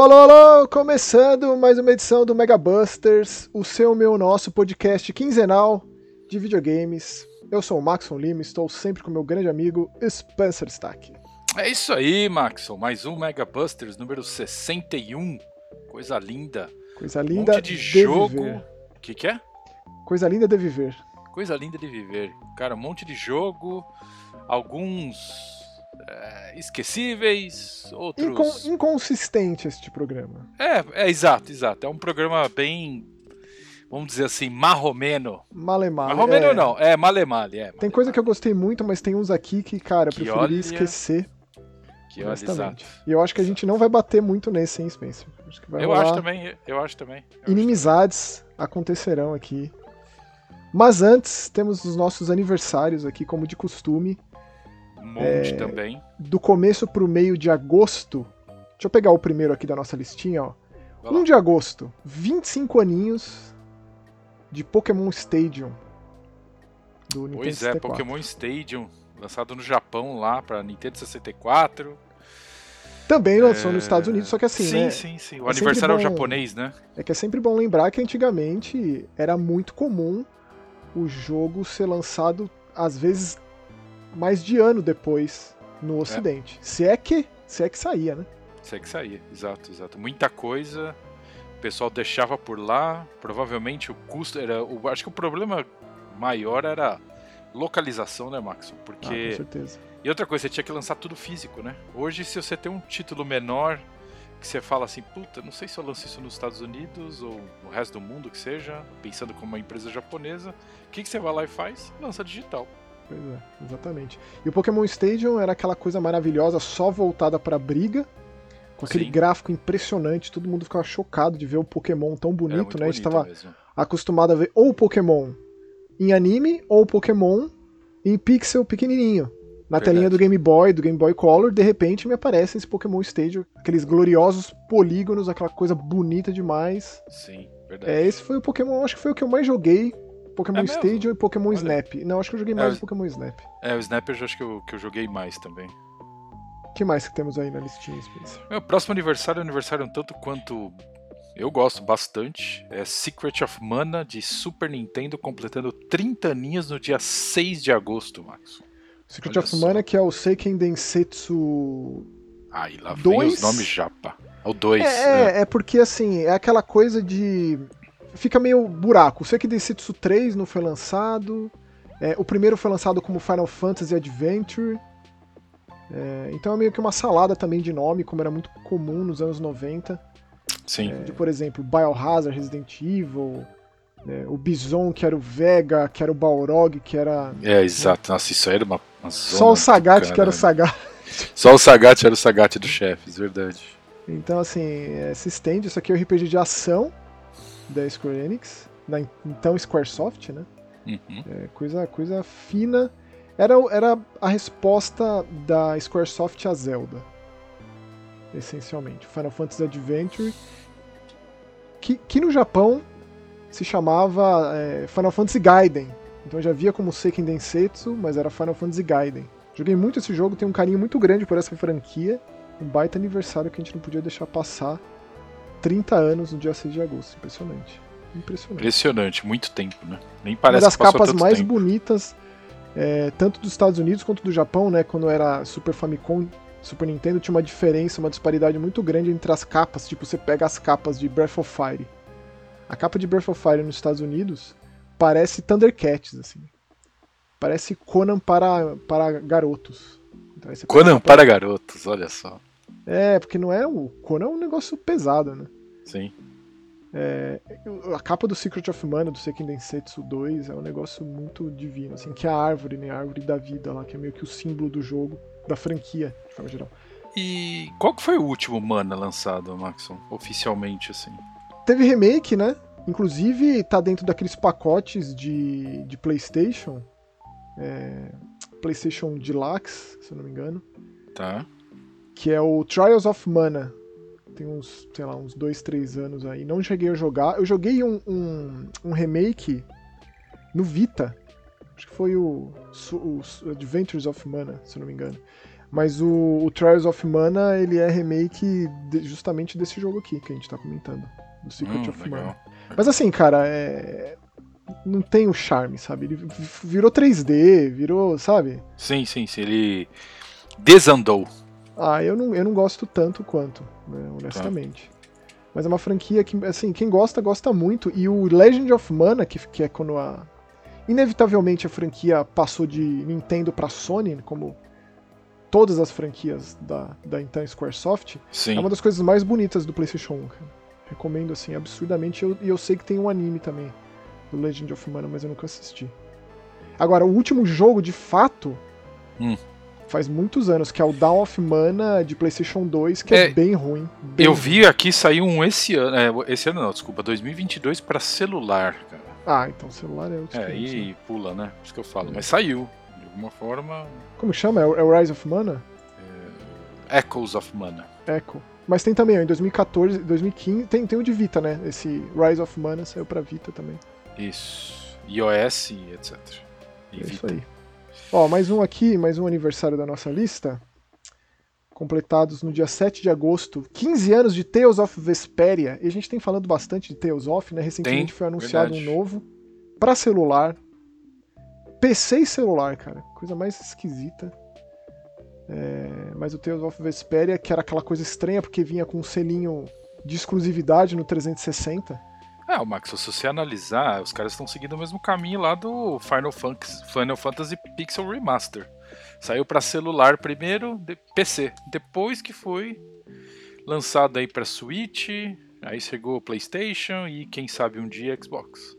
Alô, alô, alô! Começando mais uma edição do Mega Busters, o seu, meu, nosso podcast quinzenal de videogames. Eu sou o Maxon Lima, estou sempre com meu grande amigo Spencer Stack. É isso aí, Maxon. Mais um Mega Busters número 61. Coisa linda. Coisa linda um monte de, de jogo. viver. O que, que é? Coisa linda de viver. Coisa linda de viver. Cara, um monte de jogo. Alguns é, esquecíveis, outros. Incon- inconsistente este programa. É, é, exato, exato. É um programa bem. Vamos dizer assim, marromeno. Malemar. Marromeno é. não, é malemale. É, Tem coisa que eu gostei muito, mas tem uns aqui que, cara, eu Que preferiria olha- esquecer. que olha, exato. E eu acho que a gente não vai bater muito nesse, hein, Spencer? Acho que vai Eu rolar acho também, eu acho também. eu acho Inimizades acontecerão aqui. Mas antes, temos os nossos aniversários aqui, como de costume. Também. Um monte É, também. Do começo pro meio de agosto. Deixa eu pegar o primeiro aqui da nossa listinha, ó. Vai lá. 1 de agosto, 25 aninhos de Pokémon Stadium. Do Nintendo Pois é, 64. Pokémon Stadium, lançado no Japão lá pra Nintendo 64. Também lançou É, nos Estados Unidos, só que assim, sim, né? sim, sim. O é aniversário é o bom- japonês, né? É que é sempre bom lembrar que antigamente era muito comum o jogo ser lançado, às vezes, mais de ano depois no Ocidente. Se é que, se é que saía, né? Isso aí que saía, exato, exato. Muita coisa, o pessoal deixava por lá, provavelmente o custo era. O, acho que o problema maior era localização, né, Max? Ah, com Porque. certeza. e outra coisa, você tinha que lançar tudo físico, né? Hoje, se você tem um título menor, que você fala assim, puta, não sei se eu lanço isso nos Estados Unidos ou no resto do mundo que seja, pensando como uma empresa japonesa, o que, que você vai lá e faz? Lança digital. Pois é, exatamente. E o Pokémon Stadium era aquela coisa maravilhosa, só voltada pra briga, com aquele Sim. gráfico impressionante, todo mundo ficava chocado de ver o Pokémon tão bonito, né? A gente tava mesmo. acostumado a ver ou o Pokémon em anime ou o Pokémon em pixel pequenininho. Na Verdade. telinha do Game Boy, do Game Boy Color, de repente me aparece esse Pokémon Stadium, aqueles gloriosos polígonos, aquela coisa bonita demais. Sim, verdade. É, esse foi o Pokémon, acho que foi o que eu mais joguei. Pokémon É? Stadium e Pokémon Olha. Snap. Não, acho que eu joguei É, mais eu- o Pokémon Snap. É, o Snapper eu acho que eu, que eu joguei mais também. O que mais que temos aí na listinha, Spencer? Meu próximo aniversário é um aniversário um tanto quanto eu gosto bastante. É Secret of Mana de Super Nintendo, completando 30 aninhos no dia 6 de agosto, Max. Secret Olha of só. Mana, que é o Seiken Densetsu Aí lá vem Dois? os nomes japa. É o 2. É, é porque assim, é aquela coisa de. Fica meio buraco. O Seiken Densetsu 3 não foi lançado. é, o primeiro foi lançado como Final Fantasy Adventure. é, então é meio que uma salada também de nome, como era muito comum nos anos 90. Sim. De, por exemplo, Biohazard, Resident Evil. né, o Bison, que era o Vega, que era o Balrog, que era. É, exato. Nossa, isso aí era uma, uma Só o Sagat, que era o caralho. Sagat. Só o Sagat era o Sagat dos chefes, verdade. Então, assim, é, se estende. Isso aqui é o RPG de ação da Square Enix, da então Squaresoft, né? Uhum. É coisa, coisa fina. Era, era a resposta da Squaresoft a Zelda, essencialmente. Final Fantasy Adventure, que, que no Japão se chamava é, Final Fantasy Gaiden. Então já via como Seiken Densetsu, mas era Final Fantasy Gaiden. Joguei muito esse jogo, tenho um carinho muito grande por essa franquia. Um baita aniversário que a gente não podia deixar passar. 30 anos no dia 6 de agosto. Impressionante. Impressionante. Impressionante, muito tempo, né? Nem Uma parece das que capas mais tempo. bonitas, é, tanto dos Estados Unidos quanto do Japão, né? Quando era Super Famicom, Super Nintendo, tinha uma diferença, uma disparidade muito grande entre as capas. Tipo, você pega as capas de Breath of Fire. A capa de Breath of Fire nos Estados Unidos parece Thundercats, assim. Parece Conan para, para garotos. Então, Conan para garotos, olha só. É, porque não é o Conan é um negócio pesado, né? Sim. A capa do Secret of Mana, do Seiken Densetsu 2, é um negócio muito divino, assim, que é a árvore, né? A árvore da vida lá, que é meio que o símbolo do jogo, da franquia, de forma geral. E qual que foi o último Mana lançado, Maxon? Oficialmente, assim. Teve remake, né? Inclusive, tá dentro daqueles pacotes de, de PlayStation. é, PlayStation Deluxe, se eu não me engano. Tá? Que é o Trials of Mana. Tem uns, sei lá, uns dois, três anos aí. Não cheguei a jogar. Eu joguei um, um, um remake no Vita. Acho que foi o, o Su- Adventures of Mana, se eu não me engano. Mas o, o, Trials of Mana, ele é remake de, justamente desse jogo aqui que a gente tá comentando. Do Secret hum, of legal. Mana. Mas assim, cara, é... não tem o charme, sabe? Ele virou 3D, virou, sabe? Sim, sim, sim. Ele desandou. Ah, eu não, eu não gosto tanto quanto, né, honestamente. Tá. Mas é uma franquia que, assim, quem gosta, gosta muito. E o Legend of Mana, que, que é quando a. Inevitavelmente a franquia passou de Nintendo para Sony, como todas as franquias da, da então Squaresoft, Sim. é uma das coisas mais bonitas do PlayStation 1. Recomendo, assim, absurdamente. E eu, eu sei que tem um anime também do Legend of Mana, mas eu nunca assisti. Agora, o último jogo, de fato, hum faz muitos anos, que é o Dawn of Mana de PlayStation 2, que é, é bem ruim. Bem eu ruim. vi aqui saiu um esse ano, é, esse ano não, desculpa, 2022 para celular, cara. Ah, então celular é outro. É, e né? pula, né? Por isso que eu falo. É. Mas saiu, de alguma forma. Como chama? É o, é Rise of Mana? É... Echoes of Mana. Echo. Mas tem também, ó, em 2014, 2015, tem, tem o de Vita, né? Esse Rise of Mana saiu pra Vita também. Isso. iOS e etc. E é Vita. isso aí. Ó, mais um aqui, mais um aniversário da nossa lista. Completados no dia 7 de agosto, 15 anos de Tales of Vesperia. E a gente tem falando bastante de Tales of, né? Recentemente tem, foi anunciado verdade. um novo para celular. PC e celular, cara. Coisa mais esquisita. É, mas o Tales of Vesperia, que era aquela coisa estranha porque vinha com um selinho de exclusividade no 360. É, o Max, se você analisar, os caras estão seguindo o mesmo caminho lá do Final Fantasy, Final Fantasy Pixel Remaster. Saiu para celular primeiro, de PC, depois que foi lançado aí para Switch, aí chegou o PlayStation e quem sabe um dia Xbox.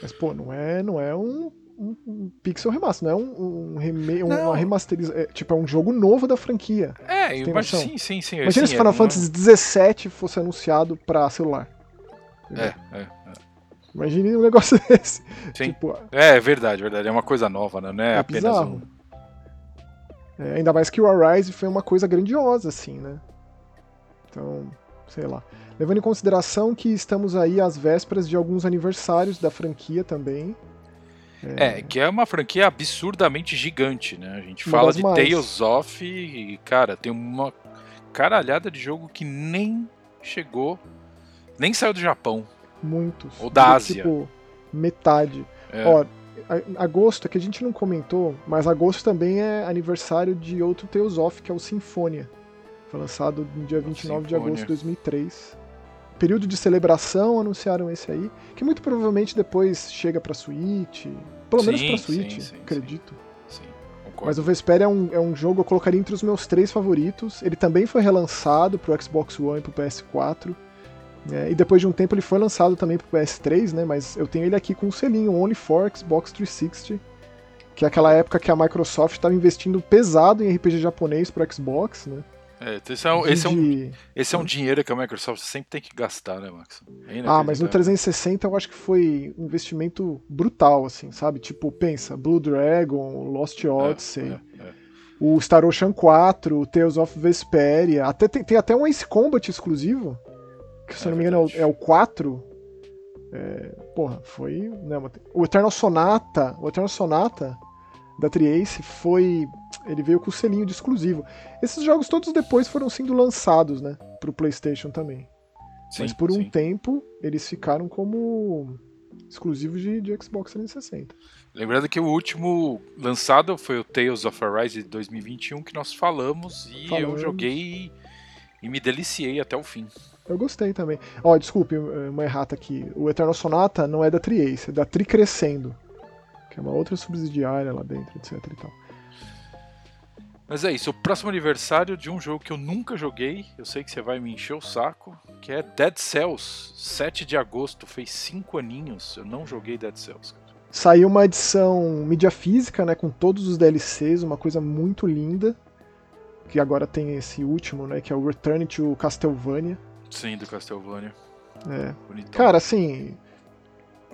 Mas pô, não é, não é um, um, um Pixel Remaster, não é um, um, reme, não. uma remasterização, é, tipo é um jogo novo da franquia. É, mas sim, sim, sim. Imagina se Final é, Fantasy XVII fosse anunciado para celular. É, é, é. Imagine um negócio desse. Sim. Tipo, é, verdade, verdade. É uma coisa nova, né? Não é, é apenas bizarro. um. É, ainda mais que o Arise foi uma coisa grandiosa, assim, né? Então, sei lá. Levando em consideração que estamos aí às vésperas de alguns aniversários da franquia também. É, é que é uma franquia absurdamente gigante, né? A gente fala de mais. Tales of e, cara, tem uma caralhada de jogo que nem chegou nem saiu do Japão. Muitos. Ou da Ásia. Tipo, metade. É. Ó, agosto, que a gente não comentou, mas agosto também é aniversário de outro Tales of, que é o Sinfonia. Foi lançado no dia 29 de agosto de 2003. Período de celebração, anunciaram esse aí, que muito provavelmente depois chega pra Switch. Pelo sim, menos pra Switch, sim, sim, acredito. Mas o Vesperia é um, é um jogo eu colocaria entre os meus três favoritos. Ele também foi relançado pro Xbox One e pro PS4. É, e depois de um tempo ele foi lançado também pro PS3, né? Mas eu tenho ele aqui com um selinho Only for Xbox 360, que é aquela época que a Microsoft estava investindo pesado em RPG japonês pro Xbox, né? É, esse é, um, esse, é um, esse é um dinheiro que a Microsoft sempre tem que gastar, né, Max? É ah, mas no 360 eu acho que foi um investimento brutal, assim, sabe? Tipo, pensa, Blue Dragon, Lost é, Odyssey, é, o Star Ocean 4, Tales of Vesperia, até, tem, tem até um Ace Combat exclusivo, que se é não me engano é o 4. É, porra, foi. Né, o Eternal Sonata. O Eternal Sonata da Triace foi. Ele veio com o selinho de exclusivo. Esses jogos todos depois foram sendo lançados, né? Pro PlayStation também. Sim, Mas por um sim. tempo eles ficaram como exclusivos de, de Xbox 360. Lembrando que o último lançado foi o Tales of Arise de 2021 que nós falamos e falamos. eu joguei e me deliciei até o fim. Eu gostei também. Ó, oh, desculpe, uma errata aqui. O Eternal Sonata não é da Triace, é da Tri Crescendo. Que é uma outra subsidiária lá dentro, etc e tal. Mas é isso, o próximo aniversário de um jogo que eu nunca joguei, eu sei que você vai me encher o saco, que é Dead Cells, 7 de agosto, fez 5 aninhos, eu não joguei Dead Cells. Saiu uma edição mídia física, né, com todos os DLCs, uma coisa muito linda, que agora tem esse último, né, que é o Return to Castlevania. Sim, do Castlevania. É. Bonitão. Cara, assim,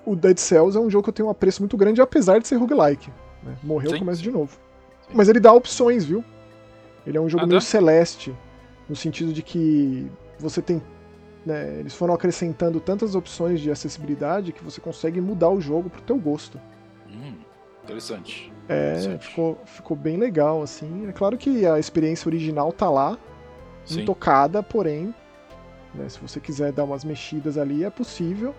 o Dead Cells é um jogo que eu tenho um apreço muito grande, apesar de ser roguelike. Né? Morreu, Sim. começa de novo. Sim. Mas ele dá opções, viu? Ele é um jogo ah, meio celeste, no sentido de que você tem. Né, eles foram acrescentando tantas opções de acessibilidade que você consegue mudar o jogo pro teu gosto. Hum. Interessante. É, Interessante. ficou, ficou bem legal, assim. É claro que a experiência original tá lá, Sim. intocada, porém, né, se você quiser dar umas mexidas ali, é possível.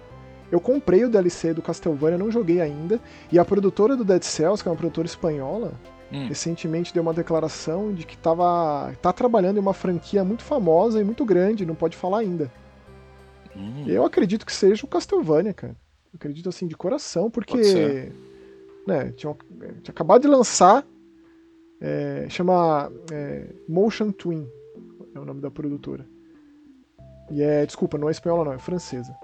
Eu comprei o DLC do Castlevania, não joguei ainda, e a produtora do Dead Cells, que é uma produtora espanhola, Hum, recentemente deu uma declaração de que tava, tá trabalhando em uma franquia muito famosa e muito grande, não pode falar ainda. hum, Eu acredito que seja o Castlevania, cara. Eu acredito assim de coração, porque né, tinha, tinha acabado de lançar, é, chama é, Motion Twin, é o nome da produtora. E é, desculpa, não é espanhola não, é francesa.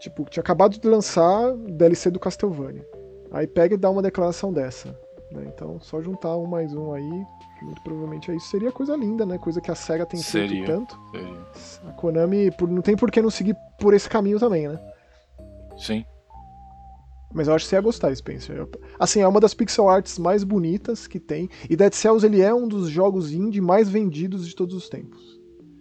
Tipo, tinha acabado de lançar DLC do Castlevania. Aí pega e dá uma declaração dessa. né? Então, só juntar um mais um aí, muito provavelmente é isso. Seria coisa linda, né? Coisa que a SEGA tem Seria. feito tanto. seria. A Konami por- não tem por que não seguir por esse caminho também, né? Sim. Mas eu acho que você ia gostar, Spencer. Assim, é uma das pixel arts mais bonitas que tem. E Dead Cells, ele é um dos jogos indie mais vendidos de todos os tempos.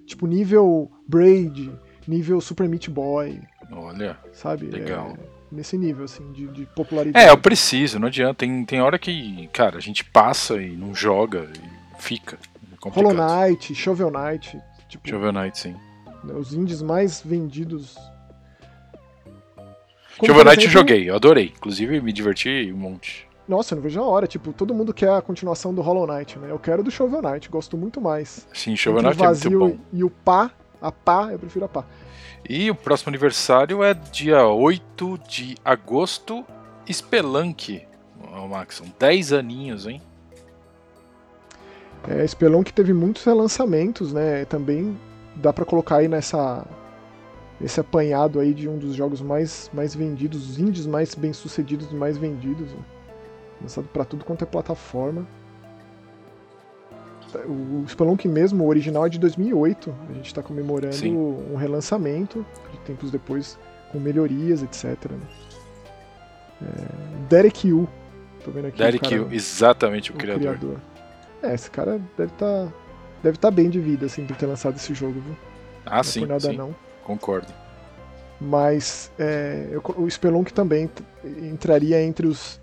Tipo, nível Braid, nível Super Meat Boy, Olha. sabe? Legal. É nesse nível, assim, de, de popularidade. É, eu preciso, não adianta. Tem, tem hora que, cara, a gente passa e não joga e fica. É. Hollow Knight, Shovel Knight, tipo, Shovel Knight, sim. os indies mais vendidos. Como, Shovel Knight eu joguei, eu adorei. Inclusive me diverti um monte. Nossa, eu não vejo a hora. Tipo, todo mundo quer a continuação do Hollow Knight, né? Eu quero do Shovel Knight, gosto muito mais. Sim, Shovel Knight é muito bom. e o pá, a pá, eu prefiro a pá. E o próximo aniversário é dia 8 de agosto, Spelunk. Ô, Max, são 10 aninhos, hein? É, Spelunk teve muitos relançamentos, né? Também dá pra colocar aí nessa esse apanhado aí de um dos jogos mais, mais vendidos, os indies mais bem sucedidos e mais vendidos, né? Lançado pra tudo quanto é plataforma. O Spelunk mesmo, o original é de 2008. A gente tá comemorando Sim. um relançamento de tempos depois com melhorias, etc. né? É, Derek Yu, tô vendo aqui. o Derek Yu, exatamente o, o criador. criador. É, esse cara deve estar deve tá bem de vida, assim, por ter lançado esse jogo, viu? Ah, não é sim, por nada sim, não. concordo. Mas é, eu- o Spelunk também entraria entre os,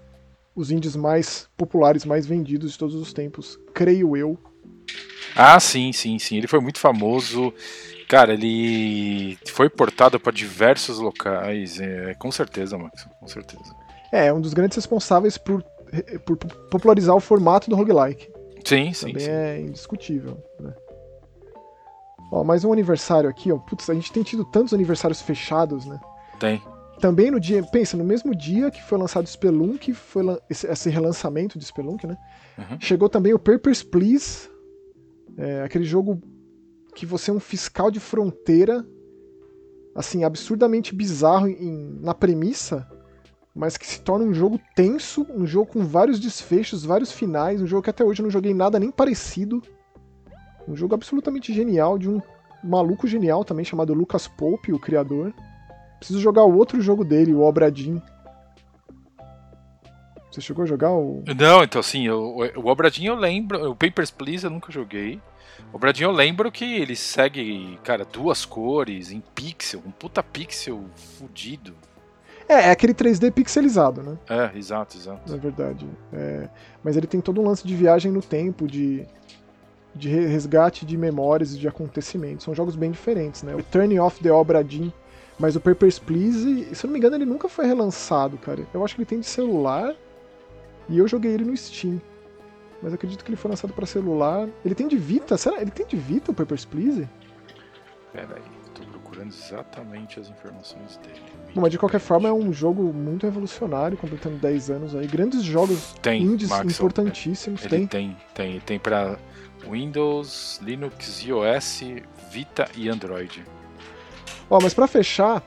os indies mais populares, mais vendidos de todos os tempos, creio eu. Ah, sim, sim, sim. Ele foi muito famoso. Cara, ele foi portado para diversos locais. É, com certeza, Max, com certeza. É, é um dos grandes responsáveis por, por popularizar o formato do roguelike. Sim, sim, também sim. é indiscutível, né? Ó, mais um aniversário aqui, ó. Putz, a gente tem tido tantos aniversários fechados, né? Tem. Também no dia, pensa, no mesmo dia que foi lançado Spelunk, foi esse, esse relançamento de Spelunk, né? Uhum. Chegou também o Papers, Please, é, aquele jogo que você é um fiscal de fronteira, assim, absurdamente bizarro em- na premissa, mas que se torna um jogo tenso, um jogo com vários desfechos, vários finais, um jogo que até hoje eu não joguei nada nem parecido. Um jogo absolutamente genial, de um maluco genial também, chamado Lucas Pope, o criador. Preciso jogar o outro jogo dele, o Obradin. Você chegou a jogar o. Não, então assim, o, o Obradinho eu lembro, o Papers, Please eu nunca joguei. O Obradinho eu lembro que ele segue, cara, duas cores, em pixel, um puta pixel fudido. É, é aquele 3D pixelizado, né? É, exato, exato. Na verdade. É, mas ele tem todo um lance de viagem no tempo, de, de re- resgate de memórias e de acontecimentos. São jogos bem diferentes, né? O Turn Off the Obra Dinn, mas o Papers, Please, se eu não me engano, ele nunca foi relançado, cara. Eu acho que ele tem de celular e eu joguei ele no Steam. Mas eu acredito que ele foi lançado pra celular. Ele tem de Vita? Será? Ele tem de Vita o Papers, Please? Pera aí, tô procurando exatamente as informações dele. Bom, mas de qualquer forma é um jogo muito revolucionário, completando 10 anos aí. Grandes jogos Tem, indies Maxon. importantíssimos. Ele Tem. tem, tem, tem pra Windows, Linux, iOS, Vita e Android. Ó, mas pra fechar,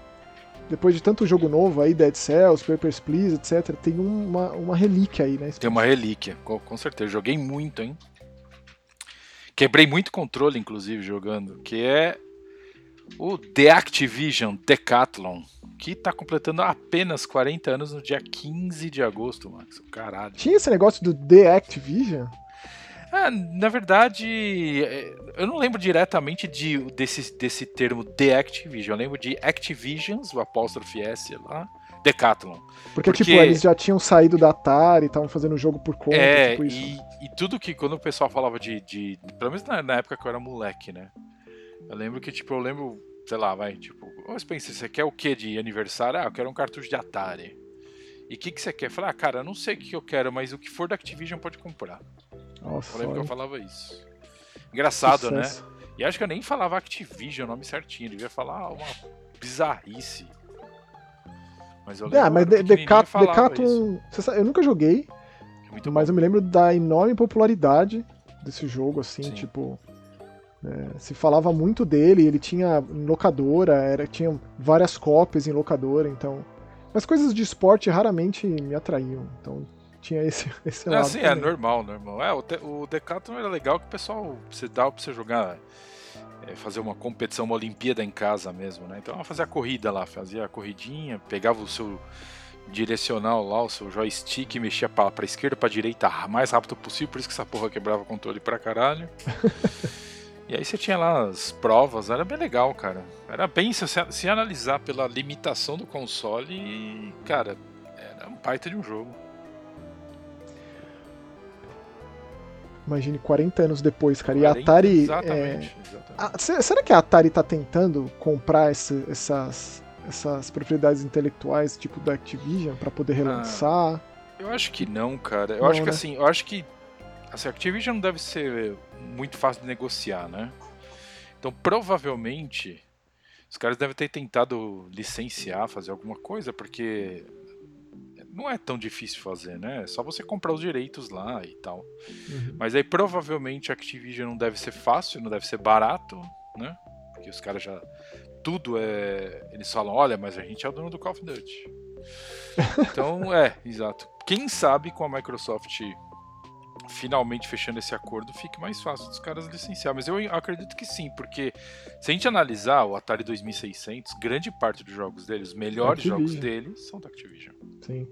depois de tanto jogo novo aí, Dead Cells, Papers, Please, etc., tem uma, uma relíquia aí, né? Tem uma relíquia, com, com certeza. Joguei muito, hein? Quebrei muito controle, inclusive, jogando. Que é o The Activision Decathlon. Que tá completando apenas 40 anos no dia 15 de agosto, Max. Caralho. Tinha esse negócio do The Activision? Ah, na verdade, é, eu não lembro diretamente de, desse, desse termo The Activision. Eu lembro de Activisions, o apóstrofe S lá. Decathlon. Porque, tipo, eles já tinham saído da Atari, estavam fazendo o jogo por conta, é, tipo isso. E, e tudo que, quando o pessoal falava de, de pelo menos na, na, época que eu era moleque, né? Eu lembro que, tipo, eu lembro, sei lá, vai, tipo, ô Spencer, você quer o que de aniversário? Ah, eu quero um cartucho de Atari. E o que, que você quer? Falei, ah, cara, não sei o que eu quero, mas o que for da Activision pode comprar. Nossa, eu que eu falava isso. Engraçado, né? E acho que eu nem falava Activision, o nome certinho, devia falar uma bizarrice. Mas eu lembro. É, mas Decathlon. Eu nunca joguei. É mas bom. eu me lembro da enorme popularidade desse jogo, assim, Sim. tipo. É, se falava muito dele, ele tinha em locadora, era, tinha várias cópias em locadora, então. Mas coisas de esporte raramente me atraíam, então tinha esse, esse lado. Sim, é normal, normal. É, o, o Decathlon era legal que o pessoal você dava pra você jogar é, fazer uma competição, uma Olimpíada em casa mesmo, né? Então fazia a corrida lá, fazia a corridinha, pegava o seu direcional lá, o seu joystick, mexia pra, pra esquerda, pra direita, mais rápido possível, por isso que essa porra quebrava o controle pra caralho. e aí você tinha lá as provas, era bem legal, cara. Era bem, se, se analisar pela limitação do console, cara, era um baita de um jogo. Imagine 40 anos depois, cara. 40, e a Atari. Exatamente, é... exatamente. A, será que a Atari tá tentando comprar esse, essas, essas propriedades intelectuais, tipo da Activision, para poder ah, relançar? Ah, eu acho que não, cara. Eu não, acho que né? assim, eu acho que. Assim, a Activision não deve ser muito fácil de negociar, né? Então provavelmente os caras devem ter tentado licenciar, fazer alguma coisa, porque não é tão difícil fazer, né? É só você comprar os direitos lá e tal. Uhum. Mas aí provavelmente a Activision não deve ser fácil, não deve ser barato, né? Porque os caras já. Tudo é. Eles falam, olha, mas a gente é o dono do Call of Duty. então, é, exato. Quem sabe com a Microsoft finalmente fechando esse acordo, fique mais fácil dos caras licenciar. Mas eu acredito que sim, porque se a gente analisar o Atari 2600, grande parte dos jogos dele, os melhores Activision. jogos dele, são da Activision. Sim.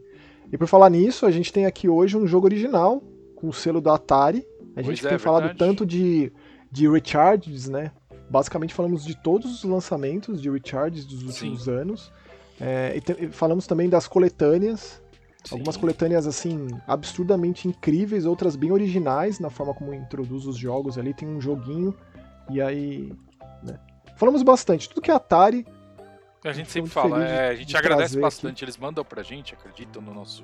E por falar nisso, a gente tem aqui hoje um jogo original com o selo da Atari. A gente pois tem é, falado verdade. tanto de, de recharges, né? Basicamente falamos de todos os lançamentos de recharges dos últimos Sim. anos. É, e te, falamos também das coletâneas. Sim. Algumas coletâneas, assim, absurdamente incríveis, outras bem originais na forma como introduz os jogos ali. Tem um joguinho, e aí. Né? Falamos bastante. Tudo que é Atari, a gente sempre fala, é, a gente agradece bastante. Aqui. Eles mandam pra gente, acreditam no nosso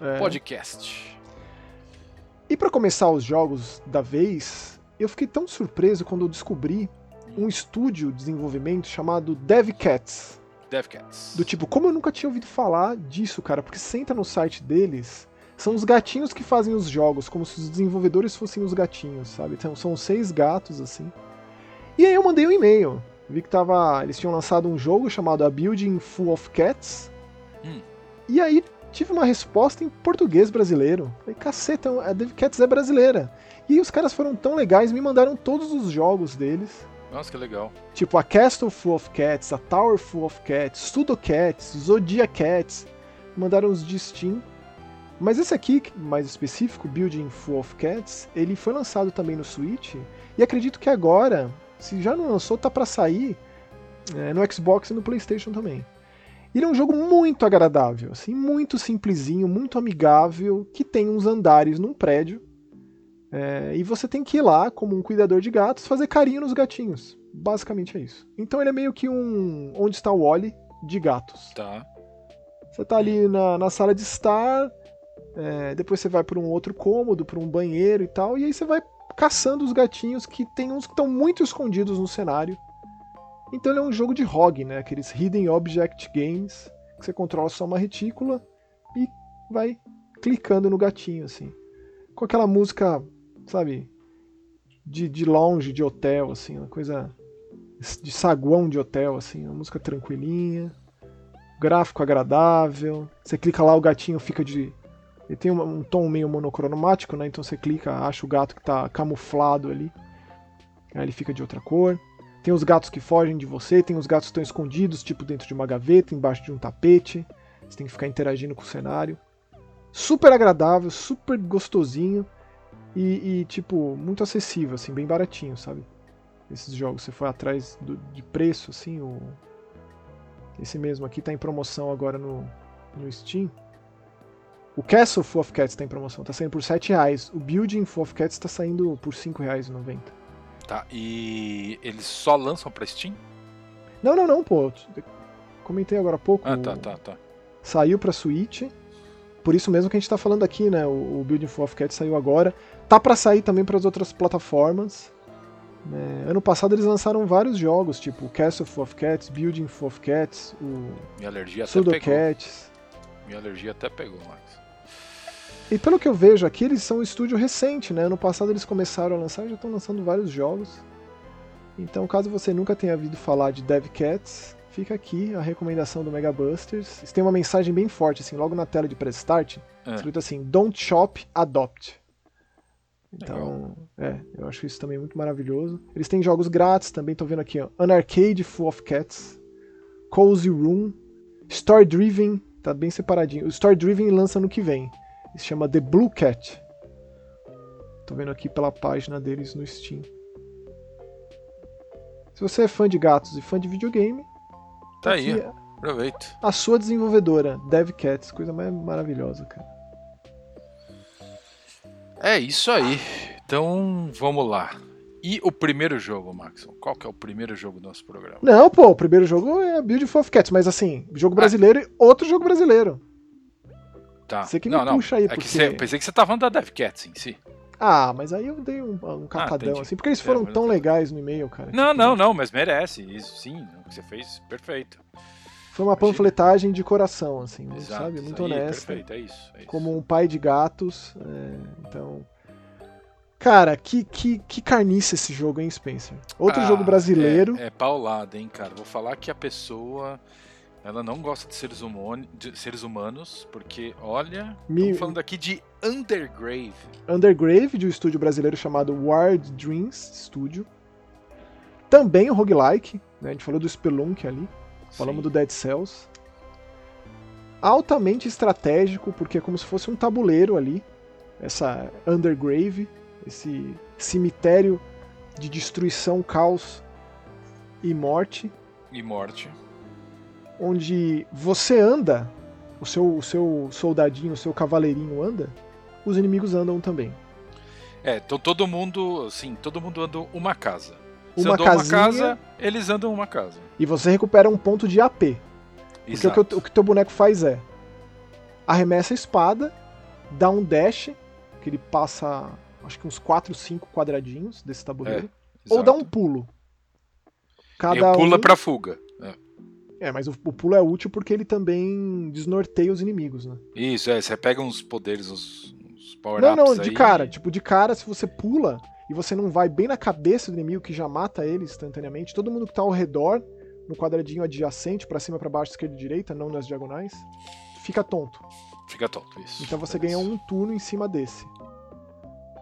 é. podcast. E para começar os jogos da vez, eu fiquei tão surpreso quando eu descobri um estúdio de desenvolvimento chamado DevCats. DevCats. Do tipo, como eu nunca tinha ouvido falar disso, cara, porque entra no site deles, são os gatinhos que fazem os jogos, como se os desenvolvedores fossem os gatinhos, sabe? Então são seis gatos assim. E aí eu mandei um e-mail Vi que tava, eles tinham lançado um jogo chamado A Building Full of Cats. Hum. E aí tive uma resposta em português brasileiro. Falei, caceta, a Dev Cats é brasileira. E os caras foram tão legais, me mandaram todos os jogos deles. Nossa, que legal. Tipo, a Castle Full of Cats, a Tower Full of Cats, Studo Cats, Zodiac Cats. Mandaram os de Steam. Mas esse aqui, mais específico, Building Full of Cats, ele foi lançado também no Switch. E acredito que agora se já não lançou, tá para sair é, no Xbox e no PlayStation também. Ele é um jogo muito agradável, assim, muito simplesinho, muito amigável, que tem uns andares num prédio. É, e você tem que ir lá, como um cuidador de gatos, fazer carinho nos gatinhos. Basicamente é isso. Então ele é meio que um Onde está o Wally de gatos. Tá. Você tá ali na, na sala de estar, é, depois você vai para um outro cômodo, para um banheiro e tal, e aí você vai caçando os gatinhos que tem uns que estão muito escondidos no cenário. Então ele é um jogo de ROG, né? Aqueles Hidden Object Games, que você controla só uma retícula e vai clicando no gatinho, assim. Com aquela música, sabe, de, de lounge, de hotel, assim, uma coisa de saguão de hotel, assim, uma música tranquilinha, gráfico agradável. Você clica lá, o gatinho fica de ele tem um, um, tom meio monocromático, né? Então você clica, acha o gato que está camuflado ali. Aí ele fica de outra cor. Tem os gatos que fogem de você, tem os gatos que estão escondidos, tipo dentro de uma gaveta, embaixo de um tapete. Você tem que ficar interagindo com o cenário. Super agradável, super gostosinho e, e tipo, muito acessível, assim, bem baratinho, sabe? Esses jogos, você foi atrás do, de preço, assim, o... esse mesmo aqui está em promoção agora no, no Steam. O Castle Full of Cats tá em promoção, tá saindo por 7 reais. O Building Full of Cats tá saindo por 5 reais Tá, e eles só lançam pra Steam? Não, não, não, pô. Comentei agora há pouco. Ah, tá, tá, tá. Saiu pra Switch. Por isso mesmo que a gente tá falando aqui, né? O, o Building Full of Cats saiu agora. Tá para sair também para as outras plataformas. É, ano passado eles lançaram vários jogos, tipo Castle of Cats, Building of Cats, o Minha alergia até Pseudo pegou. Cats. Minha alergia até pegou, Max. E pelo que eu vejo aqui, eles são um estúdio recente, né? Ano passado eles começaram a lançar e já estão lançando vários jogos. Então, caso você nunca tenha ouvido falar de Dev Cats, fica aqui a recomendação do Mega Busters. Eles têm uma mensagem bem forte, assim, logo na tela de press start, É. escrito assim: Don't shop, adopt. Então, é, eu acho isso também muito maravilhoso. Eles têm jogos grátis também, tô vendo aqui, ó. An Arcade Full of Cats, Cozy Room, Story Driven, tá bem separadinho. O Story Driven lança no que vem. Se chama The Blue Cat. Tô vendo aqui pela página deles no Steam. Se você é fã de gatos e fã de videogame, Tá aí, aqui aproveita. a sua desenvolvedora, Dev Cats, coisa mais maravilhosa, cara. É isso aí. Então, vamos lá. E o primeiro jogo, Max? Qual que é o primeiro jogo do nosso programa? Não, pô, o primeiro jogo é Beautiful of Cats, mas assim, jogo brasileiro e outro jogo brasileiro. Tá. Você que me não, não. puxa aí, é que porque- você- eu pensei que você tava falando da DevCats em si. Ah, mas aí eu dei um, um catadão, entendi. assim, porque eles É, foram mas- tão legais no e-mail, cara. Não, Tipo, não, não, mas merece. Isso sim, o que você fez, perfeito. Foi uma panfletagem de coração, assim, Exato. sabe? Muito honesta. Perfeito, é isso. É isso. Como um pai de gatos. é, então. Cara, que, que, que carniça esse jogo, hein, Spencer? Outro Ah, jogo brasileiro. É, é paulada, hein, cara. Vou falar que a pessoa. Ela não gosta de seres, de seres humanos, porque, olha, Me- estamos falando aqui de Undergrave. Undergrave, de um estúdio brasileiro chamado Wild Dreams Studio. Também um roguelike, né? A gente falou do Spelunk ali. Falamos do Dead Cells. Altamente estratégico, porque é como se fosse um tabuleiro ali. Essa Undergrave, esse cemitério de destruição, caos e morte, E morte. Onde você anda, o seu, o seu soldadinho, o seu cavaleirinho anda, os inimigos andam também. É, então todo mundo, assim, todo mundo anda uma casa. Você Uma casinha- uma casa, eles andam uma casa. E você recupera um ponto de AP. Porque o Exato. que, o, o que teu boneco faz é arremessa a espada, dá um dash, que ele passa acho que uns 4, 5 quadradinhos desse tabuleiro, ou dá um Exato. pulo. E Cada pula um... pra fuga. É. Mas o, o pulo é útil porque ele também desnorteia os inimigos, né? Isso, é, você pega uns poderes, uns, uns Não, power-ups não, de aí. cara. Tipo, de cara, se você pula e você não vai bem na cabeça do inimigo que já mata ele instantaneamente, todo mundo que tá ao redor, no quadradinho adjacente, pra cima, pra baixo, esquerda e direita, não nas diagonais, fica tonto. Fica tonto, isso. Então você é ganha isso. um turno em cima desse.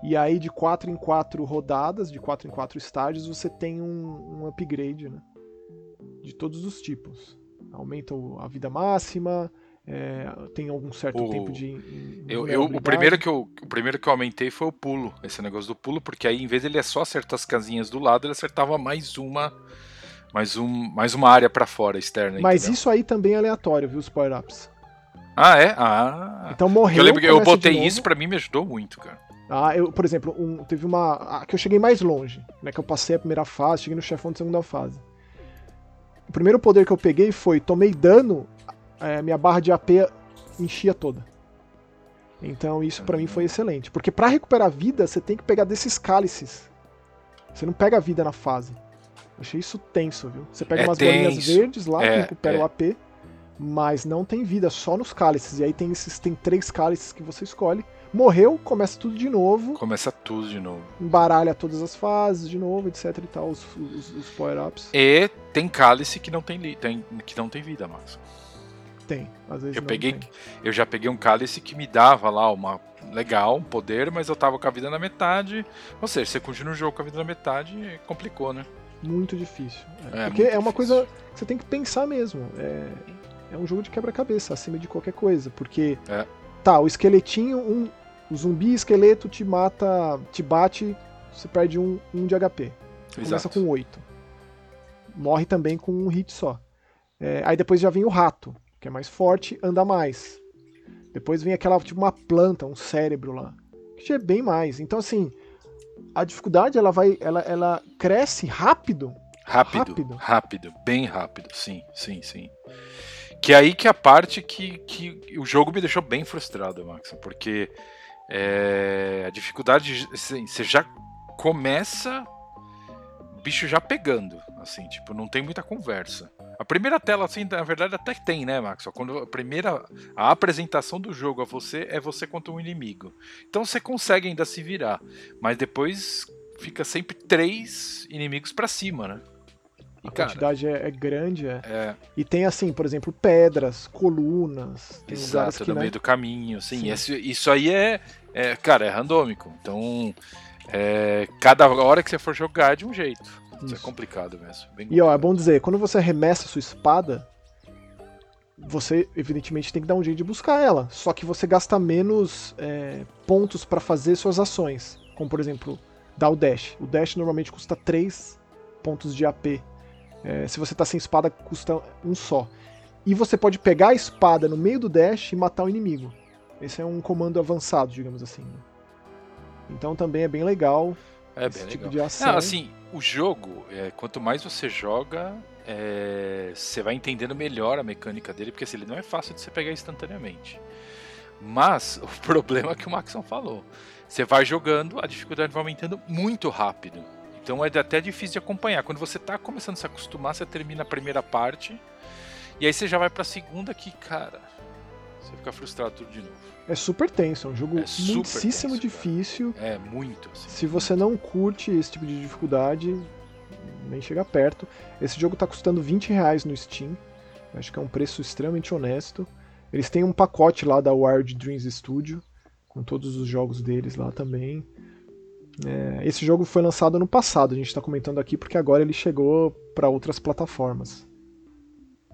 E aí, de 4 em 4 rodadas, de 4 em 4 estágios, você tem um, um upgrade, né? De todos os tipos. Aumenta a vida máxima, é, tem algum certo O- tempo de. in- Eu, eu- o, primeiro que eu, o primeiro que eu aumentei foi o pulo, esse negócio do pulo, porque aí em vez ele só acertar as casinhas do lado, ele acertava mais uma mais, um, mais uma área pra fora, externa. Mas entendeu? isso aí também é aleatório, viu? Os power-ups. Ah, é? Ah. Então morreu. eu lembro que eu botei isso, pra mim me ajudou muito, cara. Ah, eu, por exemplo, um- teve uma. Que eu cheguei mais longe, né? Que eu passei a primeira fase, cheguei no chefão da segunda fase. O primeiro poder que eu peguei foi: tomei dano, é, minha barra de AP enchia toda. Então isso pra mim foi excelente. Porque pra recuperar vida, você tem que pegar desses cálices. Você não pega a vida na fase. Eu achei isso tenso, viu? Você pega É umas bolinhas tenso. verdes lá que É, recupera é. o AP, mas não tem vida, só nos cálices. E aí tem esses tem três cálices que você escolhe. Morreu, começa tudo de novo Começa tudo de novo. embaralha todas as fases de novo, etc e tal, os, os, os power-ups. E tem cálice que não tem, tem, que não tem vida, Max. Tem, às vezes Eu peguei, tem. eu já peguei um cálice que me dava lá uma legal, um poder, mas eu tava com a vida na metade. Ou seja, você continua o jogo com a vida na metade, complicou, né? Muito difícil. É, É, porque muito é uma difícil. coisa que você tem que pensar mesmo. É, é um jogo de quebra-cabeça, acima de qualquer coisa. Porque, É. tá, o esqueletinho, um, o zumbi esqueleto te mata, te bate, você perde um, um de HP. Começa Exato. com 8. Morre também com um hit só. É, aí depois já vem o rato, que é mais forte, anda mais. Depois vem aquela, tipo, uma planta, um cérebro lá, que é bem mais. Então, assim, a dificuldade, ela vai, ela, ela cresce rápido. Rápido, rápido, rápido, bem rápido, sim, sim, sim. Que é aí que é a parte que, que o jogo me deixou bem frustrado, Max, porque é, a dificuldade, assim, você já começa bicho já pegando, assim, tipo, não tem muita conversa. A primeira tela, assim, na verdade até tem, né, Max? Quando a primeira a apresentação do jogo a você é você contra um inimigo. Então você consegue ainda se virar, mas depois fica sempre três inimigos para cima, né? A cara, quantidade é, é grande, é. é. E tem assim, por exemplo, pedras, colunas. Exato, que, no né? meio do caminho, sim. Esse, isso aí é, é, cara, é randômico. Então, é, cada hora que você for jogar é de um jeito. Isso, Isso é complicado mesmo. e ó, é bom dizer, quando você arremessa sua espada, você evidentemente tem que dar um jeito de buscar ela. Só que você gasta menos é, pontos para fazer suas ações. Como por exemplo, dar o dash. O dash normalmente custa 3 pontos de AP. É, se você tá sem espada, custa um só. E você pode pegar a espada no meio do dash e matar o inimigo. Esse é um comando avançado, digamos assim. Né? Então também é bem legal. É esse bem tipo legal. de ação. Não, assim, o jogo, é, quanto mais você joga, é, você vai entendendo melhor a mecânica dele, porque assim, ele não é fácil de você pegar instantaneamente. Mas o problema é que o Maxon falou. Você vai jogando, a dificuldade vai aumentando muito rápido. Então é até difícil de acompanhar. Quando você está começando a se acostumar, você termina a primeira parte. E aí você já vai para a segunda que, cara, você fica frustrado tudo de novo. É super tenso, é um jogo é muitíssimo tenso, difícil. Cara. É, muito. Assim, Se você não curte esse tipo de dificuldade, nem chega perto. Esse jogo está custando 20 reais no Steam. Acho que é um preço extremamente honesto. Eles têm um pacote lá da Wild Dreams Studio, com todos os jogos deles lá também. É, esse jogo foi lançado ano passado, a gente está comentando aqui porque agora ele chegou para outras plataformas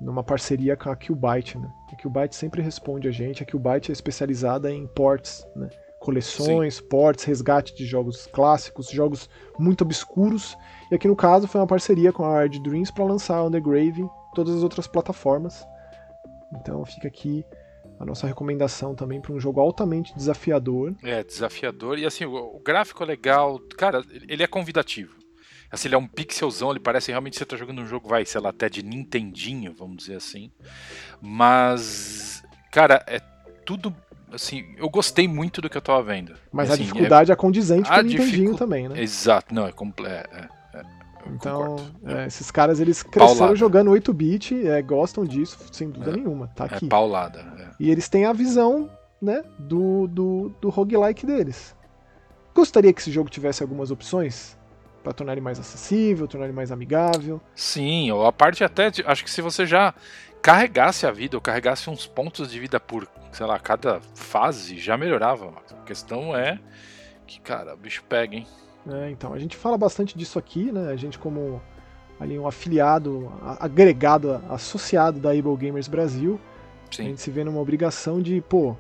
numa parceria com a Qbyte, né? A Qbyte sempre responde a gente. A Qbyte é especializada em ports, né? Coleções, Sim. ports, resgate de jogos clássicos, jogos muito obscuros. E aqui no caso foi uma parceria com a Hard Dreams para lançar On The Grave em todas as outras plataformas. Então fica aqui a nossa recomendação também para um jogo altamente desafiador. É, desafiador. E assim, o, o gráfico é legal. Cara, ele é convidativo. Assim, ele é um pixelzão, ele parece realmente que você tá jogando um jogo, vai, sei lá, até de Nintendinho, vamos dizer assim. Mas, cara, é tudo. Assim, eu gostei muito do que eu tava vendo. Mas assim, a dificuldade é, é condizente com o Nintendinho dificu... também, né? Exato, não, é completo. É, é, então, é, esses caras eles cresceram paulada. jogando 8-bit, é, gostam disso, sem dúvida é, nenhuma. Tá aqui. É paulada. E eles têm a visão né, do, do, do roguelike deles. Gostaria que esse jogo tivesse algumas opções? para tornar ele mais acessível, tornar ele mais amigável. Sim, ou a parte até, de, acho que se você já carregasse a vida, ou carregasse uns pontos de vida por, sei lá, cada fase, já melhorava. A questão é que, cara, o bicho pega, hein? É, então, a gente fala bastante disso aqui, né? A gente como ali um afiliado, agregado, associado da Able Gamers Brasil, Sim. a gente se vê numa obrigação de, pô,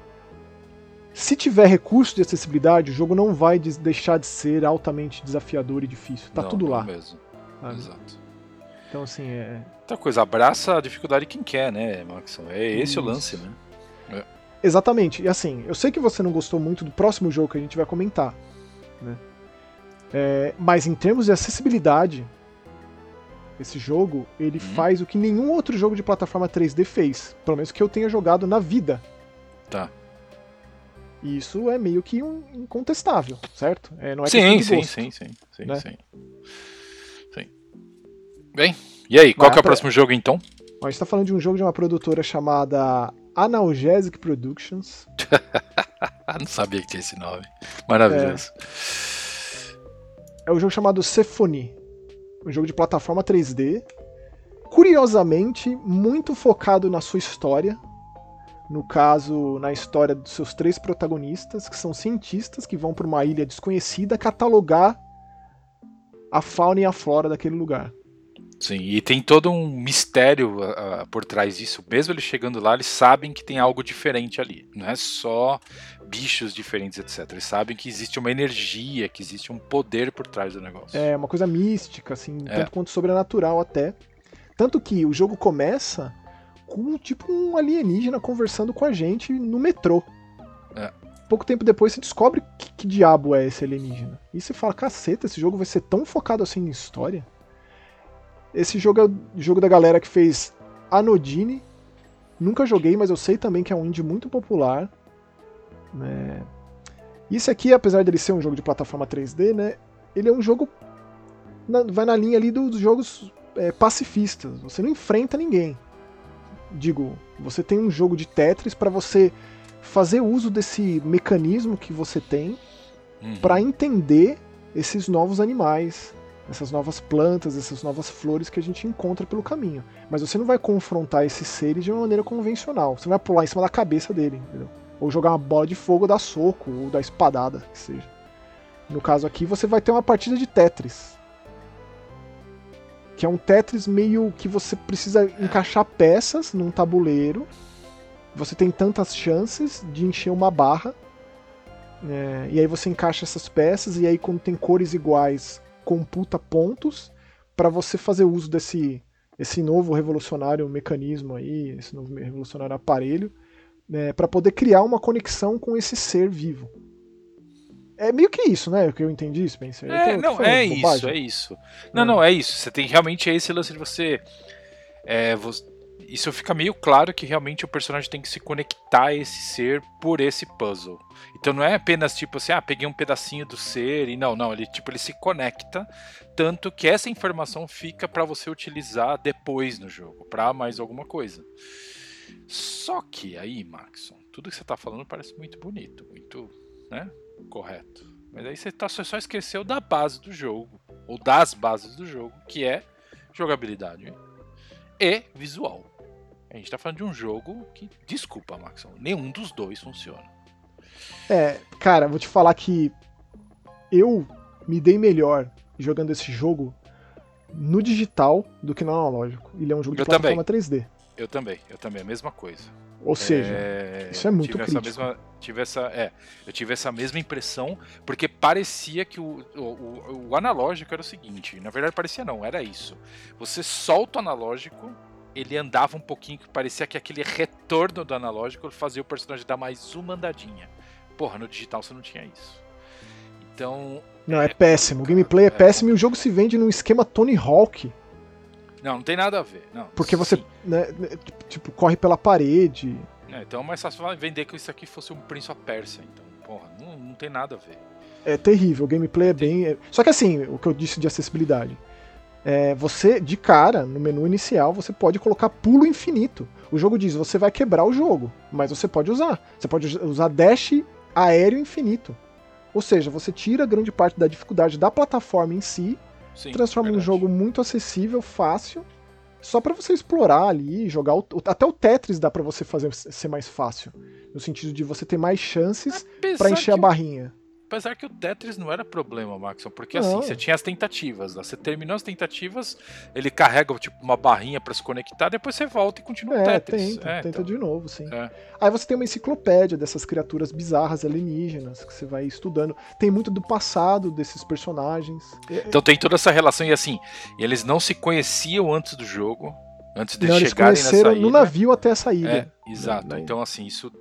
se tiver recurso de acessibilidade, o jogo não vai deixar de ser altamente desafiador e difícil. Tá não, tudo lá. mesmo. Sabe? Exato. Então, assim, é. Outra coisa, abraça a dificuldade quem quer, né, Max? É esse Isso. o lance, né? É. Exatamente. E assim, eu sei que você não gostou muito do próximo jogo que a gente vai comentar, né? É, mas em termos de acessibilidade, esse jogo, ele hum. faz o que nenhum outro jogo de plataforma 3D fez. Pelo menos que eu tenha jogado na vida. Tá. E isso é meio que um incontestável, certo? É, não é sim, sim, gosto, sim, sim, sim, né? sim, sim. Bem, e aí, qual que é o próximo jogo então? a gente está falando de um jogo de uma produtora chamada Analgesic Productions. não sabia que tinha esse nome. Maravilhoso. É, é um jogo chamado Symphony. Um jogo de plataforma 3D. Curiosamente, muito focado na sua história no caso, na história dos seus três protagonistas, que são cientistas que vão para uma ilha desconhecida catalogar a fauna e a flora daquele lugar. Sim, e tem todo um mistério uh, por trás disso. Mesmo eles chegando lá, eles sabem que tem algo diferente ali. Não é só bichos diferentes, etc. Eles sabem que existe uma energia, que existe um poder por trás do negócio. É, uma coisa mística, assim, é. tanto quanto sobrenatural até. Tanto que o jogo começa com tipo um alienígena conversando com a gente no metrô. É. Pouco tempo depois você descobre que, que diabo é esse alienígena. E você fala, caceta, esse jogo vai ser tão focado assim em história. Esse jogo é o jogo da galera que fez Anodine. Nunca joguei, mas eu sei também que é um indie muito popular. Né? Esse aqui, apesar dele ser um jogo de plataforma 3D, né? Ele é um jogo. na- vai na linha ali dos jogos é, pacifistas. Você não enfrenta ninguém. Digo, você tem um jogo de Tetris para você fazer uso desse mecanismo que você tem Uhum. para entender esses novos animais, essas novas plantas, essas novas flores que a gente encontra pelo caminho. Mas você não vai confrontar esses seres de uma maneira convencional. Você não vai pular em cima da cabeça dele, entendeu? Ou jogar uma bola de fogo, dar soco, ou dar espadada, que seja. No caso aqui, você vai ter uma partida de Tetris. Que é um Tetris meio que você precisa encaixar peças num tabuleiro. Você tem tantas chances de encher uma barra. É, e aí você encaixa essas peças e aí quando tem cores iguais computa pontos para você fazer uso desse esse novo revolucionário mecanismo aí, esse novo revolucionário aparelho, né, para poder criar uma conexão com esse ser vivo. É meio que isso, né? O que eu entendi, Spencer. É, tô não, é isso, bobagem? é isso. Não, É. não, é isso. Você tem realmente é esse lance de você. É, vo- isso fica meio claro que realmente o personagem tem que se conectar a esse ser por esse puzzle. Então não é apenas tipo assim, ah, peguei um pedacinho do ser e não, não, ele tipo ele se conecta tanto que essa informação fica para você utilizar depois no jogo, para mais alguma coisa. Só que aí, Maxon, tudo que você tá falando parece muito bonito, muito, né? Correto. Mas aí você, tá, você só esqueceu da base do jogo, ou das bases do jogo, que é jogabilidade e visual. A gente tá falando de um jogo que, desculpa, Maxon, nenhum dos dois funciona. É, cara, vou te falar que eu me dei melhor jogando esse jogo no digital do que no analógico. Ele é um jogo de Eu plataforma 3D. Eu também, eu também, a mesma coisa. Ou seja, É, isso é muito tive crítico. Essa mesma, tive essa, é, eu tive essa mesma impressão, porque parecia que o, o, o- o analógico era o seguinte, na verdade parecia não, era isso. Você solta o analógico, ele andava um pouquinho, que parecia que aquele retorno do analógico fazia o personagem dar mais uma andadinha. Porra, no digital você não tinha isso. Então, não, é péssimo. O gameplay é É. péssimo e o jogo se vende num esquema Tony Hawk. não, não tem nada a ver. Não, Porque você, né, né, tipo, corre pela parede. É, então é mais fácil vender que isso aqui fosse um Prince of Persia. Então, porra, não, não tem nada a ver. É terrível. O gameplay é bem. é- Só que assim, o que eu disse de acessibilidade. É, você, de cara, no menu inicial, você pode colocar pulo infinito. O jogo diz, você vai quebrar o jogo, mas você pode usar. Você pode usar dash aéreo infinito. Ou seja, você tira grande parte da dificuldade da plataforma em si, Sim, transforma um verdade. jogo muito acessível, fácil, só pra você explorar ali, jogar o, até o Tetris dá pra você fazer ser mais fácil, no sentido de você ter mais chances pra encher a barrinha. Apesar que o Tetris não era problema, Maxon, porque Não. assim, você tinha as tentativas, né? você terminou as tentativas, ele carrega tipo uma barrinha pra se conectar, depois você volta e continua o É, Tetris. tenta, É, tenta então, de novo, sim. É. Aí você tem uma enciclopédia dessas criaturas bizarras alienígenas que você vai estudando. Tem muito do passado desses personagens. É, Então tem toda essa relação e assim, eles não se conheciam antes do jogo, antes de não, eles chegarem conheceram nessa no ilha. navio até essa ilha. É, exato. Né? Então, assim, isso.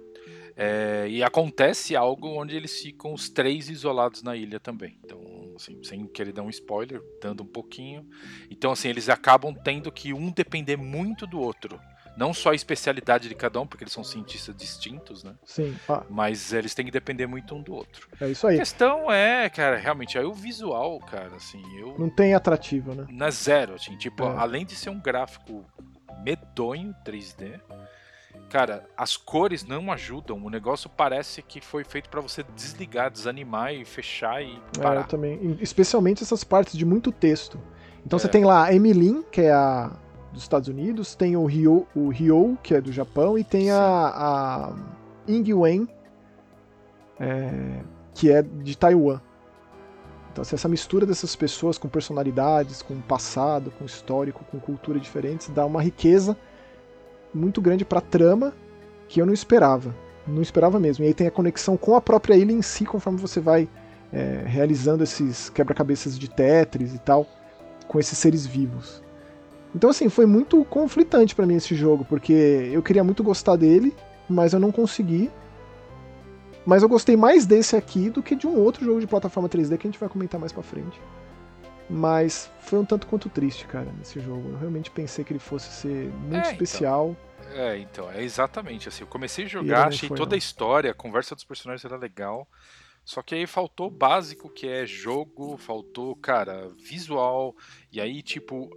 É, e acontece algo onde eles ficam os três isolados na ilha também. Então, assim, sem querer dar um spoiler, dando um pouquinho. Então, assim, eles acabam tendo que um depender muito do outro. Não só a especialidade de cada um, porque eles são cientistas distintos, né? Sim, ah, Mas eles têm que depender muito um do outro. é isso A aí. questão é, cara, realmente, aí o visual, cara, assim, eu. Não tem atrativo, né? Não é zero, assim, tipo, É. além de ser um gráfico medonho 3D, cara, as cores não ajudam. O negócio parece que foi feito pra você desligar, desanimar e fechar e É, parar. eu também. Especialmente essas partes de muito texto. Então É. você tem lá a Emilin, que é a dos Estados Unidos, tem o Ryo, o Ryo que é do Japão, e tem Sim. a, a Ying Wen, é, que é de Taiwan. Então, assim, essa mistura dessas pessoas com personalidades, com passado, com histórico, com cultura diferentes, dá uma riqueza muito grande pra trama que eu não esperava. Não esperava mesmo. E aí tem a conexão com a própria ilha em si, conforme você vai é, realizando esses quebra-cabeças de Tetris e tal, com esses seres vivos. Então, assim, foi muito conflitante para mim esse jogo, porque eu queria muito gostar dele, mas eu não consegui. Mas eu gostei mais desse aqui do que de um outro jogo de plataforma 3D que a gente vai comentar mais pra frente. Mas foi um tanto quanto triste, cara, nesse jogo. Eu realmente pensei que ele fosse ser muito É, então. especial. É, então, é exatamente assim. Eu comecei a jogar, achei foi, toda não. a história, a conversa dos personagens era legal. Só que aí faltou o básico, que é jogo, faltou, cara, visual. E aí, tipo,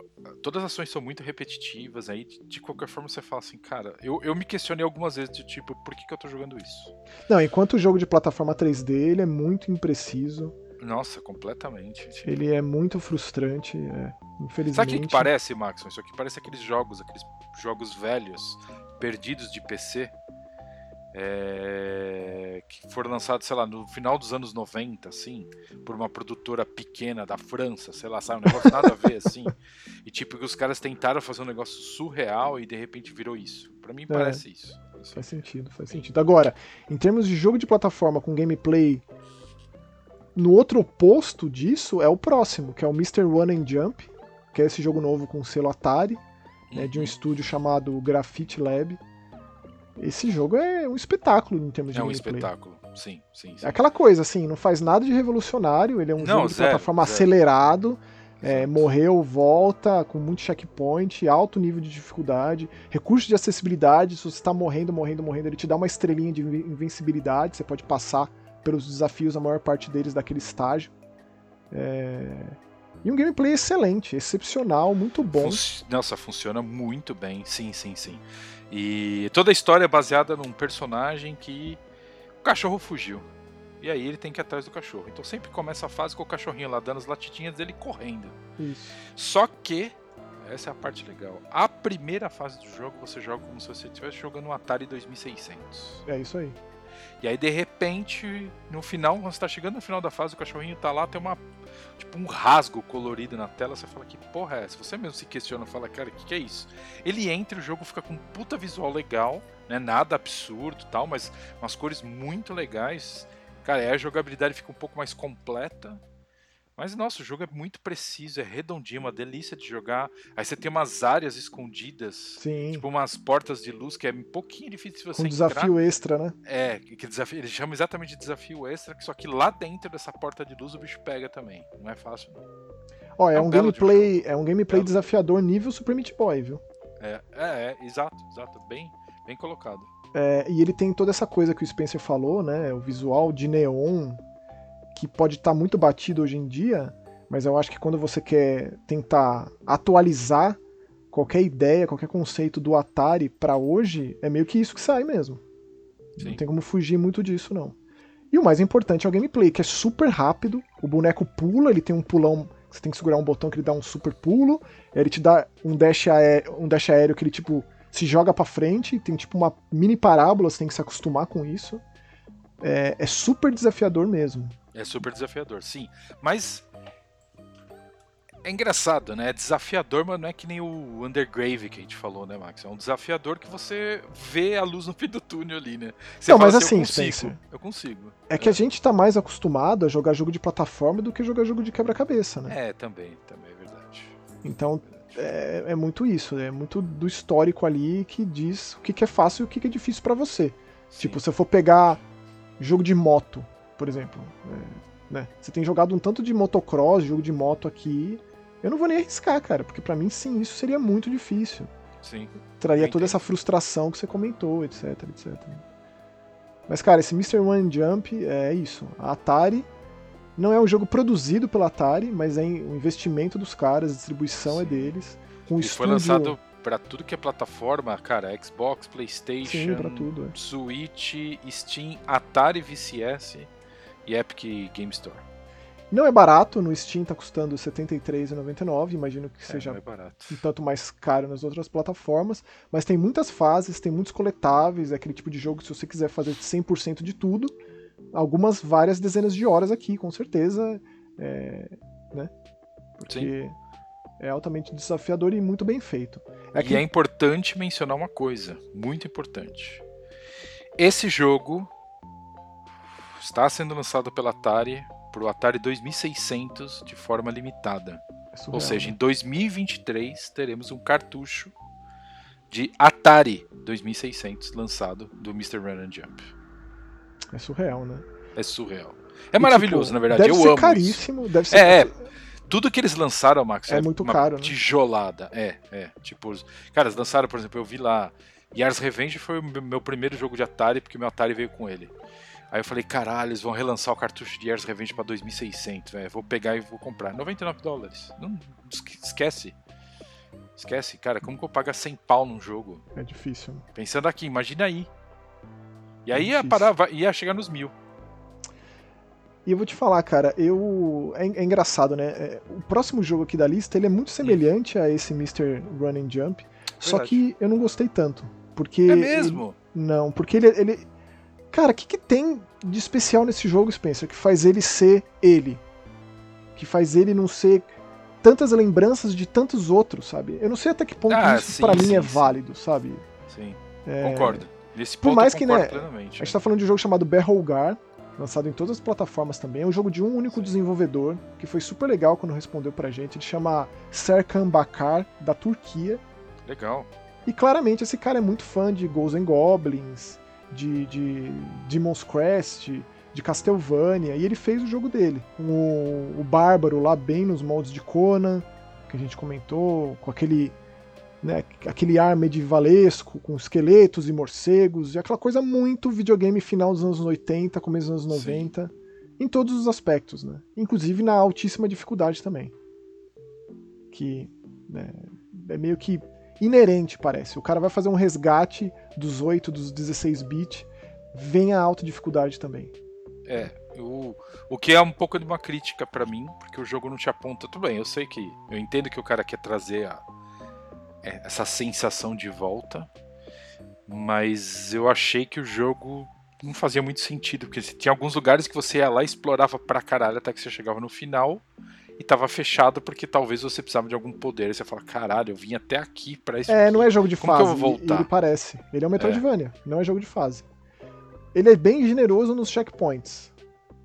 todas as ações são muito repetitivas. Aí, de de qualquer forma, você fala assim, cara, eu, eu me questionei algumas vezes de tipo, por que, que eu tô jogando isso? Não, enquanto o jogo de plataforma 3D ele é muito impreciso, Nossa, completamente. ele é muito frustrante, é, infelizmente. Sabe o que, que parece, Maxon? Isso aqui parece aqueles jogos, aqueles jogos velhos, perdidos de PC, é, que foram lançados, sei lá, no final dos anos 90, assim, por uma produtora pequena da França, sei lá, sabe, um negócio nada a ver, assim. E tipo, que os caras tentaram fazer um negócio surreal e de repente virou isso. Pra mim parece isso. Faz sentido, faz sentido. Agora, em termos de jogo de plataforma com gameplay, no outro oposto disso é o próximo, que é o Mr. One and Jump, que é esse jogo novo com o selo Atari, né, de um Uhum. estúdio chamado Graffiti Lab. Esse jogo é um espetáculo em termos de É um gameplay. espetáculo. Sim, sim, sim. É aquela coisa, assim, não faz nada de revolucionário, ele é um Não, jogo de zero, plataforma zero. acelerado, é, morreu, volta, com muito checkpoint, alto nível de dificuldade, recurso de acessibilidade, se você está morrendo, morrendo, morrendo, ele te dá uma estrelinha de invencibilidade, você pode passar pelos desafios, a maior parte deles daquele estágio. É, E um gameplay excelente, excepcional, muito bom. Funci- Nossa, funciona muito bem. Sim, sim, sim. E toda a história é baseada num personagem que o cachorro fugiu. E aí ele tem que ir atrás do cachorro. Então sempre começa a fase com o cachorrinho lá dando as latidinhas dele correndo. Isso. Só que, essa é a parte legal. A primeira fase do jogo você joga como se você estivesse jogando um Atari 2600. É isso aí. E aí de repente, no final, quando você tá chegando no final da fase, o cachorrinho tá lá, tem uma tipo um rasgo colorido na tela, você fala que porra é essa? Você mesmo se questiona, fala, cara, o que, que é isso? Ele entra, o jogo fica com um puta visual legal, né? Nada absurdo, tal, mas umas cores muito legais. Cara, aí a jogabilidade fica um pouco mais completa. Mas nossa, o jogo é muito preciso, é redondinho, uma delícia de jogar. Aí você tem umas áreas escondidas, Sim. tipo umas portas de luz que é um pouquinho difícil de você com entrar. desafio extra, né? É, que desafio, ele chama exatamente de desafio extra, que só que lá dentro dessa porta de luz o bicho pega também. Não é fácil, não. Ó, é, É um um gameplay, é um gameplay desafiador nível Super Meat Boy, viu? É, é, é, exato, exato. Bem, bem colocado. É, e ele tem toda essa coisa que o Spencer falou, né? O visual de neon, que pode estar muito batido hoje em dia, mas eu acho que quando você quer tentar atualizar qualquer ideia, qualquer conceito do Atari pra hoje, é meio que isso que sai mesmo. Não Sim. tem como fugir muito disso, não. E o mais importante é o gameplay, que é super rápido. O boneco pula, ele tem um pulão. Você tem que segurar um botão que ele dá um super pulo. Ele te dá um dash aéreo, um dash aéreo que ele, tipo, se joga pra frente. Tem, tipo, uma mini parábola, você tem que se acostumar com isso. É, é super desafiador mesmo. É super desafiador, sim. Mas. É engraçado, né? É desafiador, mas não é que nem o Undergrave que a gente falou, né, Max? É um desafiador que você vê a luz no fim do túnel ali, né? Você Não, mas assim, eu assim, consigo, Spencer, eu consigo. É que a gente tá mais acostumado a jogar jogo de plataforma do que jogar jogo de quebra-cabeça, né? É, também, também é verdade. Então é, é muito isso, é muito do histórico ali que diz o que, que é fácil e o que, que é difícil pra você. Sim. Tipo, se eu for pegar jogo de moto, por exemplo, é, né? Você tem jogado um tanto de motocross, jogo de moto aqui, eu não vou nem arriscar, cara, porque pra mim sim, isso seria muito difícil. sim. Traria toda essa frustração que você comentou, etc, etc. Mas cara, esse Mr. One Jump é isso. A Atari não é um jogo produzido pela Atari, mas é um investimento dos caras, a distribuição é Sim. deles. Com E foi estúdio- lançado pra tudo que é plataforma, cara, Xbox, PlayStation, Sim, tudo. é. Switch, Steam, Atari VCS e Epic Game Store. Não é barato, no Steam tá custando R$ 73,99, imagino que É, seja é barato. um tanto mais caro nas outras plataformas, mas tem muitas fases, tem muitos coletáveis, é aquele tipo de jogo que se você quiser fazer 100% de tudo, algumas várias dezenas de horas aqui, com certeza, é, né? Porque é altamente desafiador e muito bem feito. É E que é importante mencionar uma coisa, muito importante. Esse jogo está sendo lançado pela Atari para o Atari 2600 de forma limitada. É surreal, Ou seja, né? em 2023 teremos um cartucho de Atari 2600 lançado do Mr. Run and Jump. é surreal, né? É surreal. É E, maravilhoso, tipo, na verdade. Deve Eu ser amo isso. caríssimo, deve ser. É, é. Tudo que eles lançaram, Max, É muito uma caro, né? tijolada. É, é. Tipo, cara, eles lançaram, por exemplo, eu vi lá. Yars Revenge foi o meu primeiro jogo de Atari, porque meu Atari veio com ele. Aí eu falei, caralho, eles vão relançar o cartucho de Yars Revenge pra 2600, velho. Vou pegar e vou comprar. 99 dólares. Não, esque- esquece. Esquece, cara, como que eu pago 100 pau num jogo? É difícil. né? Pensando aqui, imagina aí. E aí ia, Difícil. parar, ia chegar nos mil. E eu vou te falar, cara, eu. É, é engraçado, né? É, o próximo jogo aqui da lista ele é muito semelhante a esse Mr. Run and Jump. Só Verdade. que eu não gostei tanto. Porque. É mesmo? ele- não, porque ele. ele cara, o que, que tem de especial nesse jogo, Spencer, que faz ele ser ele? Que faz ele não ser tantas lembranças de tantos outros, sabe? Eu não sei até que ponto Ah, isso sim, pra mim sim, é sim. válido, sabe? Sim, É, concordo. Nesse por ponto mais eu que, né, plenamente. A gente tá falando de um jogo chamado Berrogar, lançado em todas as plataformas também. É um jogo de um único desenvolvedor, que foi super legal quando respondeu pra gente. Ele chama Serkan Bakar, da Turquia. Legal. E claramente esse cara é muito fã de Ghosts and Goblins, de, de Demon's Crest, de Castlevania, e ele fez o jogo dele. O, o Bárbaro lá bem nos moldes de Conan, que a gente comentou, com aquele, né, aquele ar medievalesco, com esqueletos e morcegos, e aquela coisa muito videogame final dos anos 80, começo dos anos Sim. 90, em todos os aspectos, né? Inclusive na altíssima dificuldade também. Que né, é meio que inerente, parece. O cara vai fazer um resgate dos 8, dos 16 bits, vem a alta dificuldade também. É, o, o que é um pouco de uma crítica pra mim, porque o jogo não te aponta. Tudo bem, eu sei que. Eu entendo que o cara quer trazer a- é, essa sensação de volta, mas eu achei que o jogo não fazia muito sentido, porque tinha alguns lugares que você ia lá e explorava pra caralho até que você chegava no final e tava fechado porque talvez você precisava de algum poder. E você fala, caralho, eu vim até aqui pra isso. É, aqui. não é jogo de Como que eu fase. vou voltar? Ele parece. Ele é um Metroidvania, não é jogo de fase. Ele é bem generoso nos checkpoints.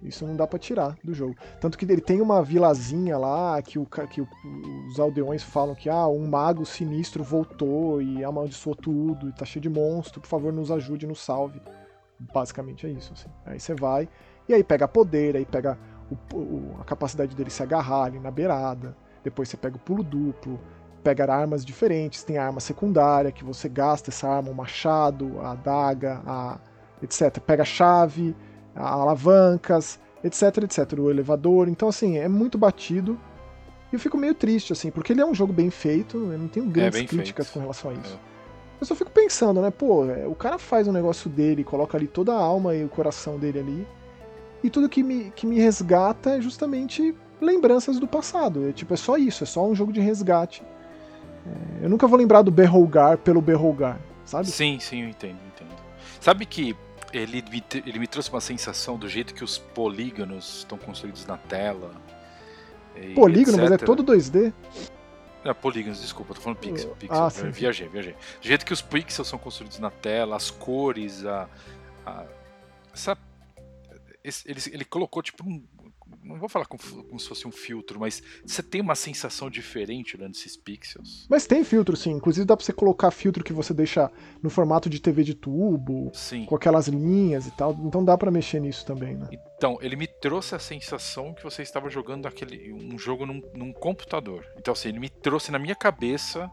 Isso não dá pra tirar do jogo. Tanto que ele tem uma vilazinha lá que, o, que os aldeões falam que ah, um mago sinistro voltou e amaldiçoou tudo e tá cheio de monstro, por favor, nos ajude, nos salve. Basicamente é isso. Assim. Aí você vai e aí pega poder, aí pega o- o- a capacidade dele se agarrar ali na beirada. Depois você pega o pulo duplo, pega armas diferentes, tem a arma secundária que você gasta essa arma, o machado, a adaga, a etc. Pega a chave, a alavancas, etc, etc, o elevador. Então assim, é muito batido. E eu fico meio triste assim, porque ele é um jogo bem feito, eu não tenho grandes É críticas feito. com relação a isso. É. Eu só fico pensando, né, pô, é, o cara faz um negócio dele, coloca ali toda a alma e o coração dele ali. E tudo que me, que me resgata é justamente lembranças do passado. É tipo, é só isso, é só um jogo de resgate. É, eu nunca vou lembrar do Berrogar pelo Berrogar, sabe? Sim, sim, eu entendo, eu entendo. Sabe que ele me, ele me trouxe uma sensação do jeito que os polígonos estão construídos na tela. Polígono, mas é etc. todo 2D. Não, polígonos, desculpa, tô falando pixel. Ah, pixel sim, sim. viajei, viajei. Do jeito que os pixels são construídos na tela, as cores, a. a- essa, esse- ele, ele colocou tipo um. Não vou falar como, como se fosse um filtro, mas você tem uma sensação diferente olhando esses pixels. Mas tem filtro, sim. Inclusive dá pra você colocar filtro que você deixa no formato de TV de tubo, Sim. com aquelas linhas e tal. Então dá pra mexer nisso também, né? Então, ele me trouxe a sensação que você estava jogando aquele, um jogo num, num computador. Então, assim, ele me trouxe na minha cabeça,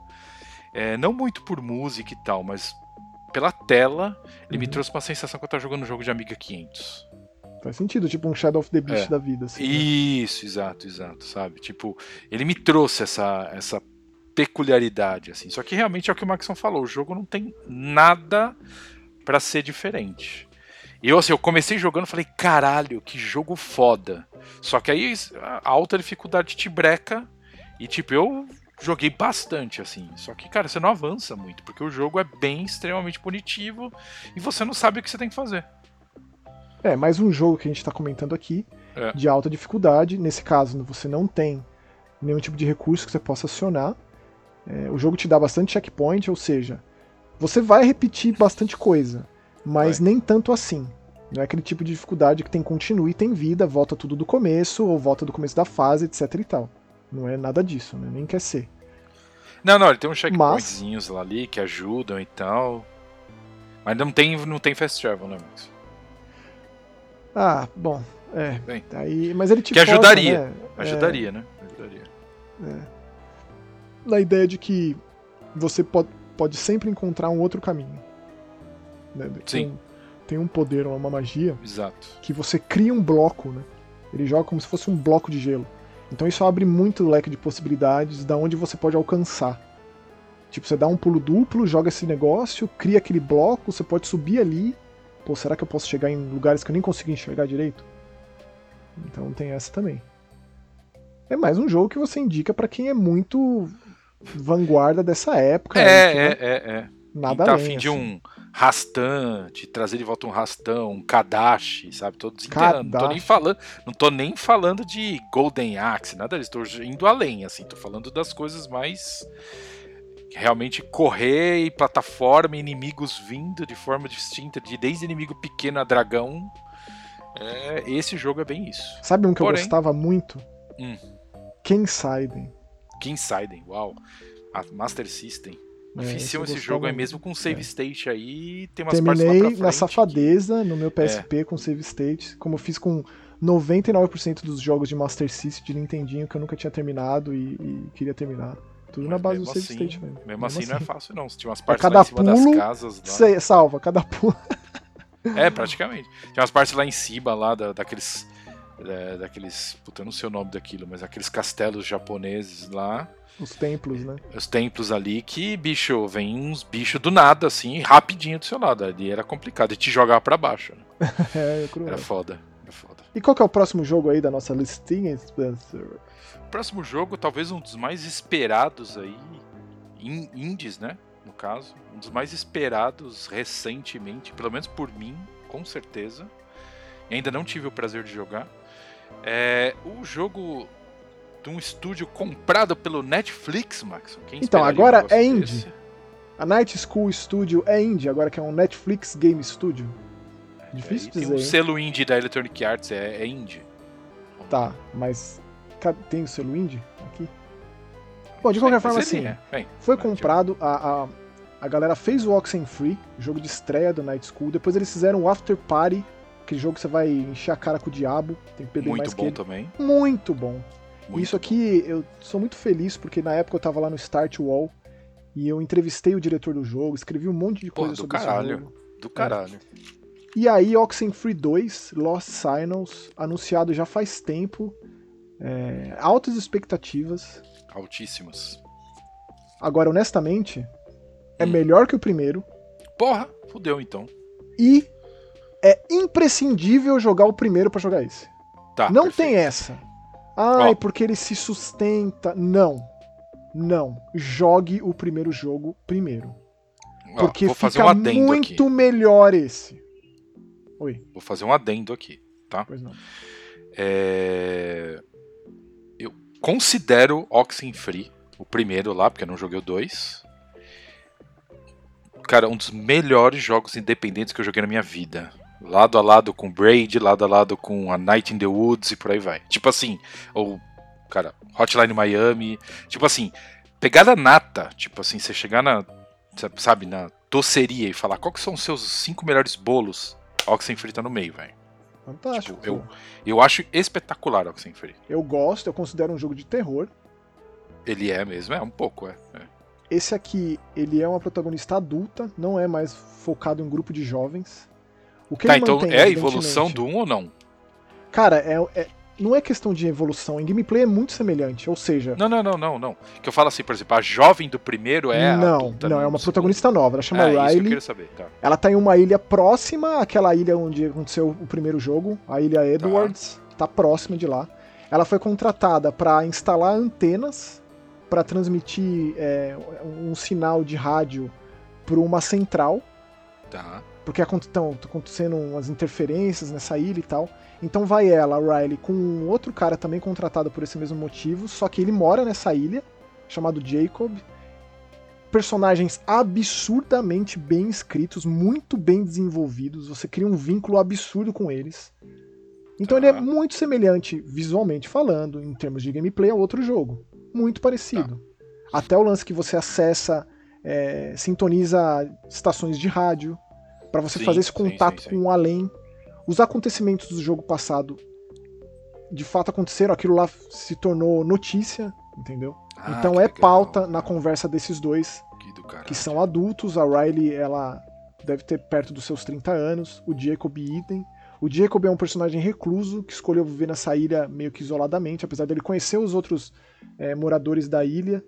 é, não muito por música e tal, mas pela tela, ele me Uhum. trouxe uma sensação que eu estava jogando um jogo de Amiga 500. Faz sentido, tipo um Shadow of the Beast É. da vida, assim. né? Isso, exato, exato, sabe? Tipo, ele me trouxe essa, essa peculiaridade, assim. Só que realmente é o que o Maxon falou, o jogo não tem nada pra ser diferente. E eu, assim, eu comecei jogando e falei, caralho, que jogo foda. Só que aí a alta dificuldade te breca e, tipo, eu joguei bastante, assim. Só que, cara, você não avança muito, porque o jogo é bem extremamente punitivo e você não sabe o que você tem que fazer. É, mais um jogo que a gente tá comentando aqui, É. de alta dificuldade. Nesse caso, você não tem nenhum tipo de recurso que você possa acionar. É, o jogo te dá bastante checkpoint, ou seja, você vai repetir bastante coisa, mas Vai. nem tanto assim. Não é aquele tipo de dificuldade que tem continue, tem vida, volta tudo do começo, ou volta do começo da fase, etc e tal. Não é nada disso, né? Nem quer ser. Não, não, ele tem uns checkpointzinhos Mas... ali que ajudam e tal. Mas não tem, não tem fast travel, né, Max? Ah, bom. É. Bem, aí, mas ele te Que ajudaria. Né? Ajudaria, é, né? Ajudaria. É. Na ideia de que você pode, pode sempre encontrar um outro caminho. Né? Sim. Tem, tem um poder, uma magia. Exato. Que você cria um bloco, né? Ele joga como se fosse um bloco de gelo. Então isso abre muito o leque de possibilidades da onde você pode alcançar. Tipo, você dá um pulo duplo, joga esse negócio, cria aquele bloco, você pode subir ali. Pô, será que eu posso chegar em lugares que eu nem consigo enxergar direito? Então tem essa também. É mais um jogo que você indica para quem é muito vanguarda dessa época. É, né? é, é, é. Nada tá além, afim assim. de um Rastan, de trazer de volta um Rastan, um Kadashi, sabe? Tô desenterrando. Não tô nem falando, não tô nem falando de Golden Axe, nada disso. Tô indo além, assim. Tô falando das coisas mais realmente correr e plataforma, inimigos vindo de forma distinta, de desde inimigo pequeno a dragão. É, esse jogo é bem isso. Sabe um que Porém, eu gostava muito? Hum. Kensaiden. Kensaiden, uau. A Master System. É, Difícil esse jogo, é mesmo com save é. state aí, tem umas Terminei partes na safadeza que... no meu PSP é. com save state, como eu fiz com 99% dos jogos de Master System de Nintendinho que eu nunca tinha terminado e, e queria terminar. Tudo Mas na base do save assim, state mesmo. Mesmo, mesmo assim, assim, não é fácil não, tinha umas partes lá em cima pulo, das casas. Lá. Salva, cada pulo. é, praticamente. Tinha umas partes lá em cima, lá da, daqueles... É, daqueles. Puta, eu não sei o nome daquilo, mas aqueles castelos japoneses lá. Os templos, né? Os templos ali que, bicho, vem uns bichos do nada, assim, rapidinho do seu lado. Ali era complicado. E te jogar para baixo. Né? é, cruel. Era foda, era foda. E qual que é o próximo jogo aí da nossa listinha, Spencer? O próximo jogo, talvez um dos mais esperados aí, in, indies, né? No caso. Um dos mais esperados recentemente, pelo menos por mim, com certeza. E ainda não tive o prazer de jogar. É o jogo de um estúdio comprado pelo Netflix, Max. Então, agora é indie. Desse? A Night School Studio é indie, agora que é um Netflix Game Studio. Difícil é, dizer. Tem o selo indie da Electronic Arts, é, é indie. Tá, mas tem o selo indie aqui? Bom, de qualquer forma, assim, é. Bem, foi comprado, a, a, a galera fez o Oxenfree, jogo de estreia do Night School, depois eles fizeram o After Party, aquele jogo que você vai encher a cara com o diabo, tem que beber Muito mais bom que ele. também. Muito bom. Muito Isso aqui bom. eu sou muito feliz porque na época eu tava lá no Start Wall e eu entrevistei o diretor do jogo, escrevi um monte de coisa sobre caralho, esse jogo. Do caralho. É. E aí Oxenfree 2, Lost Signals, anunciado já faz tempo. É, altas expectativas. Altíssimas. Agora, honestamente, é hum. melhor que o primeiro. Porra, fudeu então. E é imprescindível jogar o primeiro para jogar esse. Tá, Não perfeito. tem essa. Ai, oh. porque ele se sustenta. Não. Não. Jogue o primeiro jogo primeiro. Porque vou fazer fica um muito aqui. melhor esse. Oi. Vou fazer um adendo aqui, tá? Pois não. É... Eu considero Oxenfree o primeiro lá, porque eu não joguei o 2. Cara, um dos melhores jogos independentes que eu joguei na minha vida lado a lado com Braid, lado a lado com a Night in the Woods e por aí vai. Tipo assim, ou, cara, Hotline Miami, tipo assim, pegada nata, tipo assim, você chegar na, sabe, na doceria e falar qual que são os seus cinco melhores bolos, Oxenfree tá no meio, velho. Fantástico. Tipo, eu, eu acho espetacular Oxenfree. Eu gosto, eu considero um jogo de terror. Ele é mesmo, é um pouco, é. é. Esse aqui, ele é uma protagonista adulta, não é mais focado em um grupo de jovens. O que tá, ele então mantém, é a evolução do 1 ou não? Cara, é, é, não é questão de evolução. Em gameplay é muito semelhante, ou seja. Não, não, não, não, não. Que eu falo assim, por exemplo, a jovem do primeiro é não. Não, é uma protagonista nova. Ela chama é, Riley. Isso que eu queria saber. Tá. Ela tá em uma ilha próxima àquela ilha onde aconteceu o primeiro jogo, a ilha Edwards. Tá, tá próxima de lá. Ela foi contratada para instalar antenas para transmitir é, um sinal de rádio para uma central. Tá porque estão acontecendo umas interferências nessa ilha e tal. Então vai ela, a Riley, com outro cara também contratado por esse mesmo motivo, só que ele mora nessa ilha, chamado Jacob. Personagens absurdamente bem escritos, muito bem desenvolvidos, você cria um vínculo absurdo com eles. Então ele é muito semelhante, visualmente falando, em termos de gameplay, a outro jogo. Muito parecido. Tá. Até o lance que você acessa, é, sintoniza estações de rádio, para você sim, fazer esse contato sim, sim, com o além. Os acontecimentos do jogo passado de fato aconteceram, aquilo lá se tornou notícia, entendeu? Ah, então é legal. pauta na conversa desses dois, que, que são adultos. A Riley, ela deve ter perto dos seus 30 anos, o Jacob idem. O Jacob é um personagem recluso que escolheu viver nessa ilha meio que isoladamente, apesar dele conhecer os outros é, moradores da ilha.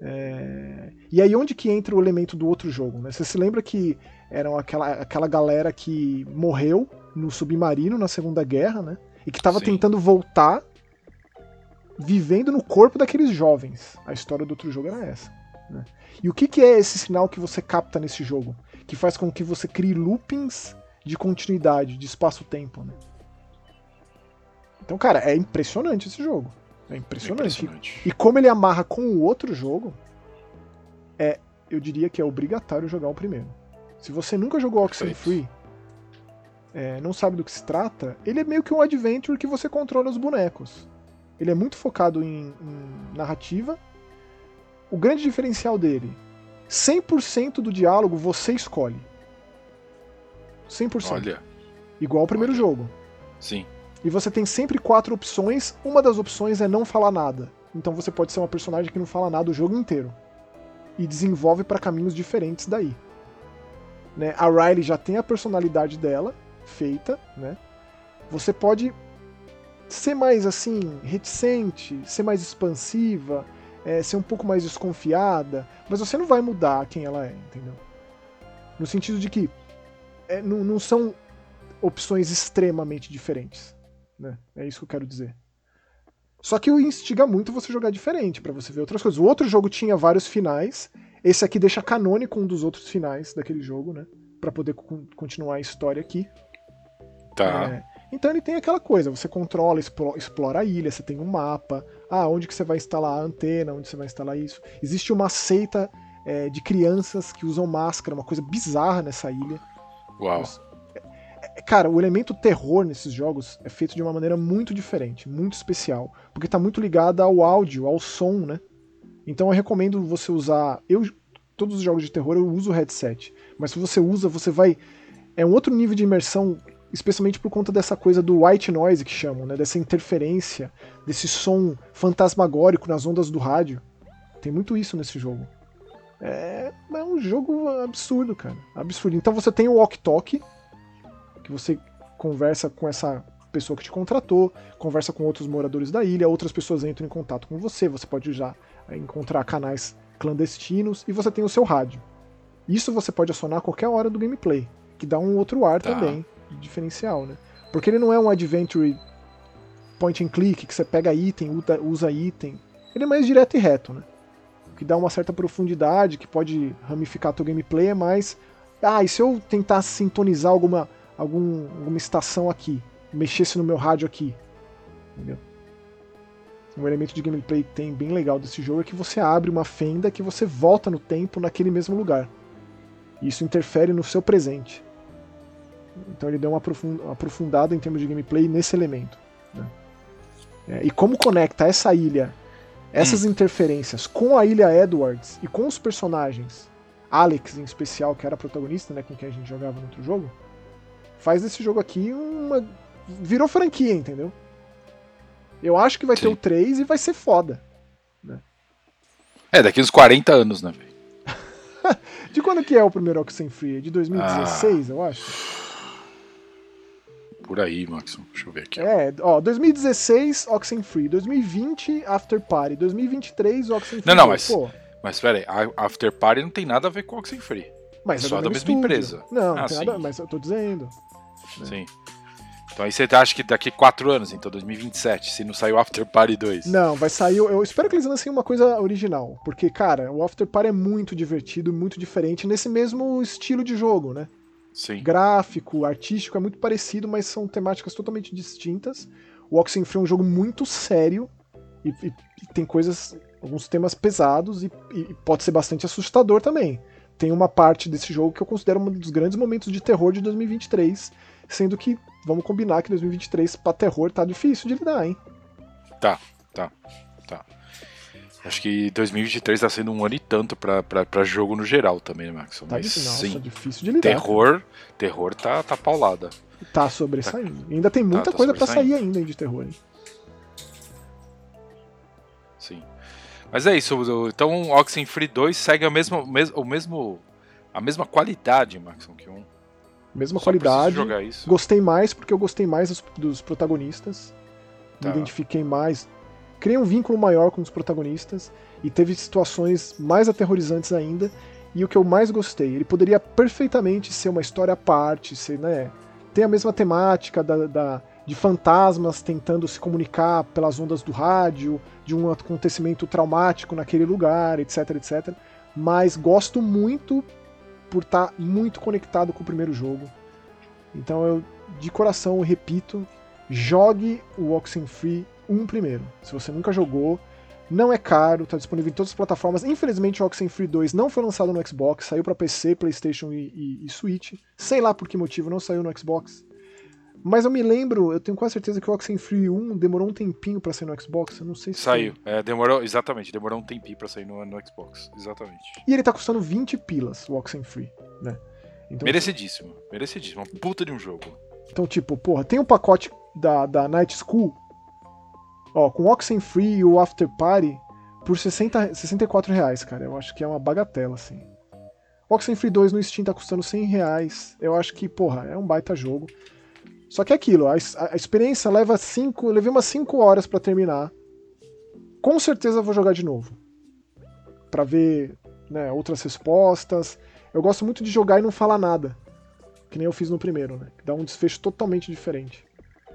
É... E aí onde que entra o elemento do outro jogo? Né? Você se lembra que eram aquela, aquela galera que morreu no submarino na Segunda Guerra, né? E que estava tentando voltar vivendo no corpo daqueles jovens. A história do outro jogo era essa. Né? E o que, que é esse sinal que você capta nesse jogo? Que faz com que você crie loopings de continuidade, de espaço-tempo. Né? Então, cara, é impressionante esse jogo. É impressionante. é impressionante. E como ele amarra com o outro jogo, é, eu diria que é obrigatório jogar o primeiro. Se você nunca jogou Oxenfree, é, não sabe do que se trata, ele é meio que um adventure que você controla os bonecos. Ele é muito focado em, em narrativa. O grande diferencial dele, 100% do diálogo você escolhe. 100%. Olha. Igual ao primeiro Olha. jogo. Sim. E você tem sempre quatro opções. Uma das opções é não falar nada. Então você pode ser uma personagem que não fala nada o jogo inteiro. E desenvolve para caminhos diferentes daí. Né? A Riley já tem a personalidade dela feita, né? Você pode ser mais assim, reticente, ser mais expansiva, é, ser um pouco mais desconfiada, mas você não vai mudar quem ela é, entendeu? No sentido de que é, não, não são opções extremamente diferentes. Né? É isso que eu quero dizer. Só que o instiga muito você jogar diferente, para você ver outras coisas. O outro jogo tinha vários finais, esse aqui deixa canônico um dos outros finais daquele jogo, né? Pra poder continuar a história aqui. Tá. É, então ele tem aquela coisa, você controla, explora a ilha, você tem um mapa, ah, onde que você vai instalar a antena, onde você vai instalar isso. Existe uma seita é, de crianças que usam máscara, uma coisa bizarra nessa ilha. Uau. É, cara, o elemento terror nesses jogos é feito de uma maneira muito diferente, muito especial, porque está muito ligado ao áudio, ao som, né? Então eu recomendo você usar. Eu, todos os jogos de terror eu uso o headset, mas se você usa, você vai. É um outro nível de imersão, especialmente por conta dessa coisa do white noise que chamam, né? Dessa interferência, desse som fantasmagórico nas ondas do rádio. Tem muito isso nesse jogo. É, é um jogo absurdo, cara. Absurdo. Então você tem o Walk Talk, que você conversa com essa pessoa que te contratou, conversa com outros moradores da ilha, outras pessoas entram em contato com você, você pode é, encontrar canais clandestinos e você tem o seu rádio. Isso você pode acionar a qualquer hora do gameplay, que dá um outro ar tá. também, diferencial, né? Porque ele não é um adventure point and click, que você pega item, usa item. Ele é mais direto e reto, né? que dá uma certa profundidade, que pode ramificar teu gameplay, é mais. Ah, e se eu tentar sintonizar alguma, algum, alguma estação aqui? Mexesse no meu rádio aqui? Entendeu? Um elemento de gameplay que tem bem legal desse jogo é que você abre uma fenda que você volta no tempo naquele mesmo lugar. Isso interfere no seu presente. Então ele deu uma aprofundada em termos de gameplay nesse elemento. Né? É, e como conecta essa ilha essas hum. interferências com a Ilha Edwards e com os personagens, Alex em especial, que era protagonista, né, com quem a gente jogava no outro jogo, faz desse jogo aqui uma. virou franquia, entendeu? Eu acho que vai Sim. ter o 3 e vai ser foda. Né? É, daqui uns 40 anos, né, velho? De quando que é o primeiro Oxenfree? É de 2016, ah. eu acho por aí, Max. Deixa eu ver aqui. É, ó, 2016, Oxenfree. 2020, After Party. 2023, Oxenfree. Não, não, mas. Pô. Mas peraí, After Party não tem nada a ver com Oxenfree. Mas é, é só da mesma estúdio. empresa. Não, não ah, tem nada, mas eu tô dizendo. Né? Então aí você acha que daqui 4 anos, então 2027, se não sair o After Party 2? Não, vai sair. Eu espero que eles lancem uma coisa original. Porque, cara, o After Party é muito divertido, muito diferente nesse mesmo estilo de jogo, né? Sim. gráfico, artístico é muito parecido, mas são temáticas totalmente distintas. O Oxenfree é um jogo muito sério e, e, e tem coisas, alguns temas pesados e, e, pode ser bastante assustador também. Tem uma parte desse jogo que eu considero um dos grandes momentos de terror de 2023, sendo que vamos combinar que 2023 pra terror tá difícil de lidar, hein? Tá, tá, tá. Acho que 2023 tá sendo um ano e tanto pra, pra, pra jogo no geral também, né, Max? Tá Mas nossa, sim, difícil de lidar. terror, terror tá, tá paulada. Tá sobressaindo. E ainda tem muita tá coisa pra sair ainda hein, de terror. Hein? Sim. Mas é isso, então o Oxenfree 2 segue a mesma, o mes- o mesmo, a mesma qualidade, Maxon, que um. Mesma Só qualidade. jogar isso. Gostei mais porque eu gostei mais dos, dos protagonistas. Tá. Me identifiquei mais. Criei um vínculo maior com os protagonistas. E teve situações mais aterrorizantes ainda. E o que eu mais gostei, ele poderia perfeitamente ser uma história à parte, ser, né? Ter a mesma temática da, da- de fantasmas tentando se comunicar pelas ondas do rádio, de um acontecimento traumático naquele lugar, etc, etc. Mas gosto muito por estar muito conectado com o primeiro jogo. Então eu, de coração, eu repito, jogue o Oxenfree 1 primeiro. Se você nunca jogou, não é caro, está disponível em todas as plataformas. Infelizmente o Oxenfree 2 não foi lançado no Xbox, saiu para PC, Playstation e, e, e Switch. Sei lá por que motivo não saiu no Xbox. Mas eu me lembro, eu tenho quase certeza que o Oxenfree 1 demorou um tempinho para sair no Xbox, eu não sei se Saiu. É, demorou, exatamente, demorou um tempinho pra sair no, no Xbox. Exatamente. E ele tá custando 20 pilas, o Oxenfree, né? Então, Merecidíssimo. Merecidíssimo. Uma puta de um jogo. Então, tipo, porra, tem um pacote da, da Night School, ó, com Oxenfree e o After Party por 60, 64 reais, cara. Eu acho que é uma bagatela, assim. Oxenfree 2 no Steam tá custando 100 reais. Eu acho que, porra, é um baita jogo. Só que é aquilo, a, a experiência leva 5. Eu levei umas 5 horas pra terminar. Com certeza vou jogar de novo. Pra ver né, outras respostas. Eu gosto muito de jogar e não falar nada. Que nem eu fiz no primeiro, né? Que dá um desfecho totalmente diferente.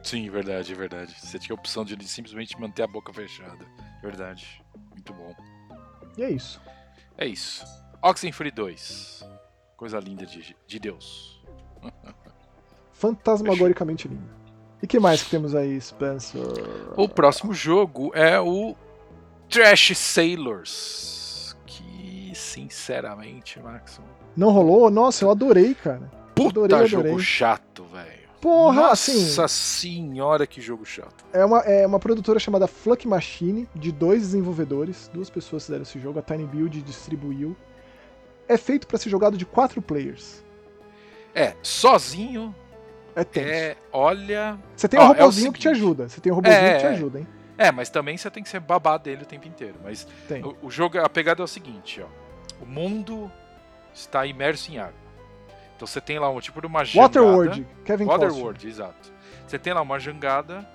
Sim, verdade, verdade. Você tinha a opção de simplesmente manter a boca fechada. Verdade. Muito bom. E é isso. É isso. Oxenfree 2. Coisa linda de, de Deus. Fantasmagoricamente lindo. E que mais que temos aí, Spencer? O próximo jogo é o Trash Sailors. Que, sinceramente, Max. Não rolou? Nossa, eu adorei, cara. Puta Adorei, jogo adorei. chato, velho. Porra, Nossa assim, senhora, que jogo chato. é uma, é uma produtora chamada Fluck Machine, de dois desenvolvedores. Duas pessoas fizeram esse jogo, a Tiny Build distribuiu. É feito pra ser jogado de quatro players. É, sozinho É tenso. é. Olha. Você tem Ó, um é o robozinho que te ajuda. Você tem um robozinho É, que te é. ajuda, hein? É, mas também você tem que ser babá dele o tempo inteiro. Mas Tem. o, o jogo, a pegada é o seguinte, ó. O mundo está imerso em água. Então você tem lá um tipo de uma jangada. Waterworld, Kevin Costner. Waterworld, exato. Você tem lá uma jangada,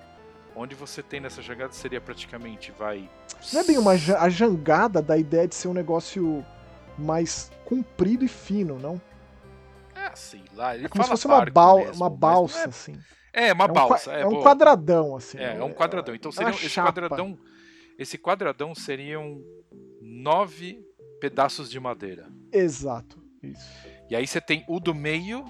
onde você tem nessa jangada seria praticamente, vai... Não é bem uma a jangada da ideia de ser um negócio mais comprido e fino, não? É, sei lá, ele É como se fosse uma, bal mesmo, uma mas balsa, não assim. É, é uma é um, balsa, é é, um boa. quadradão, assim. É, é um quadradão. Então é seria esse chapa. quadradão. Esse quadradão seriam nove pedaços de madeira. Exato. Isso. E aí você tem o do meio,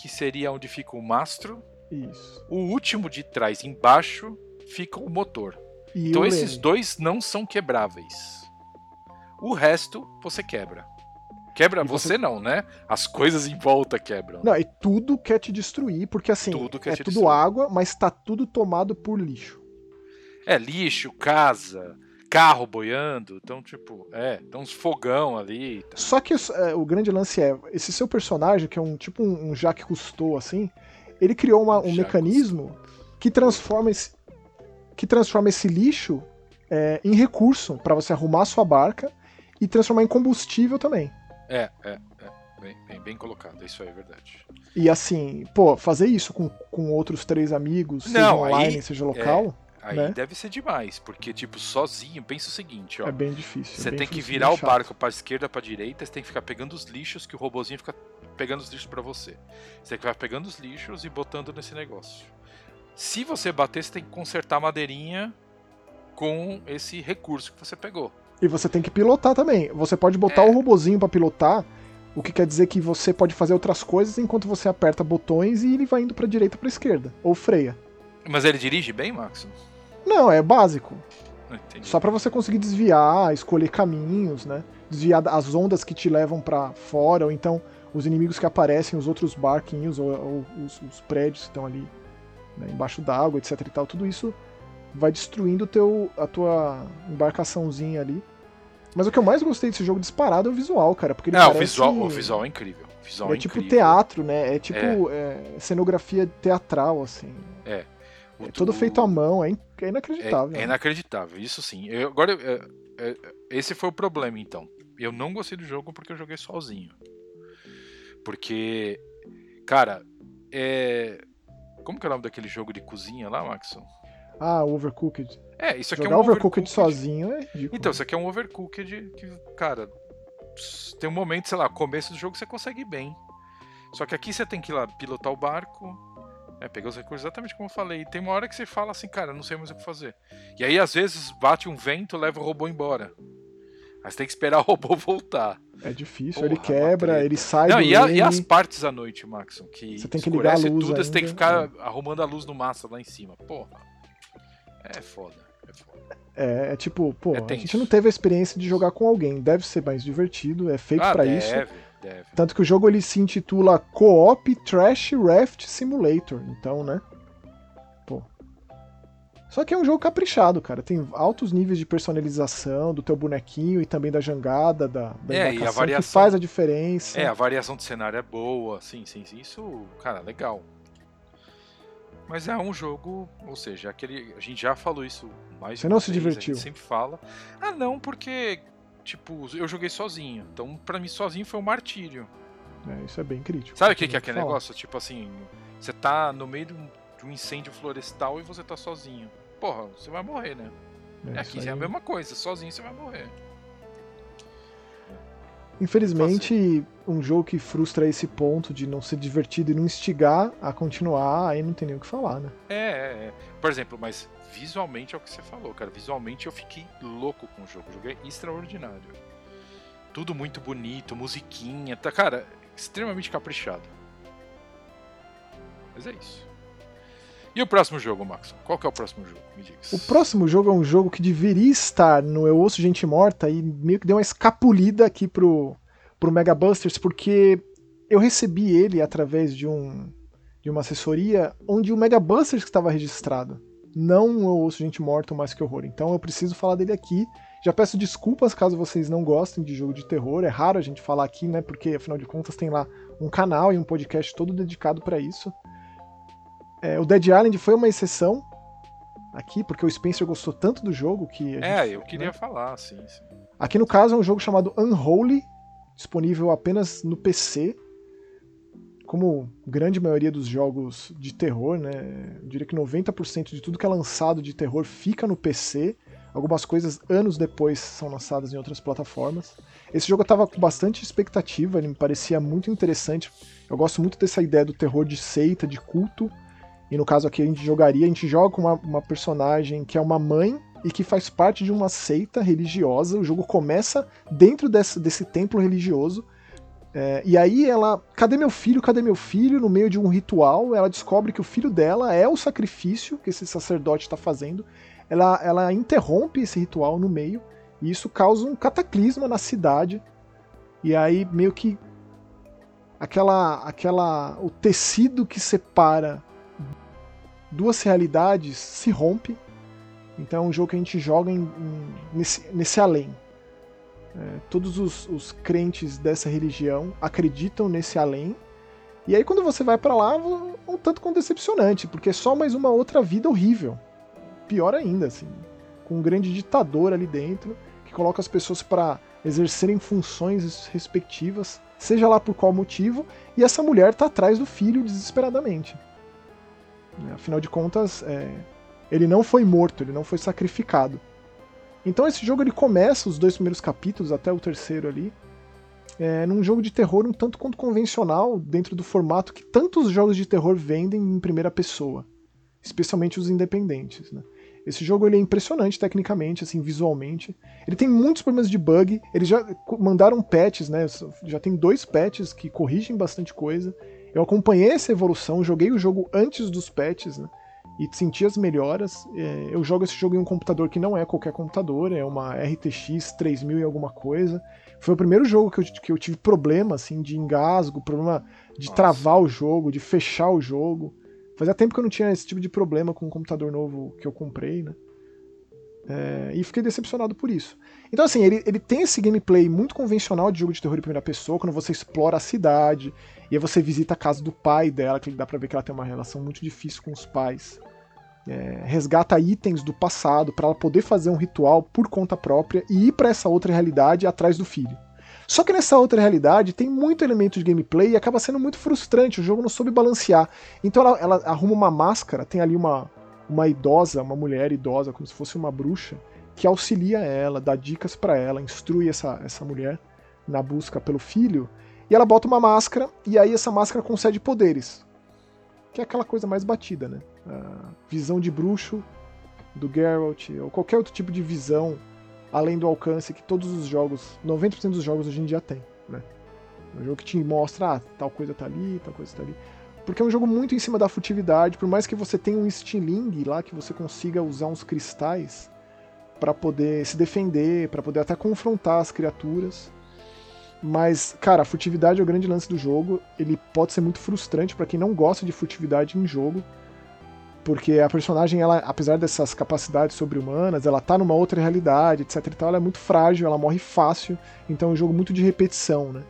que seria onde fica o mastro. Isso. O último de trás, embaixo, fica o motor. E Então o esses leme. dois não são quebráveis. O resto você quebra. Quebra você... você- não, né? As coisas em volta quebram. Não, e tudo quer te destruir, porque assim, Tudo é tudo destruir. água, mas tá tudo tomado por lixo. É lixo, casa, carro boiando. Então, tipo, é, tem uns fogão ali. Tá. Só que é, o grande lance é, esse seu personagem, que é um tipo um, um Jacques Cousteau, assim, ele criou uma- um Jacques mecanismo que transforma esse, que transforma esse lixo é, em recurso pra você arrumar a sua barca e transformar em combustível também. É, é, é. Bem, bem, bem colocado, isso aí é verdade. E assim, pô, fazer isso com, com outros três amigos, seja Não, online, aí- seja local, Aí Né? deve ser demais, porque, tipo, sozinho, pensa o seguinte, ó. é bem difícil. é Você bem tem que difícil, virar bem o chato. barco pra esquerda, pra direita, você tem que ficar pegando os lixos que o robozinho fica pegando os lixos pra você. Você tem que ficar pegando os lixos e botando nesse negócio. Se você bater, você tem que consertar a madeirinha com esse recurso que você pegou. E você tem que pilotar também. Você pode botar É. o robozinho pra pilotar, o que quer dizer que você pode fazer outras coisas enquanto você aperta botões e ele vai indo pra direita ou pra esquerda, ou freia. Mas ele dirige bem, Max? Não, é básico. Entendi. Só pra você conseguir desviar, escolher caminhos, né? Desviar as ondas que te levam pra fora, ou então os inimigos que aparecem, os outros barquinhos, ou, ou os, os prédios que estão ali. né, embaixo d'água, etc e tal, tudo isso vai destruindo teu, a tua embarcaçãozinha ali. Mas o que eu mais gostei desse jogo disparado é o visual, cara. Porque ele é, o, visual, o visual é incrível. Visual é, é tipo incrível. teatro, né? É tipo é. É, cenografia teatral, assim. É. O, é todo feito à mão, é, é inacreditável. É, é, inacreditável, isso sim. Eu, agora, esse foi o problema, então. Eu não gostei do jogo porque eu joguei sozinho. Porque, cara, é. Como que é o nome daquele jogo de cozinha lá, Maxon? Ah, Overcooked. É, isso aqui Jogar é um overcooked, overcooked sozinho é ridículo. Então, isso aqui é um Overcooked que, cara, tem um momento, sei lá, começo do jogo você consegue ir bem. Só que aqui você tem que ir lá pilotar o barco, é, pegar os recursos exatamente como eu falei. E tem uma hora que você fala assim, cara, não sei mais o que fazer. E aí, às vezes, bate um vento, leva o robô embora. Aí você tem que esperar o robô voltar. É difícil, Porra, ele quebra, ele sai não, do e, a, e, as partes à noite, Maxon, que você tem que ligar a luz tudo, ainda, você tem que ficar é. arrumando a luz no massa lá em cima. Porra. É foda, é foda. É, é tipo, pô, É a gente não teve a experiência de jogar com alguém. Deve ser mais divertido, é feito Ah, deve, isso. deve. Tanto que o jogo ele se intitula Co-op Trash Raft Simulator. Então, né? Pô. Só que é um jogo caprichado, cara. Tem altos níveis de personalização do teu bonequinho e também da jangada, da, da É, e a embarcação, que variação- faz a diferença. É, a variação de cenário é boa, sim, sim, sim. Isso, cara, legal. Mas é um jogo, ou seja, aquele. A gente já falou isso mais Você não se vez, divertiu? A gente sempre fala. Ah, não, porque, tipo, eu joguei sozinho. Então, pra mim, sozinho foi um martírio. É, isso é bem crítico. Sabe o que, que é aquele falar. negócio? Tipo assim, você tá no meio de um, incêndio florestal e você tá sozinho. Porra, você vai morrer, né? É, Aqui é a mesma coisa, sozinho você vai morrer. Infelizmente, um jogo que frustra esse ponto de não ser divertido e não instigar a continuar, aí não tem nem o que falar, né? É, é, é. Por exemplo, mas visualmente é o que você falou, cara. Visualmente eu fiquei louco com o jogo. O jogo é extraordinário. Tudo muito bonito, musiquinha, tá, cara, extremamente caprichado. Mas é isso. E o próximo jogo, Max? Qual que é o próximo jogo? Me diga. O próximo jogo é um jogo que deveria estar no Eu Ouço Gente Morta e meio que deu uma escapulida aqui pro, pro Mega Busters, porque eu recebi ele através de, um, de uma assessoria onde o Mega Busters estava registrado. Não o Eu Ouço Gente Morta, Mais Que Horror. Então eu preciso falar dele aqui. Já peço desculpas caso vocês não gostem de jogo de terror. É raro a gente falar aqui, né? Porque afinal de contas tem lá um canal e um podcast todo dedicado para isso. É, o Dead Island foi uma exceção aqui, porque o Spencer gostou tanto do jogo que. É, gente- eu queria né? falar, sim, sim. Aqui no caso é um jogo chamado Unholy, disponível apenas no PC. Como grande maioria dos jogos de terror, né? Eu diria que 90% de tudo que é lançado de terror fica no PC. Algumas coisas anos depois são lançadas em outras plataformas. Esse jogo eu tava com bastante expectativa, ele me parecia muito interessante. Eu gosto muito dessa ideia do terror de seita, de culto. E no caso aqui a gente jogaria, a gente joga uma, uma personagem que é uma mãe e que faz parte de uma seita religiosa. O jogo começa dentro desse, desse templo religioso. É, e aí ela. Cadê meu filho? Cadê meu filho? No meio de um ritual, ela descobre que o filho dela é o sacrifício que esse sacerdote está fazendo. Ela, ela interrompe esse ritual no meio. E isso causa um cataclisma na cidade. E aí meio que aquela aquela o tecido que separa duas realidades se rompe. Então é um jogo que a gente joga em- em- nesse, nesse além. É, todos os, os crentes dessa religião acreditam nesse além. E aí quando você vai pra lá, um tanto quanto decepcionante, porque é só mais uma outra vida horrível. Pior ainda, assim, com um grande ditador ali dentro que coloca as pessoas para exercerem funções respectivas, seja lá por qual motivo, e essa mulher tá atrás do filho desesperadamente. Né, Afinal de contas, é, ele não foi morto, ele não foi sacrificado. Então esse jogo ele começa os dois primeiros capítulos até o terceiro ali, é, num jogo de terror um tanto quanto convencional dentro do formato que tantos jogos de terror vendem em primeira pessoa, especialmente os independentes. Né? Esse jogo ele é impressionante tecnicamente, assim, visualmente. Ele tem muitos problemas de bug. Eles já mandaram patches, né? Já tem dois patches que corrigem bastante coisa. Eu acompanhei essa evolução, joguei o jogo antes dos patches, né? E senti as melhoras. É, Eu jogo esse jogo em um computador que não é qualquer computador, é uma RTX 3000 e alguma coisa. Foi o primeiro jogo que eu, que eu tive problema, assim, de engasgo, problema de Nossa. travar o jogo, de fechar o jogo. Fazia tempo que eu não tinha esse tipo de problema com o computador novo que eu comprei, né? É, e fiquei decepcionado por isso. Então, assim, ele, ele tem esse gameplay muito convencional de jogo de terror em primeira pessoa, quando você explora a cidade, e aí você visita a casa do pai dela, que dá pra ver que ela tem uma relação muito difícil com os pais. É, resgata itens do passado para ela poder fazer um ritual por conta própria e ir para essa outra realidade atrás do filho. Só que nessa outra realidade tem muito elemento de gameplay e acaba sendo muito frustrante, o jogo não soube balancear. Então ela, ela arruma uma máscara, tem ali uma, uma idosa, uma mulher idosa, como se fosse uma bruxa, que auxilia ela, dá dicas para ela, instrui essa, essa mulher na busca pelo filho, e ela bota uma máscara, e aí essa máscara concede poderes. Que é aquela coisa mais batida, né? A visão de bruxo do Geralt, ou qualquer outro tipo de visão além do alcance que todos os jogos, 90% dos jogos hoje em dia tem, né? Um jogo que te mostra, ah, tal coisa tá ali, tal coisa tá ali. Porque é um jogo muito em cima da furtividade, por mais que você tenha um stiling lá, que você consiga usar uns cristais para poder se defender, para poder até confrontar as criaturas. Mas, cara, a furtividade é o grande lance do jogo. Ele pode ser muito frustrante para quem não gosta de furtividade em jogo. Porque a personagem, ela, apesar dessas capacidades sobre-humanas, ela tá numa outra realidade, etc e tal, ela é muito frágil, ela morre fácil. Então é um jogo muito de repetição, né?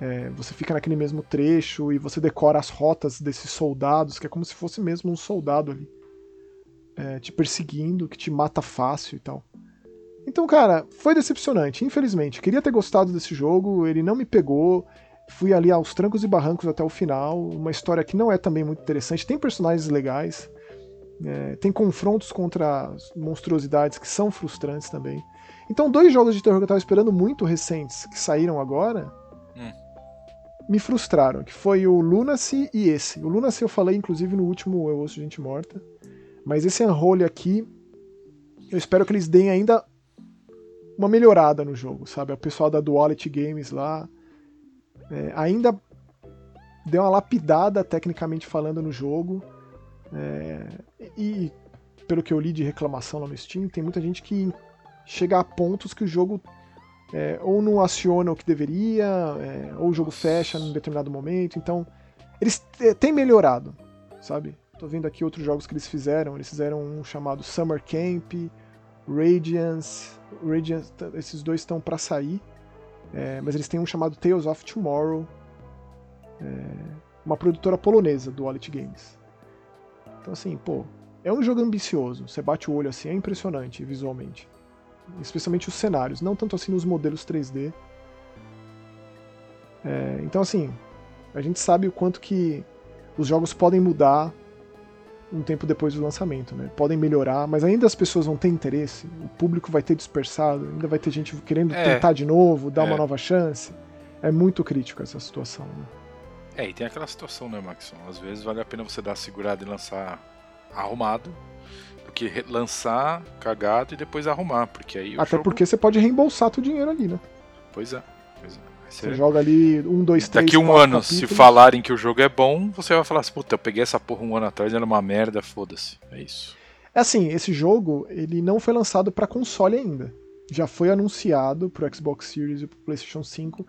É, você fica naquele mesmo trecho e você decora as rotas desses soldados, que é como se fosse mesmo um soldado ali. É, te perseguindo, que te mata fácil e tal. Então, cara, foi decepcionante, infelizmente. Queria ter gostado desse jogo, ele não me pegou. Fui ali aos trancos e barrancos até o final. Uma história que não é também muito interessante. Tem personagens legais, é, tem confrontos contra monstruosidades que são frustrantes também. Então, dois jogos de terror que eu tava esperando muito recentes, que saíram agora, me frustraram, que foi o Lunacy e esse. O Lunacy eu falei, inclusive, no último Eu Ouço Gente Morta. Mas esse Unholy aqui, eu espero que eles deem ainda uma melhorada no jogo, sabe? O pessoal da Duality Games lá é, ainda deu uma lapidada, tecnicamente falando, no jogo. É, e, pelo que eu li de reclamação lá no Steam, tem muita gente que chega a pontos que o jogo é, ou não aciona o que deveria, é, ou o jogo fecha num determinado momento. Então, eles têm melhorado, sabe? Tô vendo aqui outros jogos que eles fizeram. Eles fizeram um chamado Summer Camp, Radiance. Radiance esses dois estão para sair. É, mas eles têm um chamado Tales of Tomorrow. É, uma produtora polonesa do Wallet Games. Então, assim, pô, é um jogo ambicioso. Você bate o olho assim, é impressionante visualmente especialmente os cenários, não tanto assim nos modelos 3D. É, então, assim, a gente sabe o quanto que os jogos podem mudar um tempo depois do lançamento, né? Podem melhorar, mas ainda as pessoas vão ter interesse, o público vai ter dispersado, ainda vai ter gente querendo é, tentar de novo, dar é. uma nova chance. É muito crítico essa situação, né? É, e tem aquela situação, né, Maxon? Às vezes vale a pena você dar segurada e lançar arrumado, que lançar cagado e depois arrumar, porque aí Até jogo... porque você pode reembolsar teu dinheiro ali, né? Pois é. Pois é. Você, você joga ali um, dois, três. Daqui um ano, capítulos. se falarem que o jogo é bom, você vai falar assim, puta, eu peguei essa porra um ano atrás, era uma merda, foda-se. É isso. É assim, esse jogo, ele não foi lançado para console ainda. Já foi anunciado pro Xbox Series e pro PlayStation 5.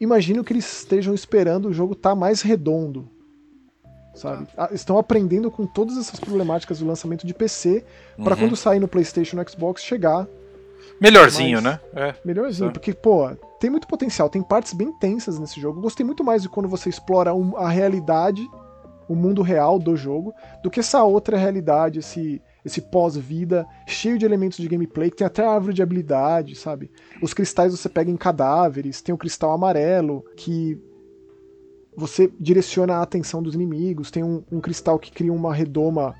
Imagino que eles estejam esperando o jogo estar tá mais redondo, sabe? Ah. Estão aprendendo com todas essas problemáticas do lançamento de PC uhum. para quando sair no PlayStation e no Xbox chegar melhorzinho, mais... né? É. Melhorzinho, porque pô, tem muito potencial, tem partes bem tensas nesse jogo. Eu gostei muito mais de quando você explora a realidade, o mundo real do jogo, do que essa outra realidade, esse esse pós-vida cheio de elementos de gameplay, que tem até árvore de habilidade, sabe? Os cristais você pega em cadáveres, tem o cristal amarelo, que você direciona a atenção dos inimigos, tem um, um, cristal que cria uma redoma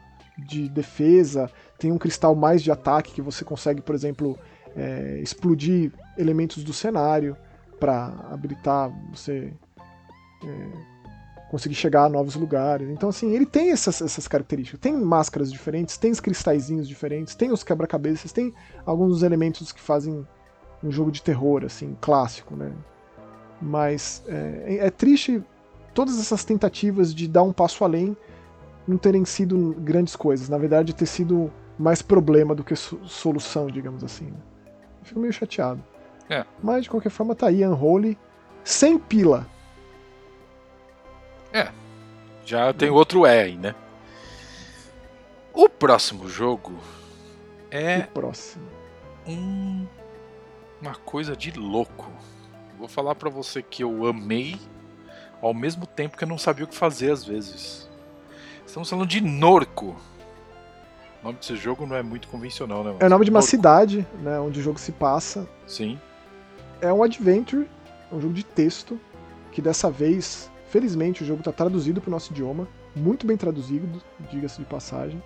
de defesa, tem um cristal mais de ataque que você consegue, por exemplo, é, explodir elementos do cenário para habilitar você é, conseguir chegar a novos lugares. Então, assim, ele tem essas, essas características. Tem máscaras diferentes, tem os cristalzinhos diferentes, tem os quebra-cabeças, tem alguns dos elementos que fazem um jogo de terror, assim, clássico, né? Mas é, é triste todas essas tentativas de dar um passo além não terem sido grandes coisas. Na verdade, ter sido mais problema do que solução, digamos assim. Eu fico meio chateado. É. Mas, de qualquer forma, tá aí Unholy sem pila. É. Já tem outro E aí, né? O próximo jogo é. O próximo. Um, uma coisa de louco. Vou falar para você que eu amei, ao mesmo tempo que eu não sabia o que fazer às vezes. Estamos falando de Norco. O nome desse jogo não é muito convencional, né? É o nome de uma Norco. cidade, né, onde o jogo se passa. Sim. É um adventure, um jogo de texto, que dessa vez, felizmente, o jogo está traduzido para o nosso idioma, muito bem traduzido, diga-se de passagem.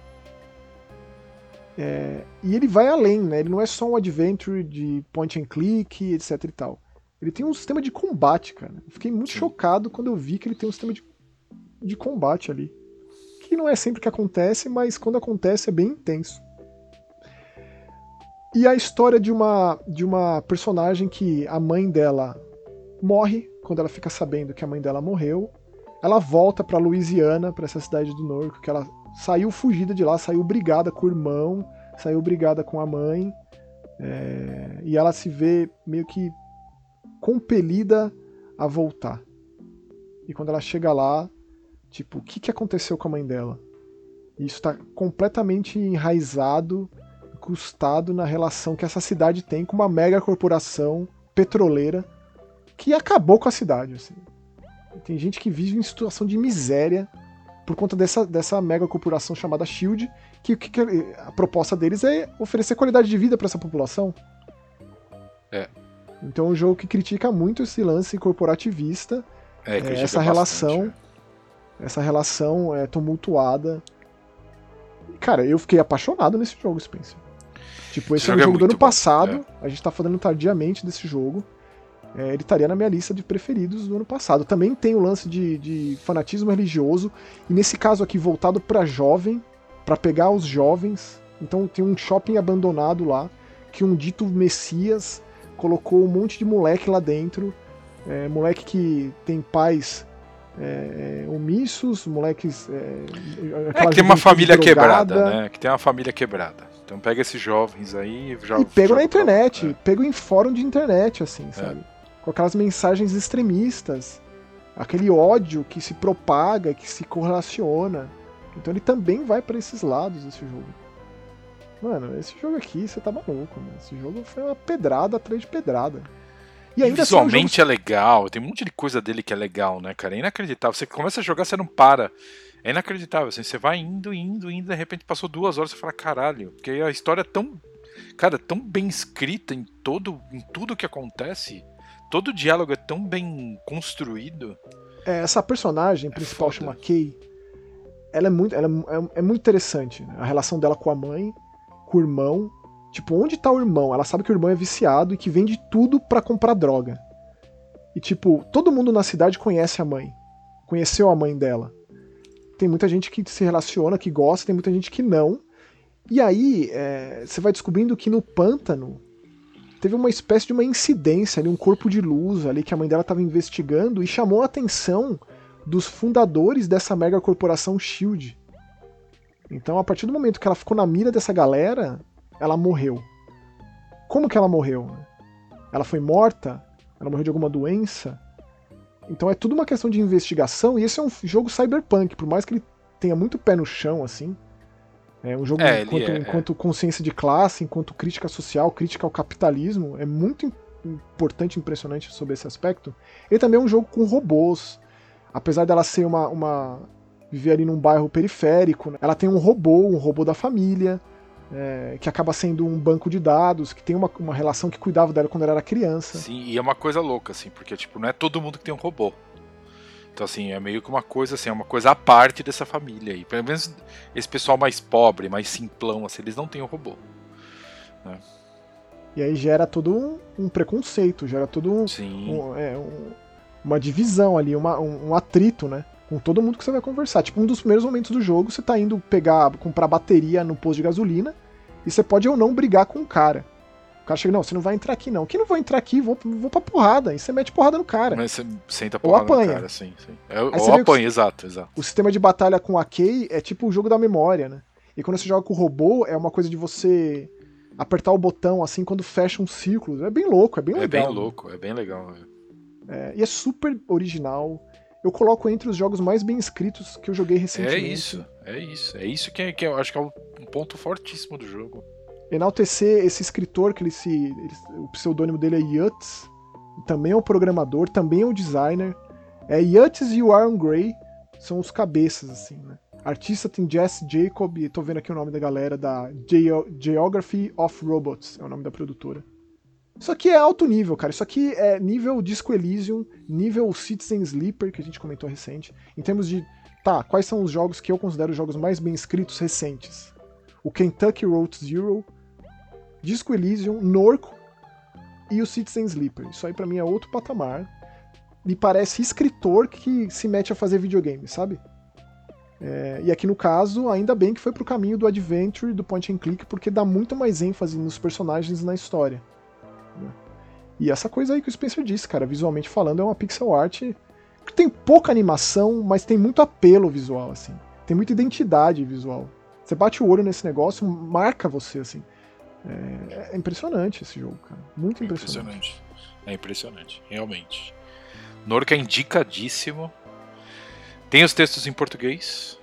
É, e ele vai além, né? Ele não é só um adventure de point and click, etc e tal. Ele tem um sistema de combate, cara. Eu fiquei muito Sim. chocado quando eu vi que ele tem um sistema de, de combate ali. Que não é sempre que acontece, mas quando acontece é bem intenso. E a história de uma, de uma personagem que a mãe dela morre quando ela fica sabendo que a mãe dela morreu. Ela volta para Louisiana, para essa cidade do Norco, que ela saiu fugida de lá, saiu brigada com o irmão, saiu brigada com a mãe, é, e ela se vê meio que compelida a voltar. E quando ela chega lá, tipo, o que, que aconteceu com a mãe dela? E isso está completamente enraizado, custado na relação que essa cidade tem com uma mega corporação petroleira que acabou com a cidade. Assim. Tem gente que vive em situação de miséria por conta dessa, dessa mega corporação chamada Shield, que, que, a proposta deles é oferecer qualidade de vida para essa população. É. Então é um jogo que critica muito esse lance corporativista, é, é, essa relação, bastante, é. Essa relação é, tumultuada. Cara, eu fiquei apaixonado nesse jogo, Spencer. Tipo, esse, esse é um jogo, é do ano bom, passado, é. a gente tá falando tardiamente desse jogo é, ele estaria na minha lista de preferidos do ano passado. Também tem o lance de, de fanatismo religioso, e nesse caso aqui voltado para jovem, para pegar os jovens. Então tem um shopping abandonado lá, que um dito Messias colocou um monte de moleque lá dentro. É, moleque que tem pais é, é omissos, moleques. É, é que tem uma família quebrada, né? Que tem uma família quebrada. Então pega esses jovens aí já. E pego na internet, é. pego em fórum de internet, assim, sabe? com aquelas mensagens extremistas, aquele ódio que se propaga, que se correlaciona. Então ele também vai para esses lados esse jogo. Mano, esse jogo aqui, você tá maluco, mano. Esse jogo foi uma pedrada atrás de pedrada. E ainda assim, Visualmente jogo... é legal, tem um monte de coisa dele que é legal, né, cara? É inacreditável. Você começa a jogar, você não para. É inacreditável, assim, você vai indo, indo, indo, de repente passou duas horas, você fala, caralho, porque a história é tão. Cara, tão bem escrita em todo. em tudo que acontece todo o diálogo é tão bem construído. É, essa personagem é principal chama Kay. Ela é muito, ela é, é, muito interessante. Né? A relação dela com a mãe, com o irmão. Tipo, onde tá o irmão? Ela sabe que o irmão é viciado e que vende tudo para comprar droga. E, tipo, todo mundo na cidade conhece a mãe. Conheceu a mãe dela. Tem muita gente que se relaciona, que gosta, tem muita gente que não. E aí, é, você vai descobrindo que no pântano teve uma espécie de uma incidência ali, um corpo de luz ali que a mãe dela estava investigando e chamou a atenção dos fundadores dessa mega corporação Shield. Então, a partir do momento que ela ficou na mira dessa galera, ela morreu. Como que ela morreu? Ela foi morta? Ela morreu de alguma doença? Então é tudo uma questão de investigação e esse é um jogo cyberpunk, por mais que ele tenha muito pé no chão assim, é um jogo é, enquanto, é, enquanto, consciência de classe, enquanto crítica social, crítica ao capitalismo. É muito importante e impressionante sobre esse aspecto. Ele também é um jogo com robôs. Apesar dela ser uma. uma viver ali num bairro periférico, né? ela tem um robô, um robô da família. É, que acaba sendo um banco de dados, que tem uma, uma relação que cuidava dela quando ela era criança. Sim, e é uma coisa louca, assim, porque tipo, não é todo mundo que tem um robô. Então, assim, é meio que uma coisa assim, é uma coisa à parte dessa família aí. Pelo menos esse pessoal mais pobre, mais simplão, assim, eles não têm o um robô. Né? E aí gera todo um, um preconceito, gera todo um, um, é, um, uma divisão ali, uma, um, atrito, né? Com todo mundo que você vai conversar. Tipo, um dos primeiros momentos do jogo, você tá indo pegar, comprar bateria no posto de gasolina, e você pode ou não brigar com o cara cara chega, não, você não vai entrar aqui não. Que não vou entrar aqui, vou, vou pra porrada. E você mete porrada no cara. Mas você senta porrada ou apanha. no cara, sim, sim. É, ou apanha, exato, exato. O sistema de batalha com a Kay é tipo o jogo da memória, né? E quando você joga com o robô, é uma coisa de você apertar o botão assim quando fecha um círculo. É bem louco, é bem legal. É bem louco, é bem legal. É, e é super original. Eu coloco entre os jogos mais bem escritos que eu joguei É recentemente. isso, é isso. É isso que, é, que eu acho que é um ponto fortíssimo do jogo. Enaltecer esse escritor, que ele se. ele- o pseudônimo dele é Yutz, também é um programador, também é um designer. É Yutz e o Aaron Gray são os cabeças, assim, né? Artista tem Jess Jacob, e tô vendo aqui o nome da galera da Geo- Geography of Robots, é o nome da produtora. Isso aqui é alto nível, cara. Isso aqui é nível Disco Elysium, nível Citizen Sleeper, que a gente comentou recente. Em termos de, tá, quais são os jogos que eu considero os jogos mais bem escritos recentes? O Kentucky Road Zero, Disco Elysium, Norco e o Citizen Sleeper. Isso aí pra mim é outro patamar. Me parece escritor que se mete a fazer videogame, sabe? É, e aqui no caso, ainda bem que foi pro caminho do adventure, do point and click, porque dá muito mais ênfase nos personagens e na história. Né? E essa coisa aí que o Spencer disse, cara, visualmente falando, é uma pixel art que tem pouca animação, mas tem muito apelo visual, assim. Tem muita identidade visual. Você bate o olho nesse negócio, marca você, assim. É, é impressionante esse jogo, cara. Muito impressionante. Impressionante. É impressionante, realmente. Norca é indicadíssimo. Tem os textos em português.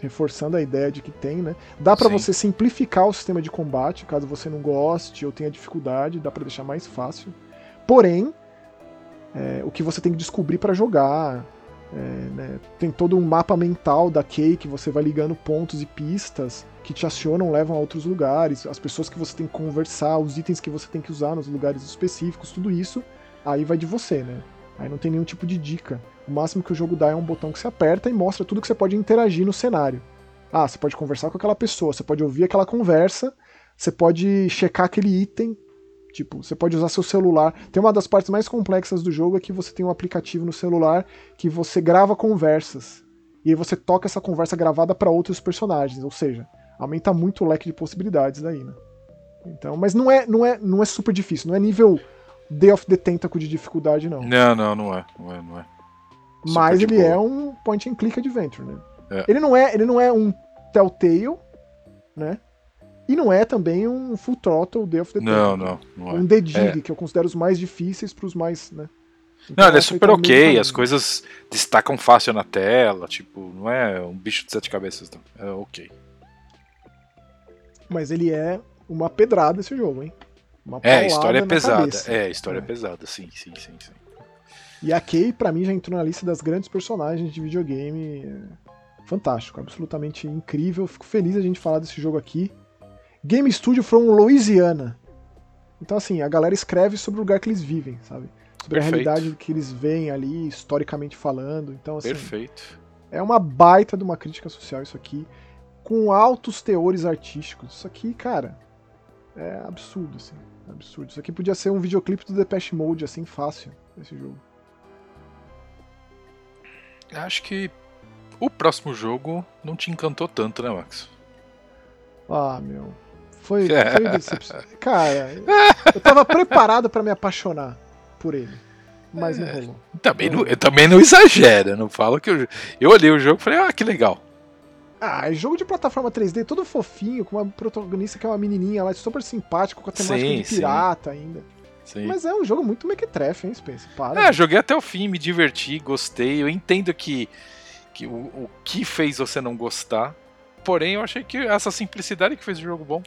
Reforçando a ideia de que tem, né? Dá Sim. você simplificar o sistema de combate, caso você não goste ou tenha dificuldade, dá pra deixar mais fácil. Porém, é, o que você tem que descobrir pra jogar, é, né, tem todo um mapa mental da Kay que você vai ligando pontos e pistas que te acionam, levam a outros lugares, as pessoas que você tem que conversar, os itens que você tem que usar nos lugares específicos, tudo isso, aí vai de você, né? Aí não tem nenhum tipo de dica. O máximo que o jogo dá é um botão que você aperta e mostra tudo que você pode interagir no cenário. Ah, você pode conversar com aquela pessoa, você pode ouvir aquela conversa, você pode checar aquele item, tipo, você pode usar seu celular. Tem uma das partes mais complexas do jogo é que você tem um aplicativo no celular que você grava conversas. E aí você toca essa conversa gravada para outros personagens, ou seja, aumenta muito o leque de possibilidades daí, né? Então, mas não é, não é, não é super difícil, não é nível Day of the Tentacle de dificuldade não. Não, não, não é. Não é, não é. Super Mas ele boa. é um point and click adventure, né? É. Ele não é, ele não é um Telltale, né? E não é também um Full Throttle Day of the Não, Tentacle. não, não é. Um The Dig, que eu considero os mais difíceis pros mais, né? Então, Não, ele é aí super do ok, as coisas destacam fácil na tela, tipo, não é um bicho de sete cabeças, não. É ok. Mas ele é uma pedrada esse jogo, hein? Uma É, a história é pesada. cabeça. É, a história é. É. pesada, sim, sim, sim, sim. E a Kay, pra mim, já entrou na lista das grandes personagens de videogame. Fantástico, absolutamente incrível. Fico feliz a gente falar desse jogo aqui. Game Studio from Louisiana. Então, assim, a galera escreve sobre o lugar que eles vivem, sabe? Sobre a Perfeito. realidade que eles veem ali, historicamente falando. Então, assim, Perfeito. é uma baita de uma crítica social isso aqui. Com altos teores artísticos. Isso aqui, cara, é absurdo, assim. É Absurdo. Isso aqui podia ser um videoclipe do Depeche Mode, assim, fácil, esse jogo. Acho que o próximo jogo não te encantou tanto, né, Max? Ah, meu. Foi, foi. Cara, eu tava preparado pra me apaixonar por ele. Mas não rolou. Também não, eu também não exagero, não falo que eu, eu olhei o jogo e falei, ah, que legal. Ah, é jogo de plataforma 3D, todo fofinho, com uma protagonista que é uma menininha lá, super simpático, com a temática Sim, de sim. pirata ainda. Sim. Mas é um jogo muito mequetrefe, hein, Spencer? Para. Ah, joguei até o fim, me diverti, gostei. Eu entendo que, que o, o que fez você não gostar. Porém, eu achei que essa simplicidade que fez o jogo bom.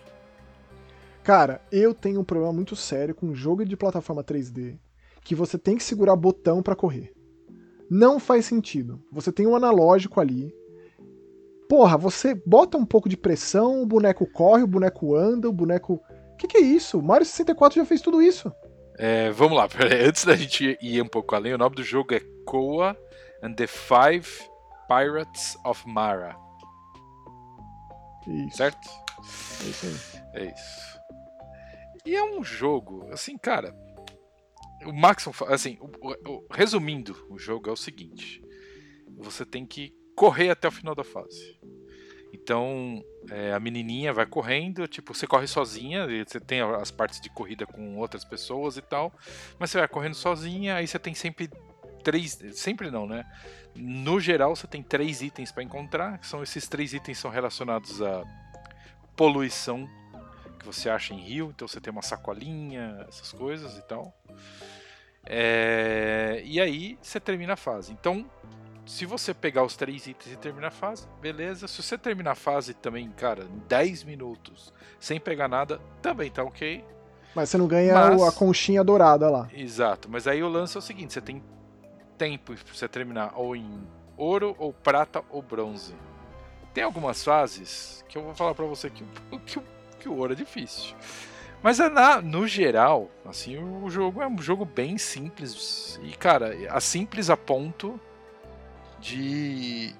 Cara, eu tenho um problema muito sério com jogo de plataforma 3D que você tem que segurar botão pra correr. Não faz sentido. Você tem um analógico ali. Porra, você bota um pouco de pressão, o boneco corre, o boneco anda, o boneco. Que que é isso? O Mario 64 já fez tudo isso. É, vamos lá, peraí, antes da gente ir um pouco além, o nome do jogo é Koa and the Five Pirates of Mara, Isso. certo? É isso aí. É isso. E é um jogo, assim, cara. O Maxon, assim, o- o- o- resumindo, o jogo é o seguinte: você tem que correr até o final da fase. Então, é, a menininha vai correndo, tipo, você corre sozinha, você tem as partes de corrida com outras pessoas e tal, mas você vai correndo sozinha, aí você tem sempre três, sempre não, né? No geral, você tem três itens para encontrar, são esses três itens são relacionados a poluição que você acha em rio, então você tem uma sacolinha, essas coisas e tal. É, e aí você termina a fase. Então, se você pegar os três itens e terminar a fase, beleza. Se você terminar a fase também, cara, em 10 minutos, sem pegar nada, também tá ok. Mas você não ganha mas... a conchinha dourada lá. Exato, mas aí o lance é o seguinte: você tem tempo pra você terminar ou em ouro, ou prata, ou bronze. Tem algumas fases que eu vou falar pra você que, que, que o ouro é difícil. Mas é na, no geral, assim, o jogo é um jogo bem simples. E, cara, a simples a ponto de.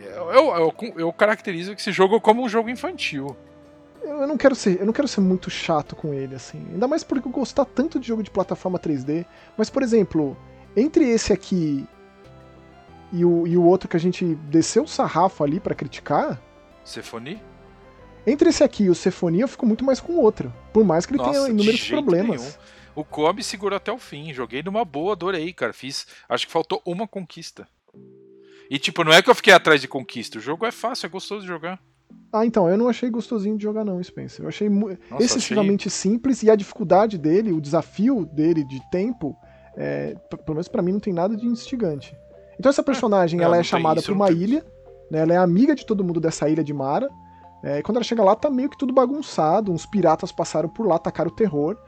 Eu, eu, eu, caracterizo esse jogo como um jogo infantil. Eu não quero ser, eu não quero ser muito chato com ele, assim. Ainda mais porque eu gostar tanto de jogo de plataforma 3D. Mas, por exemplo, entre esse aqui e o, e o outro que a gente desceu o sarrafo ali para criticar. Symphony? Entre esse aqui e o Symphony, eu fico muito mais com o outro. Por mais que ele Nossa, tenha inúmeros problemas. Nenhum. O Kobe segurou até o fim. Joguei numa boa, adorei, cara. Fiz. Acho que faltou uma conquista. E, tipo, não é que eu fiquei atrás de conquista. O jogo é fácil, é gostoso de jogar. Ah, então, eu não achei gostosinho de jogar, não, Spencer. Eu achei Nossa, excessivamente achei... simples e a dificuldade dele, o desafio dele de tempo, é, pelo menos para mim, não tem nada de instigante. Então, essa personagem, é, ela é chamada pra uma ilha, né, ela é amiga de todo mundo dessa ilha de Mara. É, e quando ela chega lá, tá meio que tudo bagunçado, uns piratas passaram por lá, atacaram o terror.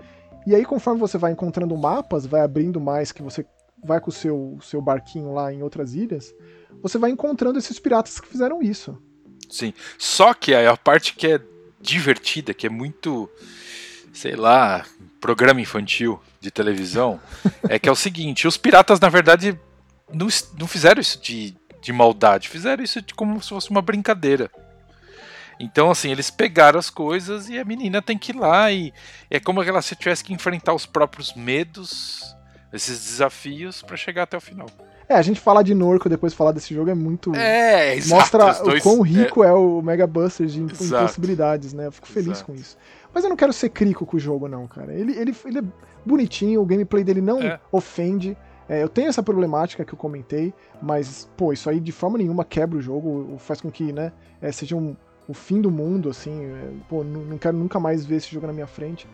E aí, conforme você vai encontrando mapas, vai abrindo mais, que você vai com o seu, seu barquinho lá em outras ilhas, você vai encontrando esses piratas que fizeram isso. Sim. Só que a parte que é divertida, que é muito, sei lá, programa infantil de televisão, é que é o seguinte: os piratas, na verdade, não, não fizeram isso de, de maldade, fizeram isso de como se fosse uma brincadeira. Então, assim, eles pegaram as coisas e a menina tem que ir lá e é como se ela tivesse que enfrentar os próprios medos, esses desafios, para chegar até o final. É, a gente falar de Norco depois falar desse jogo é muito. É, exato, Mostra dois, o quão rico é, é o Mega Buster de exato, possibilidades, né? Eu fico feliz exato. com isso. Mas eu não quero ser crico com o jogo, não, cara. Ele, ele, ele é bonitinho, o gameplay dele não é. ofende. É, eu tenho essa problemática que eu comentei, mas, pô, isso aí de forma nenhuma quebra o jogo, faz com que, né, é, seja um, o fim do mundo, assim, é, pô, não, quero nunca mais ver esse jogo na minha frente.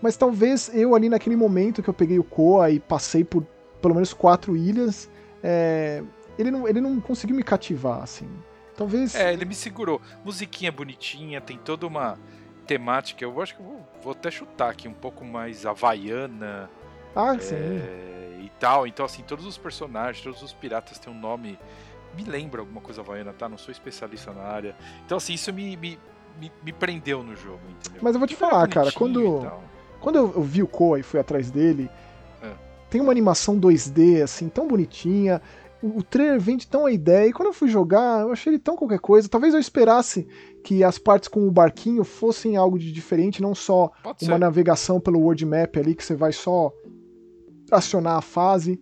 Mas talvez eu ali naquele momento que eu peguei o Koa e passei por pelo menos quatro ilhas, é, ele, não, ele não conseguiu me cativar, assim. Talvez. É, ele me segurou. Musiquinha bonitinha, tem toda uma temática. Eu acho que eu vou, vou até chutar aqui um pouco mais havaiana. Ah, é, sim. E tal. Então, assim, todos os personagens, todos os piratas têm um nome me lembra alguma coisa havaiana, tá? Não sou especialista na área. Então, assim, isso me, me, me, me prendeu no jogo, entendeu? Mas eu vou te falar, cara, quando, quando eu, vi o Koa e fui atrás dele, é. tem uma animação 2D, assim, tão bonitinha. O, o trailer vende tão a ideia, e quando eu fui jogar, eu achei ele tão qualquer coisa. Talvez eu esperasse que as partes com o barquinho fossem algo de diferente, não só Pode uma ser. navegação pelo world map ali, que você vai só acionar a fase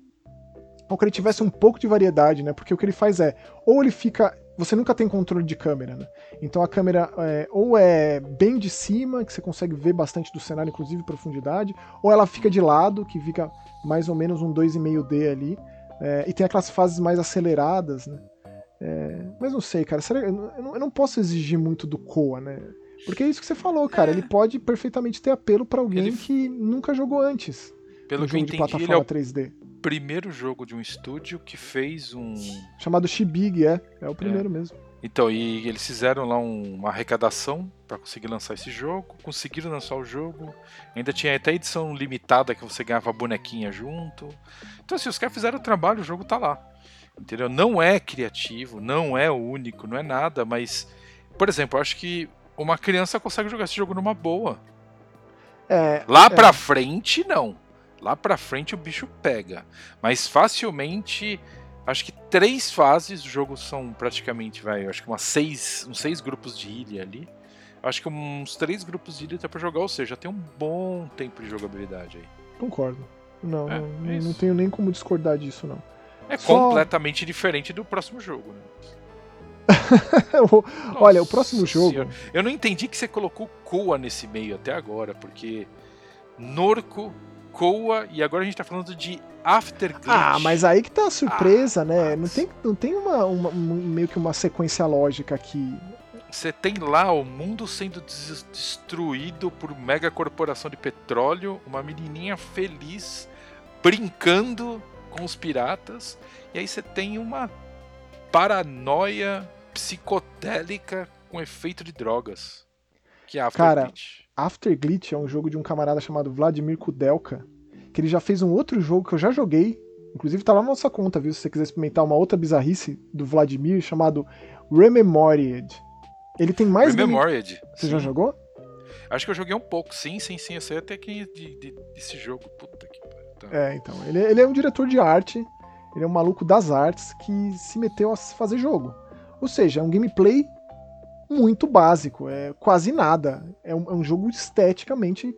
ou que ele tivesse um pouco de variedade, né? Porque o que ele faz é, ou ele fica. Você nunca tem controle de câmera, né? Então a câmera é, ou é bem de cima, que você consegue ver bastante do cenário, inclusive profundidade, ou ela fica de lado, que fica mais ou menos um 2,5D ali. É, e tem aquelas fases mais aceleradas, né? É, mas não sei, cara. Eu não, eu não posso exigir muito do Koa, né? Porque é isso que você falou, cara. Ele pode perfeitamente ter apelo para alguém ele... que nunca jogou antes. Pelo um que eu entendi, de plataforma ele é o 3D primeiro jogo de um estúdio que fez um. Chamado Shibig, é. É o primeiro é. mesmo. Então, e eles fizeram lá um, uma arrecadação para conseguir lançar esse jogo, conseguiram lançar o jogo, ainda tinha até edição limitada que você ganhava bonequinha junto. Então, assim, os caras fizeram o trabalho, o jogo tá lá. Entendeu? Não é criativo, não é único, não é nada, mas, por exemplo, eu acho que uma criança consegue jogar esse jogo numa boa. É, lá é. pra frente, não. Lá pra frente o bicho pega. Mas facilmente, acho que três fases, o jogo são praticamente, vai, acho que umas seis, uns seis grupos de ilha ali. Acho que uns três grupos de ilha dá pra jogar, ou seja, tem um bom tempo de jogabilidade aí. Concordo. Não, é, não, é não tenho nem como discordar disso, não. É Só... completamente diferente do próximo jogo, né? Olha, o próximo jogo. Senhora. Eu não entendi que você colocou Koa nesse meio até agora, porque Norco Koa e agora a gente tá falando de Afterglow. Ah, mas aí que tá a surpresa, ah, né? Não tem, não tem uma, uma, meio que uma sequência lógica aqui. Você tem lá o mundo sendo des- destruído por mega corporação de petróleo, uma menininha feliz brincando com os piratas, e aí você tem uma paranoia psicodélica com efeito de drogas. Que é Cara, Afterbeat. After Glitch é um jogo de um camarada chamado Vladimir Kudelka, que ele já fez um outro jogo que eu já joguei, inclusive tá lá na nossa conta, viu? Se você quiser experimentar uma outra bizarrice do Vladimir, chamado Rememoried. Ele tem mais... game- Rememoried. Você já sim. jogou? Acho que eu joguei um pouco, sim, sim, sim. Eu sei até que de, de- desse jogo. Puta que pariu. Tá. É, então. Ele, ele é um diretor de arte, ele é um maluco das artes que se meteu a fazer jogo. Ou seja, é um gameplay muito básico, é quase nada. É um, é um jogo esteticamente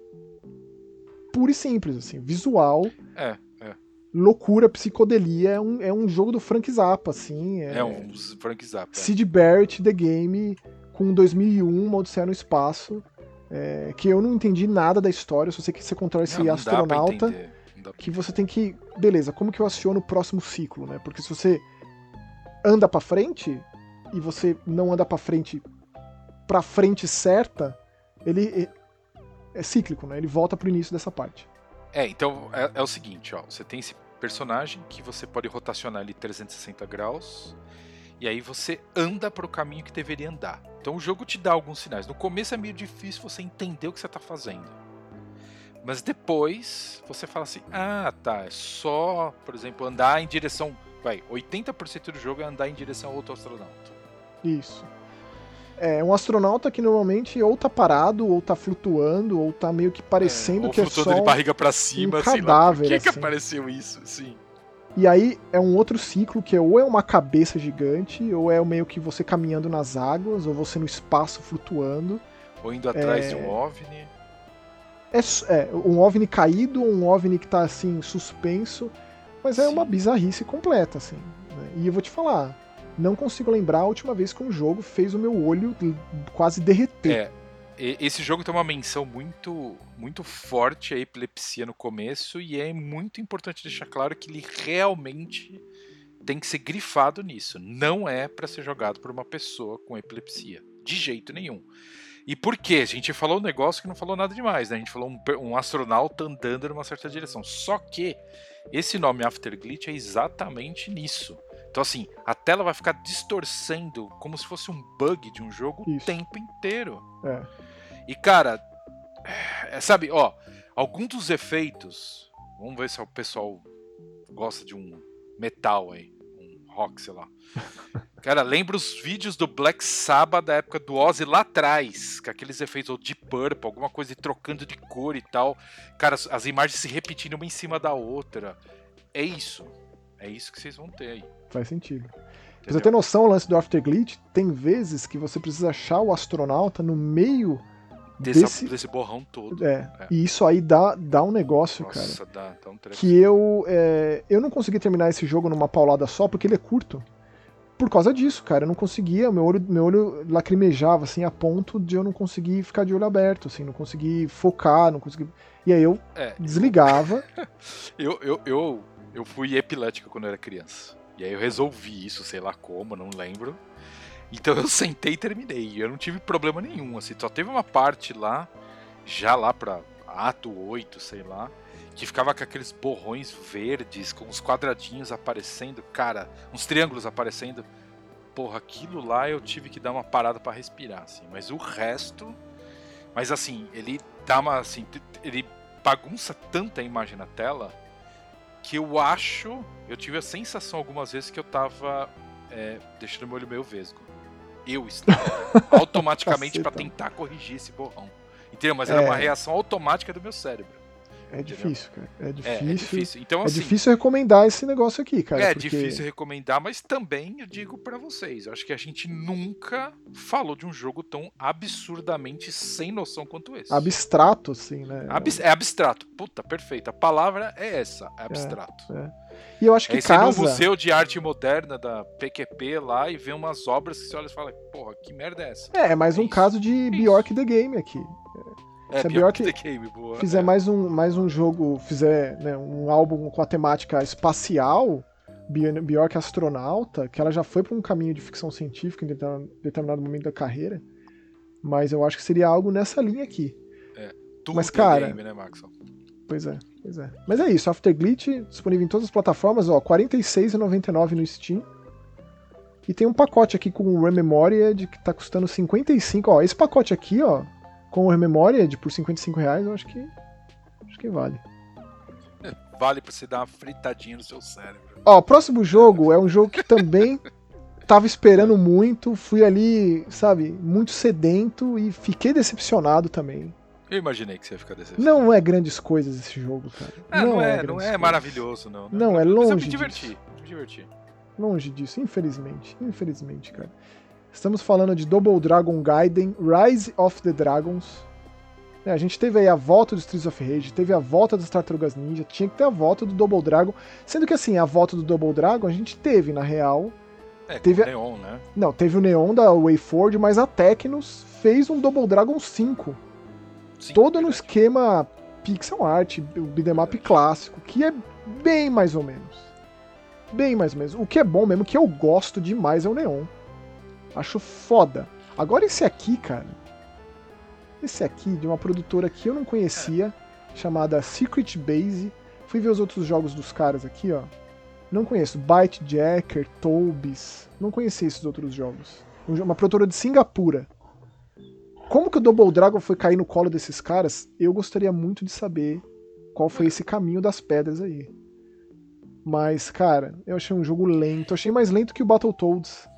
puro e simples, assim, visual, É, é. loucura, psicodelia, é um, é um jogo do Frank Zappa, assim. É, É, um Frank Zappa. é. Sid Barrett, The Game, com 2001, Uma Odisseia no Espaço, é, que eu não entendi nada da história, só sei que você controla esse Não, não astronauta que você tem que. Beleza, como que eu aciono o próximo ciclo, né? Porque se você anda pra frente e você não anda pra frente pra frente certa, ele é- é cíclico, né? Ele volta pro início dessa parte. É, então é, é o seguinte, ó. Você tem esse personagem que você pode rotacionar ele 360 graus. E aí você anda pro caminho que deveria andar. Então o jogo te dá alguns sinais. No começo é meio difícil você entender o que você tá fazendo. Mas depois você fala assim: ah, tá, é só, por exemplo, andar em direção. Vai, 80% do jogo é andar em direção ao outro astronauta. Isso. É um astronauta que normalmente ou tá parado, ou tá flutuando, ou tá meio que parecendo ou que é flutuando só. de barriga pra cima, sei lá. Por cadáver, que, que assim. apareceu isso? Sim. E aí é um outro ciclo que é ou é uma cabeça gigante, ou é meio que você caminhando nas águas, ou você no espaço flutuando. Ou indo atrás É. de um OVNI. É, é, um OVNI caído, um OVNI que tá assim, suspenso. Mas é Sim. uma bizarrice completa, assim. né? E eu vou te falar, não consigo lembrar a última vez que um jogo fez o meu olho quase derreter. É, esse jogo tem uma menção muito, muito forte à epilepsia no começo e é muito importante deixar claro que ele realmente tem que ser grifado nisso. Não é pra ser jogado por uma pessoa com epilepsia, de jeito nenhum. E por quê? A gente falou um negócio que não falou nada demais, né? A gente falou um, um astronauta andando numa certa direção. Só que esse nome After Glitch é exatamente nisso. Então, assim, a tela vai ficar distorcendo como se fosse um bug de um jogo o Isso. tempo inteiro. É. E, cara, é, sabe, ó, algum dos efeitos. Vamos ver se o pessoal gosta de um metal aí, um rock, sei lá. Cara, lembra os vídeos do Black Sabbath da época do Ozzy lá atrás, com aqueles efeitos ou de purple, alguma coisa trocando de cor e tal. Cara, as- as imagens se repetindo uma em cima da outra. É isso. É isso que vocês vão ter aí. Faz sentido. Pra você ter noção, o lance do After Glitch, tem vezes que você precisa achar o astronauta no meio Desse, desse. desse borrão todo. É, É. e isso aí dá, dá um negócio, cara. Nossa, dá, dá um treco. que eu é, eu não consegui terminar esse jogo numa paulada só porque ele é curto. Por causa disso, cara, eu não conseguia, meu olho, meu olho lacrimejava assim a ponto de eu não conseguir ficar de olho aberto, assim, não conseguir focar, não conseguir. E aí eu É, desligava. Eu, eu, eu, eu fui epilético quando eu era criança. E aí eu resolvi isso, sei lá como, não lembro. Então eu sentei e terminei. Eu não tive problema nenhum, assim. Só teve uma parte lá, já lá pra ato 8, sei lá, que ficava com aqueles borrões verdes, com uns quadradinhos aparecendo, cara, uns triângulos aparecendo. Porra, aquilo lá eu tive que dar uma parada pra respirar, assim. Mas o resto. Mas assim, ele dá uma. Assim, ele bagunça tanta imagem na tela que eu acho. Eu tive a sensação algumas vezes que eu tava é, deixando meu olho meio vesgo. Eu estava. automaticamente Caceta. tentar corrigir esse borrão. Entendeu? Mas era É. uma reação automática do meu cérebro. É difícil, cara. É É, difícil. é difícil. Então, É assim. difícil recomendar esse negócio aqui, cara. é porque difícil recomendar, mas também eu digo pra vocês, acho que a gente nunca falou de um jogo tão absurdamente sem noção quanto esse. Abstrato, assim, né? Abs- é abstrato. Puta, perfeito. A palavra é essa, é abstrato. E eu acho que você ir no casa. Museu de Arte Moderna da PQP lá e vê umas obras que você olha e fala, porra, que merda é essa? É, é mais É um isso. caso de Bjork the Game aqui. É Se a Bjork Game, boa. fizer é. mais um, mais um jogo, fizer né, um álbum com a temática espacial, Bjork astronauta, que ela já foi para um caminho de ficção científica em determinado momento da carreira, mas eu acho que seria algo nessa linha aqui. É, tudo mas, cara, game, né, Maxon? Pois é, pois é. Mas é isso, Afterglitch disponível em todas as plataformas, ó, R$ 46,99 no Steam. E tem um pacote aqui com o Rememoried que tá custando 55, ó, esse pacote aqui, ó, com o Rememoried por 55 reais, eu acho que acho que vale. Vale pra você dar uma fritadinha no seu cérebro. Ó, o próximo jogo é um jogo que também tava esperando muito, fui ali, sabe, muito sedento e fiquei decepcionado também. Eu imaginei que você ia ficar decepcionado. Não é grandes coisas esse jogo, cara. É, não, não, é, não é maravilhoso, não. Né? Não, é longe. Mas eu me diverti, disso. me diverti. Longe disso, infelizmente. Infelizmente, cara. Estamos falando de Double Dragon Gaiden, Rise of the Dragons. É, a gente teve aí a volta do Streets of Rage, teve a volta das Tartarugas Ninja, tinha que ter a volta do Double Dragon. Sendo que assim, a volta do Double Dragon a gente teve, na real. É, teve o Neon, né? Não, teve o Neon da WayForward, mas a Tecnos fez um Double Dragon 5. Sim, todo verdade. no esquema pixel art, o beat'em clássico, que é bem mais ou menos. Bem mais ou menos. O que é bom mesmo, que eu gosto demais é o Neon. Acho foda. Agora esse aqui, cara. Esse aqui, de uma produtora que eu não conhecia, chamada Secret Base. Fui ver os outros jogos dos caras aqui, ó. Não conheço. Byte Jacker, Tobis. Não conhecia esses outros jogos. Uma produtora de Singapura. Como que o Double Dragon foi cair no colo desses caras? Eu gostaria muito de saber qual foi esse caminho das pedras aí. Mas, cara, eu achei um jogo lento. Eu achei mais lento que o Battletoads.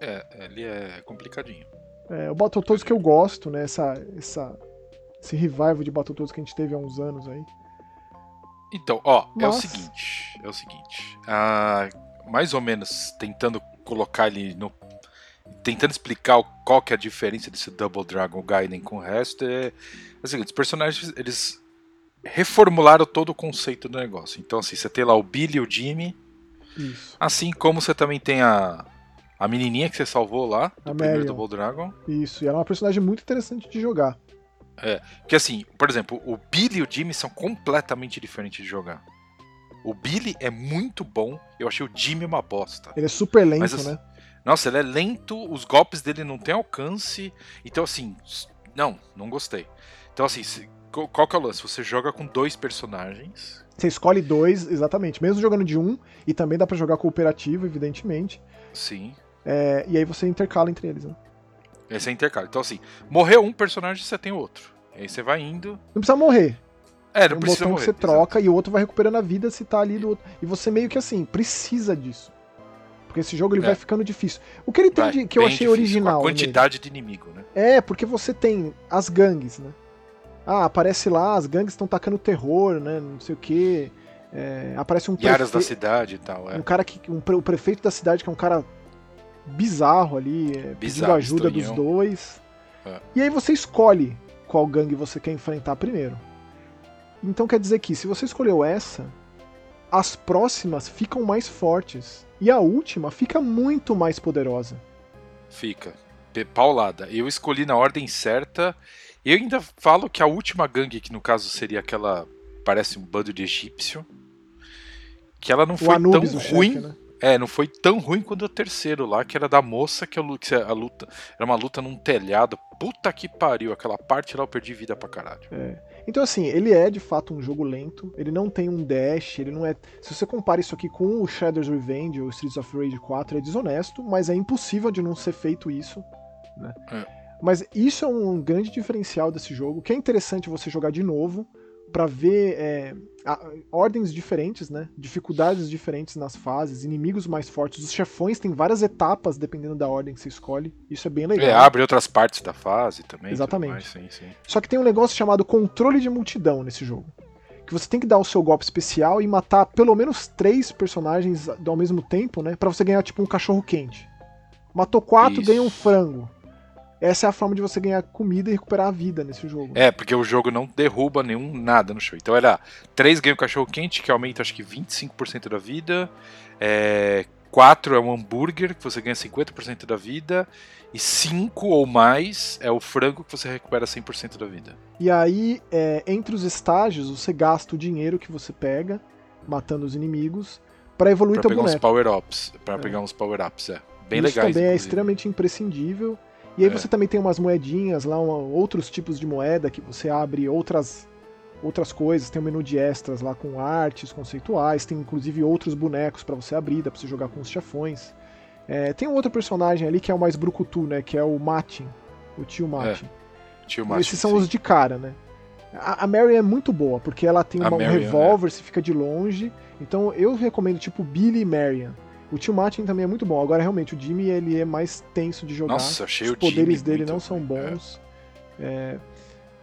É, ele é complicadinho. É, o Battletoads que eu gosto, né? Essa, essa, esse revival de Battletoads que a gente teve há uns anos aí. Então, ó, Mas... é o seguinte. É o seguinte. Ah, mais ou menos tentando colocar ele no. Tentando explicar qual que é a diferença desse Double Dragon Gaiden com o resto. É, é o seguinte, os personagens, eles reformularam todo o conceito do negócio. Então, assim, você tem lá o Billy e o Jimmy. Isso. Assim como você também tem a, a menininha que você salvou lá, do a primeiro Double Dragon. Isso, e ela é uma personagem muito interessante de jogar. É, que assim, por exemplo, o Billy e o Jimmy são completamente diferentes de jogar. O Billy é muito bom, eu achei o Jimmy uma bosta. Ele é super lento, Mas, assim, né? Nossa, ele é lento, os golpes dele não tem alcance. Então, assim, não, não gostei. Então, assim, qual que é o lance? Você joga com dois personagens. Você escolhe dois, exatamente. Mesmo jogando de um, e também dá para jogar cooperativo, evidentemente. Sim. É, e aí você intercala entre eles, né? Esse é intercala. Então, assim, morreu um personagem, você tem outro. E aí você vai indo. Não precisa morrer. É, não um precisa morrer. que você troca e o outro vai recuperando a vida se tá ali do outro. E você meio que assim, precisa disso. Porque esse jogo ele é. vai ficando difícil. O que ele tem de, que eu achei difícil, original. Com a quantidade nele, de inimigo, né? É, porque você tem as gangues, né? Ah, aparece lá, as gangues estão tacando terror, né? Não sei o quê. É, aparece um prefeito. áreas da cidade e tal, é. Um cara que. Um, o prefeito da cidade, que é um cara bizarro ali, é, bizarro, pedindo ajuda dos dois. É. E aí você escolhe qual gangue você quer enfrentar primeiro. Então quer dizer que se você escolheu essa, as próximas ficam mais fortes. E a última fica muito mais poderosa. Fica. Paulada. Eu escolhi na ordem certa. Eu ainda falo que a última gangue, que no caso seria aquela. Parece um bando de egípcio. Que ela não o foi Anubis, tão ruim. Chefe, né? É, não foi tão ruim quanto o terceiro lá, que era da moça que a luta, a luta. Era uma luta num telhado. Puta que pariu, aquela parte lá eu perdi vida pra caralho. É. Então, assim, ele é de fato um jogo lento, ele não tem um dash, ele não é. Se você compara isso aqui com o Shadow's Revenge ou Streets of Rage 4, é desonesto, mas é impossível de não ser feito isso. Né? É. Mas isso é um grande diferencial desse jogo, que é interessante você jogar de novo para ver é, ordens diferentes, né? Dificuldades diferentes nas fases, inimigos mais fortes. Os chefões têm várias etapas dependendo da ordem que você escolhe. Isso é bem legal. É, abre outras partes da fase também. Exatamente. Sim, sim. Só que tem um negócio chamado controle de multidão nesse jogo. Que você tem que dar o seu golpe especial e matar pelo menos três personagens ao mesmo tempo, né? Pra você ganhar tipo um cachorro quente. Matou quatro, Isso. ganha um frango. Essa é a forma de você ganhar comida e recuperar a vida nesse jogo. É, porque o jogo não derruba nenhum nada no show. Então era 3 ganha o cachorro quente, que aumenta acho que 25% da vida. É, 4 é um hambúrguer, que você ganha 50% da vida. E 5 ou mais é o frango que você recupera 100% da vida. E aí, é, entre os estágios, você gasta o dinheiro que você pega, matando os inimigos, para evoluir pra teu pegar uns boneco. power-ups. Pra É. pegar uns power-ups, é. Bem Isso legais. também é inclusive. extremamente imprescindível. E aí É. você também tem umas moedinhas lá, uma- outros tipos de moeda que você abre outras outras coisas, tem um menu de extras lá com artes conceituais, tem inclusive outros bonecos pra você abrir, dá pra você jogar com os chefões. É, tem um outro personagem ali que é o mais brucutu, né, que é o Martin, o tio Martin. Tio Martin, Esses são sim. os de cara, né? A, a Mary é muito boa, porque ela tem uma- um Marion, revólver, se fica de longe. Então eu recomendo tipo Billy e Marion. O tio Martin também é muito bom. Agora realmente o Jimmy ele é mais tenso de jogar. Nossa, achei Os poderes dele muito não são é. bons. É,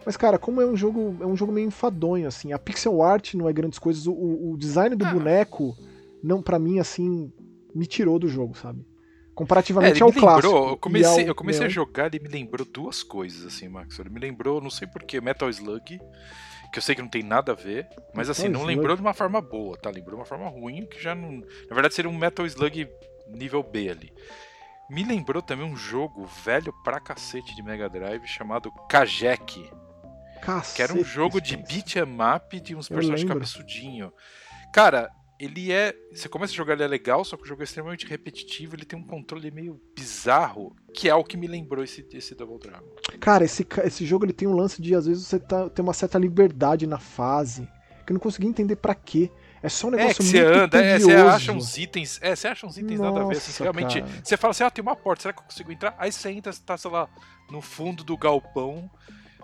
Mas, cara, como é um jogo. É um jogo meio enfadonho, assim. A pixel art não é grandes coisas. O, o design do Ah. boneco, não, para mim, assim, me tirou do jogo, sabe? É, Comparativamente ele ao lembrou, clássico. eu comecei, e eu comecei a jogar, ele me lembrou duas coisas, assim, Max. Ele me lembrou, não sei porquê, Metal Slug, que eu sei que não tem nada a ver, mas assim, Metal não lembrou de uma forma boa, tá? Lembrou de uma forma ruim, que já não. Na verdade, seria um Metal Slug nível B ali. Me lembrou também um jogo velho pra cacete de Mega Drive chamado Kajek, Cacete, que era um jogo de beat 'em up de uns Eu personagens lembro. cabeçudinho. Cara, ele é. Você começa a jogar, ele é legal, só que o jogo é extremamente repetitivo, ele tem um controle meio bizarro, que é o que me lembrou esse, esse Double Dragon. Cara, esse, esse jogo ele tem um lance de, às vezes, você tá, tem uma certa liberdade na fase. Que eu não consegui entender pra quê. É só um É, negócio que você muito anda, é, você acha uns itens. É, você acha uns itens nada a ver. Assim, Nossa, realmente. cara. Você fala assim, ah, tem uma porta, será que eu consigo entrar? Aí você entra, você tá, sei lá, no fundo do galpão,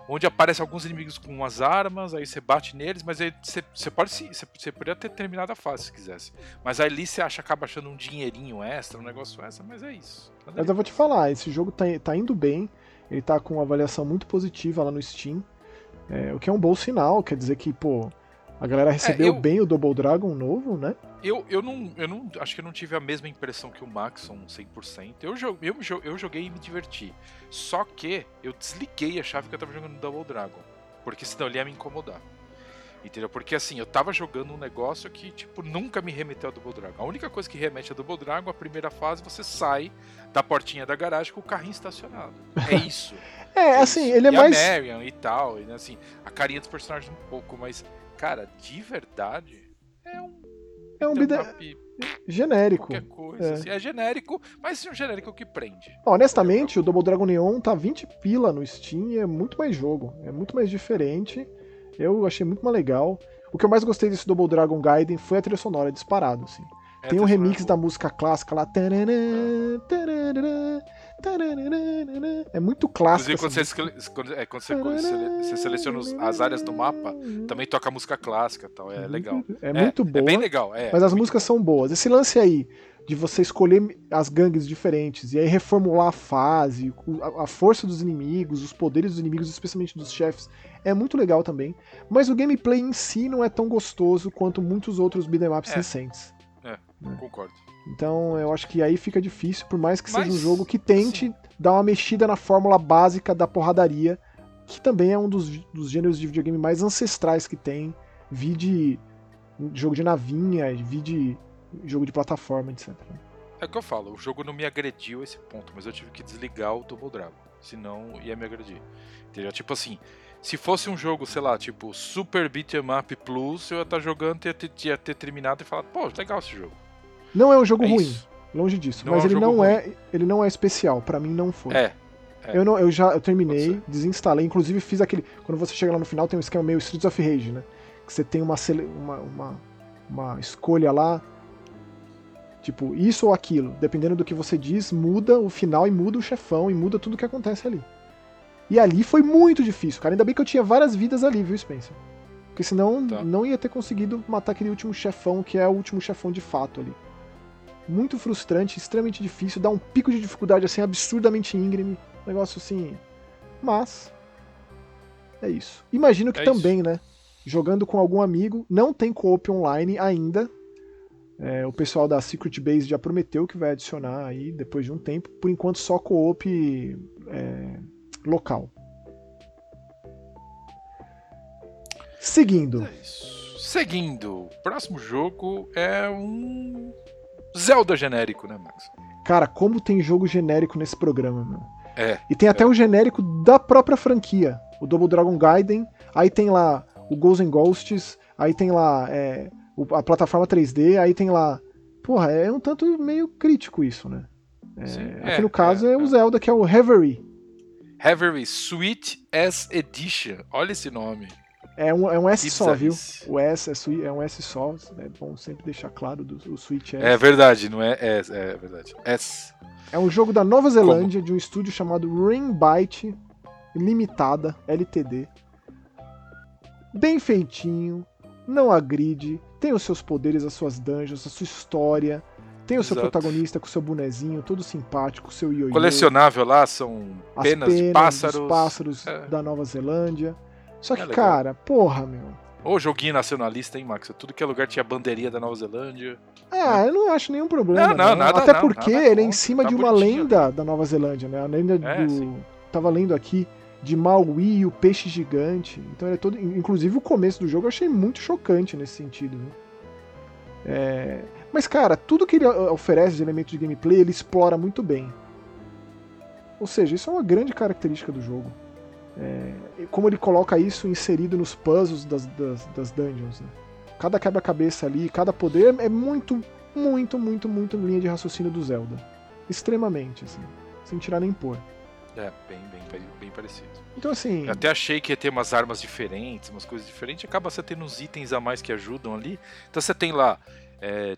onde aparecem alguns inimigos com umas armas, aí você bate neles, mas aí você, você pode se. Você, você poderia ter terminado a fase se quisesse. Mas aí ali você acha, acaba achando um dinheirinho extra, um negócio extra, mas é isso. Mas eu vou te falar, esse jogo tá, tá indo bem. Ele tá com uma avaliação muito positiva lá no Steam. é, o que é um bom sinal, quer dizer que, pô, a galera recebeu É, eu- bem o Double Dragon novo, né? Eu, eu, não, eu não. Acho que eu não tive a mesma impressão que o Maxon 100%. Eu, eu, eu joguei e me diverti. Só que eu desliguei a chave que eu tava jogando no Double Dragon. Porque senão ele ia me incomodar. Entendeu? Porque assim, eu tava jogando um negócio que, tipo, nunca me remeteu a Double Dragon. A única coisa que remete a Double Dragon, a primeira fase, você sai da portinha da garagem com o carrinho estacionado. É isso. É, É assim, isso. ele é e mais. A Marion e tal, e, assim, a carinha dos personagens um pouco, mas, cara, de verdade, é um. É um beat'em up genérico. qualquer coisa. É. assim. É. genérico, mas é um genérico que prende. Honestamente, o Double Dragon Neon tá 20 pila no Steam e é muito mais jogo. É muito mais diferente. Eu achei muito mais legal. O que eu mais gostei desse Double Dragon Gaiden foi a trilha sonora disparado, assim. É, Tem um remix da música clássica lá. tarará, tarará, tarará. É muito clássico. Inclusive, quando você, quando, é, quando você, você seleciona as áreas do mapa, também toca música clássica e tal. É legal. É muito É boa. bem legal. É, Mas as músicas são boas. Esse lance aí de você escolher as gangues diferentes e aí reformular a fase, a, força dos inimigos, os poderes dos inimigos, especialmente dos chefes, é muito legal também. Mas o gameplay em si não é tão gostoso quanto muitos outros beat'em ups É. recentes. bom, Concordo. Então eu acho que aí fica difícil, por mais que seja um Mas, jogo que tente dar uma mexida na fórmula básica da porradaria, que também é um dos, dos gêneros de videogame mais ancestrais que tem. Vi de jogo de navinha, vi de jogo de plataforma, etc. É o que eu falo, o jogo não me agrediu a esse ponto, mas eu tive que desligar o Double Dragon. Senão ia me agredir. Entendeu? Tipo assim, se fosse um jogo, sei lá, tipo Super Beat'em Up Plus, eu ia estar jogando e ia ter, ia ter terminado e falado, pô, legal esse jogo. Não é um jogo É ruim, isso. longe disso, Não mas é um ele não é, ele não é especial, pra mim não foi. É. é. Eu, não, eu já eu terminei, desinstalei, inclusive fiz aquele. Quando você chega lá no final, tem um esquema meio Streets of Rage, né? Que você tem uma, uma, uma, uma escolha lá, tipo, isso ou aquilo. Dependendo do que você diz, muda o final e muda o chefão e muda tudo que acontece ali. E ali foi muito difícil, cara. Ainda bem que eu tinha várias vidas ali, viu, Spencer? Porque senão Tá. não ia ter conseguido matar aquele último chefão, que é o último chefão de fato ali. Muito frustrante, extremamente difícil, dá um pico de dificuldade assim absurdamente íngreme. Negócio assim. Mas. É isso. Imagino que É também, né? Jogando com algum amigo, não tem co-op online ainda. É, o pessoal da Secret Base já prometeu que vai adicionar aí depois de um tempo. Por enquanto, só co-op é, local. Seguindo. É isso. Seguindo, o próximo jogo é um Zelda genérico, né, Max? Cara, como tem jogo genérico nesse programa, meu. É. E tem até o genérico da própria franquia. O Double Dragon Gaiden. Aí tem lá o Ghosts and Ghosts. Aí tem lá é, a plataforma 3D. Aí tem lá porra, é um tanto meio crítico isso, né? É, Sim, aqui é, no caso é, é, o é. Zelda, que é o Reverie. Reverie Sweet S Edition. Olha esse nome. É um, é um S Que só, viu? O S é, é um S só, é bom sempre deixar claro do, o Switch S. É verdade, não é S, é verdade. S. É um jogo da Nova Zelândia, de um estúdio chamado Rainbyte Limitada, LTD. Bem feitinho, não agride, tem os seus poderes, as suas dungeons, a sua história. Tem o seu Exato. protagonista com o seu bonezinho, todo simpático, seu ioiô. Colecionável lá são as penas, de dos pássaros. pássaros É. da Nova Zelândia. Só que, É cara, porra, meu. Ô, joguinho nacionalista, hein, Max? Tudo que é lugar tinha bandeirinha da Nova Zelândia. Ah, eu não acho nenhum problema. Não, não, nada Até não, porque nada ele é em cima tá de uma bonitinho. lenda da Nova Zelândia, né? A lenda É, do. sim. Tava lendo aqui de Maui, o peixe gigante. Então ele é todo. Inclusive o começo do jogo eu achei muito chocante nesse sentido, né? É, Mas, cara, tudo que ele uh, oferece de elementos de gameplay, ele explora muito bem. Ou seja, isso é uma grande característica do jogo. É, Como ele coloca isso inserido nos puzzles das, das, das dungeons, né? Cada quebra-cabeça ali, cada poder é muito, muito, muito, muito linha de raciocínio do Zelda. Extremamente, assim. Sem tirar nem pôr. É, bem, bem, bem parecido. Então, assim. Eu até achei que ia ter umas armas diferentes, umas coisas diferentes. Acaba você tendo uns itens a mais que ajudam ali. Então você tem lá. é,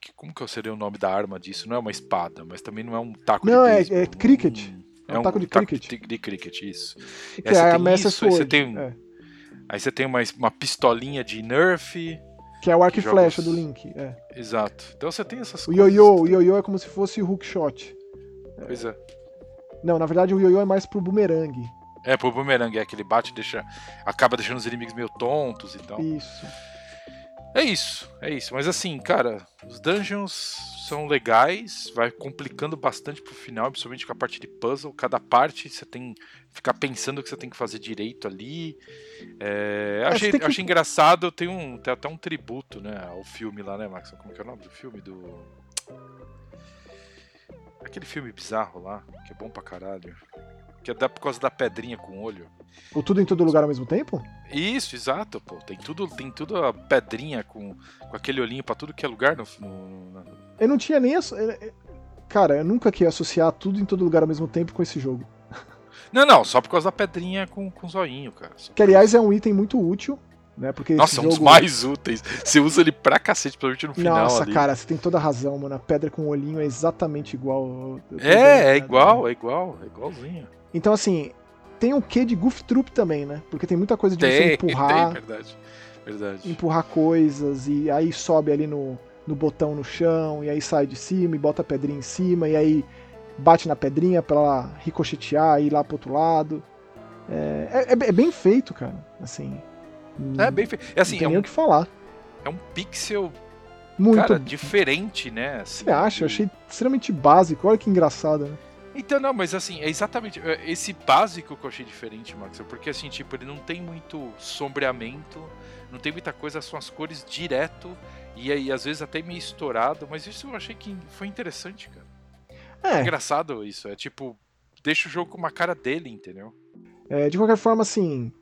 que- como que seria o nome da arma disso? Não é uma espada, mas também não é um taco Não, de é- beisebol. é cricket. É um taco de cricket. de, de cricket, isso. que aí você é a tem Master isso, aí você Sword. tem é, Aí você tem uma, uma pistolinha de Nerf. que é o arco e jogos- flecha do Link. é. Exato. Então você tem essas O coisas. ioiô, o ioiô é como se fosse o hookshot. Pois é. Não, na verdade o ioiô é mais pro boomerang. É, pro boomerang, é que ele bate e deixa. Acaba deixando os inimigos meio tontos e tal. Isso. É isso, é isso. Mas assim, cara, os dungeons são legais, vai complicando bastante pro final, principalmente com a parte de puzzle. Cada parte você tem que ficar pensando o que você tem que fazer direito ali. É, É, achei, que- achei engraçado, tem, um, tem até um tributo, né, ao filme lá, né, Max? Como que é o nome do filme? Do. Aquele filme bizarro lá, que é bom pra caralho. Que é da, por causa da pedrinha com olho. O tudo em todo lugar ao mesmo tempo? Isso, exato, pô. Tem tudo, tem tudo a pedrinha com, com aquele olhinho pra tudo que é lugar no, no- Eu não tinha nem. é, é, Cara, eu nunca quis associar tudo em todo lugar ao mesmo tempo com esse jogo. Não, não, só por causa da pedrinha com, com zoinho, cara. Só Que aliás é um item muito útil, né? Porque Nossa, é um dos mais úteis. Você usa ele pra cacete, principalmente no final Nossa, ali. cara, você tem toda a razão, mano. A pedra com o olhinho é exatamente igual. vendo, É, né? é igual, é igual, é igualzinho. Então, assim, tem um quê de Goof Troop também, né? Porque tem muita coisa de você Tem, empurrar, tem, verdade. Verdade. empurrar coisas, e aí sobe ali no, no botão no chão, e aí sai de cima e bota a pedrinha em cima, e aí bate na pedrinha pra ela ricochetear e ir lá pro outro lado. É, é- é bem feito, cara. Assim. É bem feito. É assim, não tem é nem um, o que falar. é um pixel, Muito. cara, diferente, né? Assim, Você acha? Eu achei extremamente básico. Olha que engraçado, né? Então, não, mas assim, é exatamente é, esse básico que eu achei diferente, Max, porque assim, tipo, ele não tem muito sombreamento, não tem muita coisa, são as cores direto, e aí às vezes até meio estourado, mas isso eu achei que foi interessante, cara. É, Engraçado isso, é tipo, deixa o jogo com uma cara dele, entendeu? é, de qualquer forma, assim.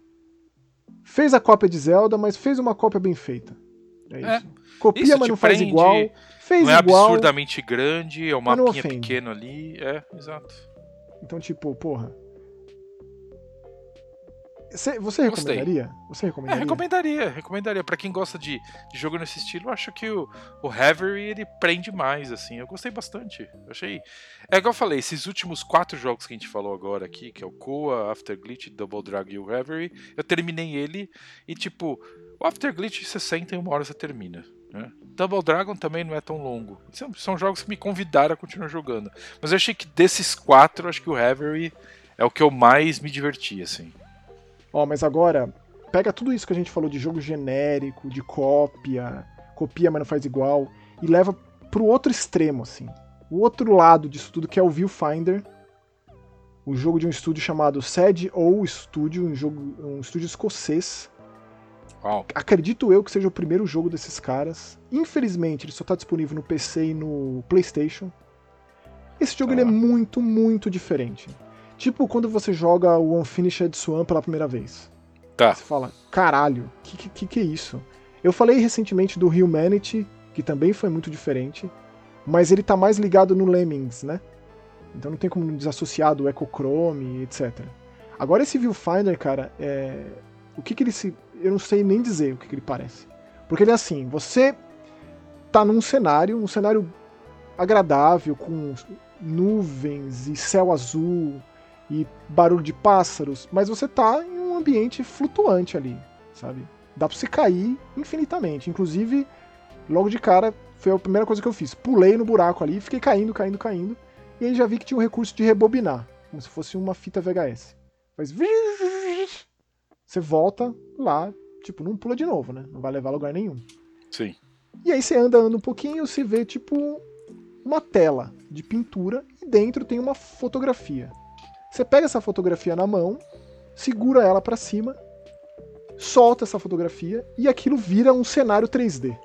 Fez a cópia de Zelda, mas fez uma cópia bem feita. É isso. É. Copia, Isso mas não faz prende, igual. Fez não é igual. absurdamente grande, é um mapinha pequeno ali, é, exato. Então, tipo, porra. Cê- você Gostei. recomendaria? Você É, recomendaria? recomendaria, recomendaria. Pra quem gosta de, de jogo nesse estilo, eu acho que o, o Reverie ele prende mais, assim. Eu gostei bastante. Eu achei. É igual eu falei, esses últimos quatro jogos que a gente falou agora aqui, que é o Koa, After Glitch, Double Drag e o Reverie, eu terminei ele e, tipo, o After Glitch você senta em uma hora você termina. Né? Double Dragon também não é tão longo. São, são jogos que me convidaram a continuar jogando. Mas eu achei que desses quatro, acho que o Reverie é o que eu mais me diverti, assim. Ó, mas agora, pega tudo isso que a gente falou de jogo genérico, de cópia, copia, mas não faz igual, e leva pro outro extremo, assim. O outro lado disso tudo, que é o Viewfinder, o jogo de um estúdio chamado Sed ou Studio, um, jogo, um estúdio escocês. Acredito eu que seja o primeiro jogo desses caras. Infelizmente, ele só tá disponível no PC e no PlayStation. Esse jogo Tá. ele é muito, muito diferente. Tipo quando você joga o Unfinished Swan pela primeira vez. Tá. Você fala, caralho, que, que que é isso? Eu falei recentemente do Humanity, que também foi muito diferente, mas ele tá mais ligado no Lemmings, né? Então não tem como desassociar do Echochrome, etc. Agora esse Viewfinder, cara, é... o que que ele se... Eu não sei nem dizer o que que ele parece. Porque ele é assim, você tá num cenário, um cenário agradável, com nuvens e céu azul e barulho de pássaros, mas você tá em um ambiente flutuante ali, sabe? Dá pra você cair infinitamente. Inclusive, logo de cara, foi a primeira coisa que eu fiz. Pulei no buraco ali, fiquei caindo, caindo, caindo. E aí já vi que tinha o um recurso de rebobinar, como se fosse uma fita VHS. Faz. Você volta lá, tipo, não pula de novo, né? Não vai levar a lugar nenhum. Sim. E aí você anda, anda um pouquinho, você vê, tipo, uma tela de pintura e dentro tem uma fotografia. Você pega essa fotografia na mão, segura ela para cima, solta essa fotografia e aquilo vira um cenário 3D.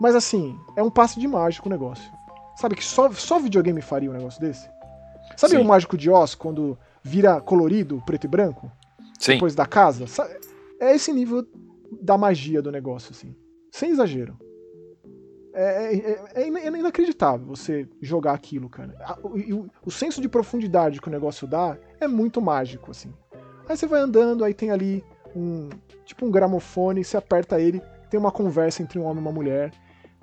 Mas assim, é um passe de mágico o negócio. Sabe que só, só videogame faria um negócio desse? Sabe Sim. o Mágico de Oz quando vira colorido, preto e branco? Sim. Depois da casa? É esse nível da magia do negócio, assim. Sem exagero. É, é, é, é inacreditável você jogar aquilo, cara. O, o, o, senso de profundidade que o negócio dá é muito mágico, assim. Aí você vai andando, aí tem ali um. Tipo um gramofone, você aperta ele, tem uma conversa entre um homem e uma mulher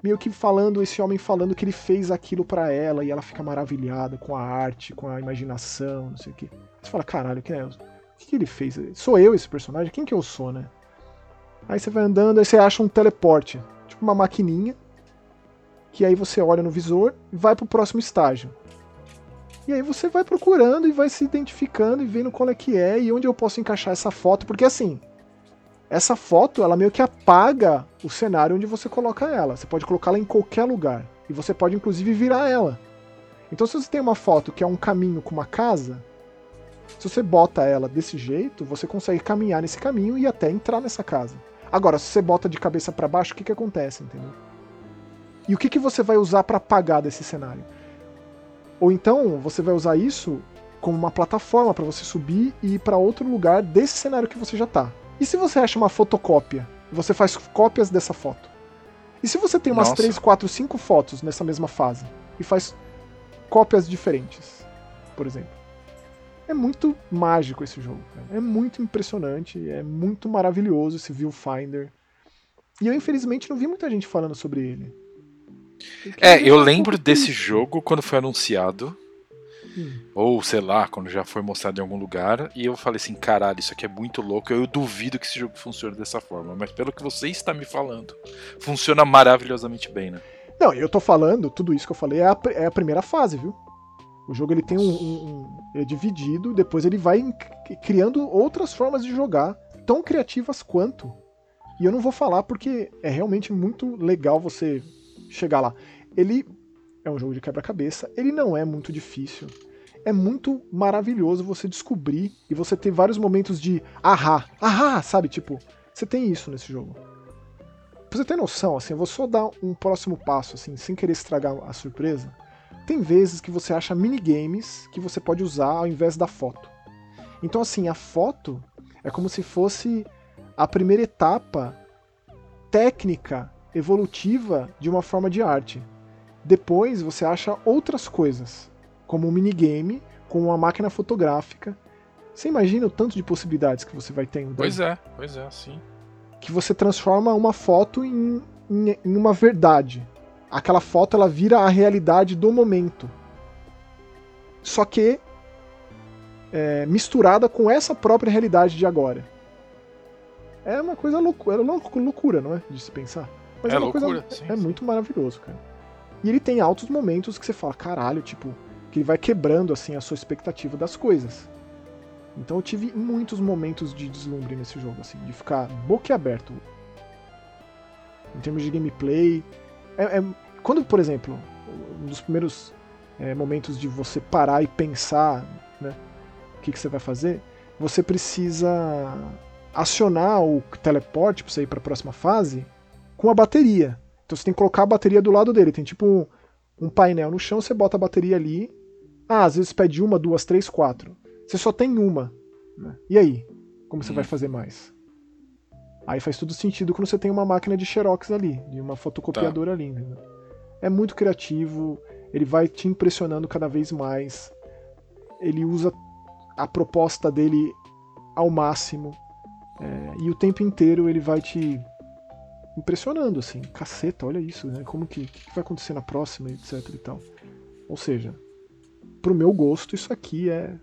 meio que falando, esse homem falando que ele fez aquilo para ela e ela fica maravilhada com a arte, com a imaginação, não sei o que. Você fala, caralho, que é? O que ele fez? Sou eu esse personagem? Quem que eu sou, né? Aí você vai andando, aí você acha um teleporte, tipo uma maquininha, que aí você olha no visor e vai pro próximo estágio. E aí você vai procurando e vai se identificando e vendo qual é que é e onde eu posso encaixar essa foto, porque assim, essa foto, ela meio que apaga o cenário onde você coloca ela. Você pode colocá-la em qualquer lugar. E você pode, inclusive, virar ela. Então, se você tem uma foto que é um caminho com uma casa, se você bota ela desse jeito, você consegue caminhar nesse caminho e até entrar nessa casa. Agora, se você bota de cabeça para baixo, o que, que acontece, entendeu? E o que, que você vai usar para apagar desse cenário? Ou então, você vai usar isso como uma plataforma para você subir e ir para outro lugar desse cenário que você já tá. E se você acha uma fotocópia? Você faz cópias dessa foto. E se você tem umas Nossa. 3, 4, 5 fotos nessa mesma fase e faz cópias diferentes, por exemplo? É muito mágico esse jogo. Cara. É muito impressionante, é muito maravilhoso esse viewfinder. E eu infelizmente não vi muita gente falando sobre ele. É, eu lembro desse jogo quando foi anunciado. Hum. Ou, sei lá, quando já foi mostrado em algum lugar. E eu falei assim: caralho, isso aqui é muito louco. Eu duvido que esse jogo funcione dessa forma. Mas pelo que você está me falando, funciona maravilhosamente bem, né? Não, eu tô falando, tudo isso que eu falei é a, é a primeira fase, viu? O jogo ele tem um, um, um, é dividido, depois ele vai criando outras formas de jogar, tão criativas quanto. E eu não vou falar porque é realmente muito legal você chegar lá. Ele é um jogo de quebra-cabeça, ele não é muito difícil. É muito maravilhoso você descobrir e você ter vários momentos de ahá, ahá, sabe? Tipo, você tem isso nesse jogo. Pra você ter noção, assim, eu vou só dar um próximo passo, assim, sem querer estragar a surpresa. Tem vezes que você acha minigames que você pode usar ao invés da foto. Então, assim, a foto é como se fosse a primeira etapa técnica, evolutiva de uma forma de arte. Depois você acha outras coisas, como um minigame com uma máquina fotográfica. Você imagina o tanto de possibilidades que você vai tendo? Pois é, pois é, sim. Que você transforma uma foto em, em, em uma verdade. Aquela foto ela vira a realidade do momento. Só que é, misturada com essa própria realidade de agora. É uma coisa loucura, é loucura, não é? De se pensar. Mas é, é loucura, coisa, sim, é sim. muito maravilhoso, cara. E ele tem altos momentos que você fala, caralho, tipo, que ele vai quebrando assim a sua expectativa das coisas. Então eu tive muitos momentos de deslumbre nesse jogo, assim, de ficar boquiaberto. Em termos de gameplay. É, é, quando, por exemplo, um dos primeiros é, momentos de você parar e pensar né, o que, que você vai fazer, você precisa acionar o teleporte para você ir para a próxima fase com a bateria. Então você tem que colocar a bateria do lado dele. Tem tipo um, um painel no chão, você bota a bateria ali. Ah, às vezes pede uma, duas, três, quatro. Você só tem uma. Né? E aí? Como você hum. vai fazer mais? Aí faz todo sentido quando você tem uma máquina de xerox ali, de uma fotocopiadora tá. ali. Entendeu? É muito criativo, ele vai te impressionando cada vez mais. Ele usa a proposta dele ao máximo. É, e o tempo inteiro ele vai te impressionando, assim. Caceta, olha isso, né? Como que, que vai acontecer na próxima, etc e tal. Ou seja, pro meu gosto, isso aqui é.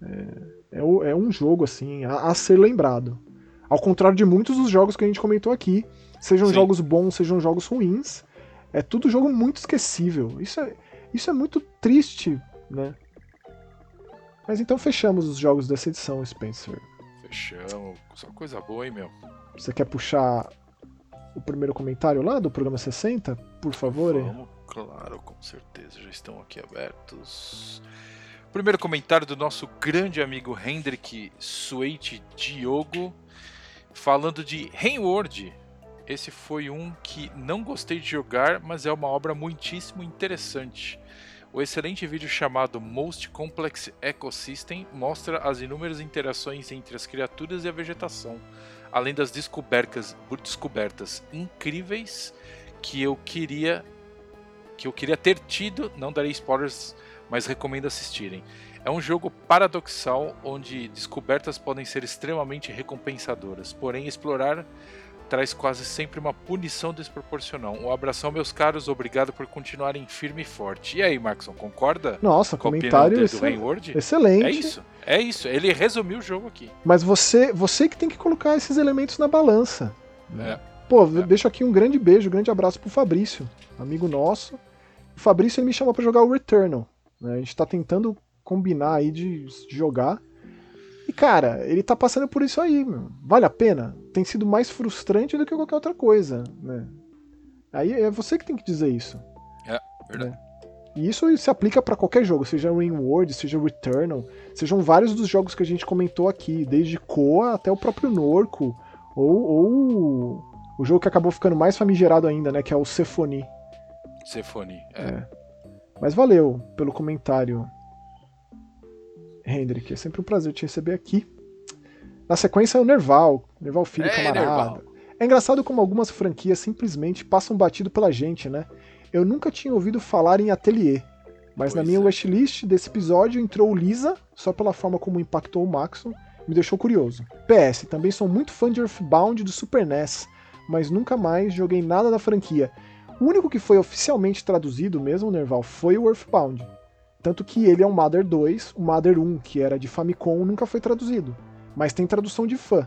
É, é, é um jogo, assim, a, a, ser lembrado. Ao contrário de muitos dos jogos que a gente comentou aqui, sejam Sim. jogos bons, sejam jogos ruins, é tudo jogo muito esquecível. Isso é, isso é muito triste, né? Mas então fechamos os jogos dessa edição, Spencer. Fechamos. Só coisa boa, hein, meu? Você quer puxar o primeiro comentário lá do programa 60, por favor? Vamos, claro, com certeza. Já estão aqui abertos. Primeiro comentário do nosso grande amigo Hendrik Suete Diogo, falando de Rainward. Esse foi um que não gostei de jogar, mas é uma obra muitíssimo interessante. O excelente vídeo chamado Most Complex Ecosystem mostra as inúmeras interações entre as criaturas e a vegetação, além das descobertas, descobertas incríveis que eu queria que eu queria ter tido, não darei spoilers, mas recomendo assistirem. É um jogo paradoxal onde descobertas podem ser extremamente recompensadoras, porém explorar traz quase sempre uma punição desproporcional. Um abração, meus caros, obrigado por continuarem firme e forte. E aí, Maxon, concorda? Nossa, comentário do excel... excelente. É isso, é isso. Ele resumiu o jogo aqui. Mas você, você que tem que colocar esses elementos na balança. É. Pô, é. deixo aqui um grande beijo, um grande abraço pro Fabrício, amigo nosso. O Fabrício ele me chamou para jogar o Returnal. Né? A gente tá tentando combinar aí de jogar. E, cara, ele tá passando por isso aí, meu. Vale a pena? Tem sido mais frustrante do que qualquer outra coisa, né? Aí é você que tem que dizer isso. É, verdade. Né? E isso se aplica para qualquer jogo, seja Ringworld, seja Returnal, sejam vários dos jogos que a gente comentou aqui, desde Koa até o próprio Norco, ou, ou o jogo que acabou ficando mais famigerado ainda, né, que é o Cephony. Cephony, é. é. Mas valeu pelo comentário. Hendrik. É sempre um prazer te receber aqui. Na sequência é o Nerval, Nerval Filho, é, camarada. Nerval. É engraçado como algumas franquias simplesmente passam batido pela gente, né? Eu nunca tinha ouvido falar em Atelier, mas pois na minha é. wishlist desse episódio entrou Lisa, só pela forma como impactou o Maxon, me deixou curioso. PS, também sou muito fã de Earthbound do Super NES, mas nunca mais joguei nada da franquia. O único que foi oficialmente traduzido mesmo, Nerval, foi o Earthbound. Tanto que ele é um Mother 2, o Mother 1, que era de Famicom, nunca foi traduzido. Mas tem tradução de fã.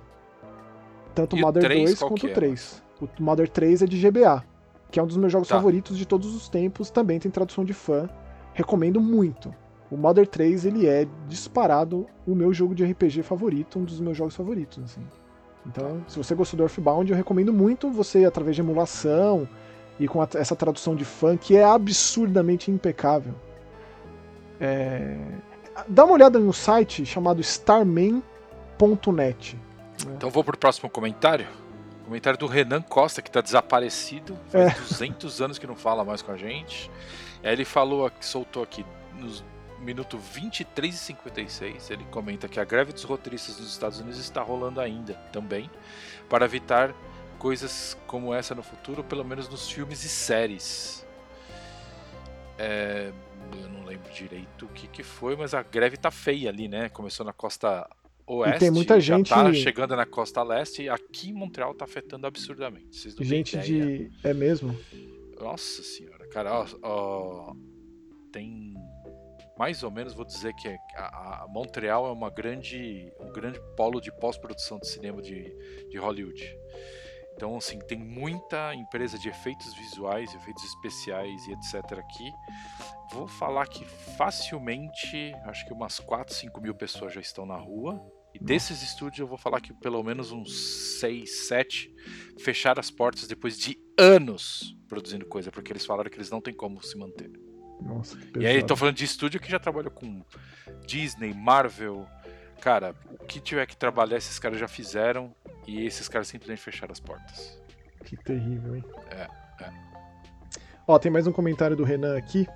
Tanto o Mother 2 quanto o 3. É? O Mother 3 é de GBA, que é um dos meus jogos tá. favoritos de todos os tempos, também tem tradução de fã. Recomendo muito. O Mother 3 ele é disparado o meu jogo de RPG favorito, um dos meus jogos favoritos, assim. Então, se você gostou do Earthbound, eu recomendo muito você através de emulação e com essa tradução de fã que é absurdamente impecável. É... Dá uma olhada no site chamado starman.net. Né? Então vou pro próximo comentário. Comentário do Renan Costa, que está desaparecido. Faz é. 200 anos que não fala mais com a gente. Aí ele falou, soltou aqui, nos minuto 23 e 56, ele comenta que a greve dos roteiristas nos Estados Unidos está rolando ainda também, para evitar coisas como essa no futuro, pelo menos nos filmes e séries. É, eu não lembro direito o que, que foi, mas a greve tá feia ali, né? Começou na costa oeste, e tem muita já gente tá chegando na costa leste e aqui em Montreal tá afetando absurdamente. Vocês não gente de é mesmo? Nossa senhora, cara, ó, ó, tem mais ou menos vou dizer que a, a Montreal é uma grande um grande polo de pós-produção de cinema de, de Hollywood. Então, assim, tem muita empresa de efeitos visuais, efeitos especiais e etc. aqui. Vou falar que facilmente, acho que umas 4, 5 mil pessoas já estão na rua. E desses estúdios eu vou falar que pelo menos uns 6, 7 fecharam as portas depois de anos produzindo coisa, porque eles falaram que eles não têm como se manter. Nossa, e aí, tô falando de estúdio que já trabalha com Disney, Marvel. Cara, o que tiver que trabalhar, esses caras já fizeram. E esses caras simplesmente fecharam as portas. Que terrível, hein? É, é. Ó, tem mais um comentário do Renan aqui.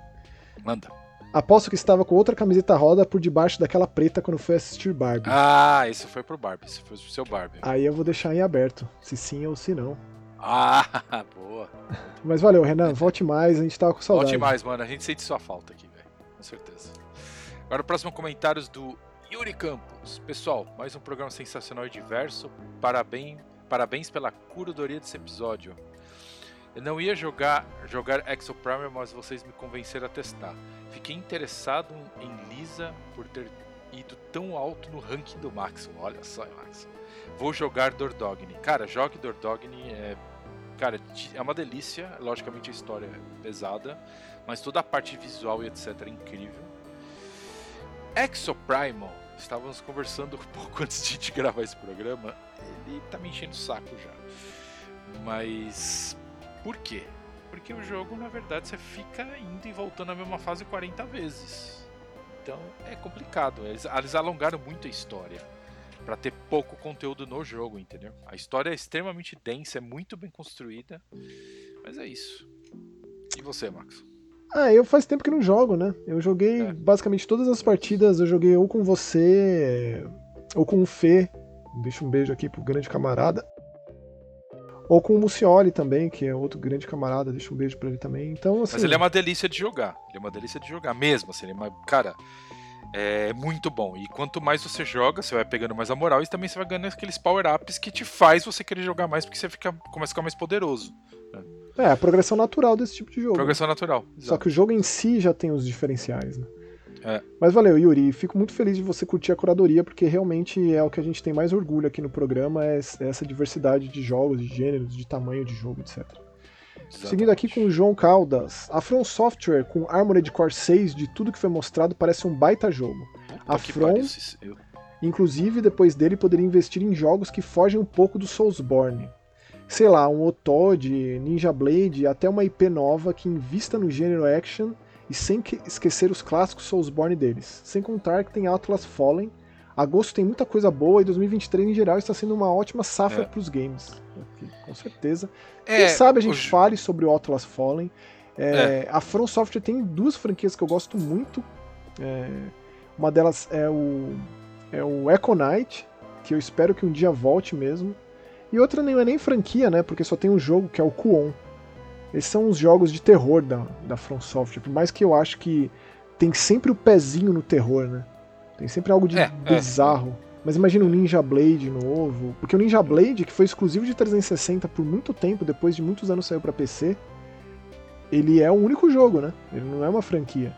Manda. Aposto que estava com outra camiseta roda por debaixo daquela preta quando foi assistir Barbie. Ah, isso foi pro Barbie, isso foi pro seu Barbie. Aí eu vou deixar em aberto, se sim ou se não. Ah, boa. Mas valeu, Renan, volte mais, a gente tava com saudade. Volte mais, mano, a gente sente sua falta aqui, velho, com certeza. Agora o próximo comentários do Yuri Campos. Pessoal, mais um programa sensacional e diverso. Parabéns, parabéns pela curadoria desse episódio. Eu não ia jogar jogar Exo Primer, mas vocês me convenceram a testar. Fiquei interessado em Lisa por ter ido tão alto no ranking do Maxon. Olha só, Maxon. Vou jogar Dordogni. Cara, jogue Dordogni. É, cara, é uma delícia. Logicamente a história é pesada, mas toda a parte visual e etc é incrível. Exoprimal, estávamos conversando um pouco antes de gravar esse programa. Ele tá me enchendo o saco já. Mas por quê? Porque o jogo, na verdade, você fica indo e voltando na mesma fase 40 vezes. Então é complicado. Eles, eles alongaram muito a história para ter pouco conteúdo no jogo, entendeu? A história é extremamente densa, é muito bem construída, mas é isso. E você, Max? Ah, eu faz tempo que não jogo, né? Eu joguei é. basicamente todas as partidas, eu joguei ou com você, ou com o Fê. Deixa um beijo aqui pro grande camarada. Ou com o Mucioli também, que é outro grande camarada, deixa um beijo pra ele também. Então, assim... Mas ele é uma delícia de jogar. Ele é uma delícia de jogar mesmo, assim, ele é uma... Cara, é muito bom. E quanto mais você joga, você vai pegando mais a moral e também você vai ganhando aqueles power-ups que te faz você querer jogar mais, porque você fica, começa a ficar mais poderoso. Né? É, a progressão natural desse tipo de jogo. Progressão natural. Exato. Só que o jogo em si já tem os diferenciais, né? É. Mas valeu, Yuri. Fico muito feliz de você curtir a curadoria, porque realmente é o que a gente tem mais orgulho aqui no programa, é essa diversidade de jogos, de gêneros, de tamanho de jogo, etc. Exatamente. Seguindo aqui com o João Caldas. A From Software com Armored Core 6, de tudo que foi mostrado, parece um baita jogo. Puta a From, inclusive, depois dele, poderia investir em jogos que fogem um pouco do Soulsborne. Sei lá, um Otod, Ninja Blade, até uma IP nova que invista no gênero action e sem esquecer os clássicos Soulsborne deles. Sem contar que tem Atlas Fallen. Agosto tem muita coisa boa e 2023 em geral está sendo uma ótima safra é. para os games. Com certeza. É, Quem sabe a gente o... fale sobre o Atlas Fallen. É, é. A From Software tem duas franquias que eu gosto muito. É, uma delas é o, é o Echo Knight, que eu espero que um dia volte mesmo. E outra não é nem franquia, né? Porque só tem um jogo que é o Kuon. Esses são os jogos de terror da, da From Software, por mais que eu acho que tem sempre o pezinho no terror, né? Tem sempre algo de é, é. bizarro. É. Mas imagina o Ninja Blade novo, porque o Ninja Blade, que foi exclusivo de 360 por muito tempo, depois de muitos anos saiu para PC, ele é o único jogo, né? Ele não é uma franquia.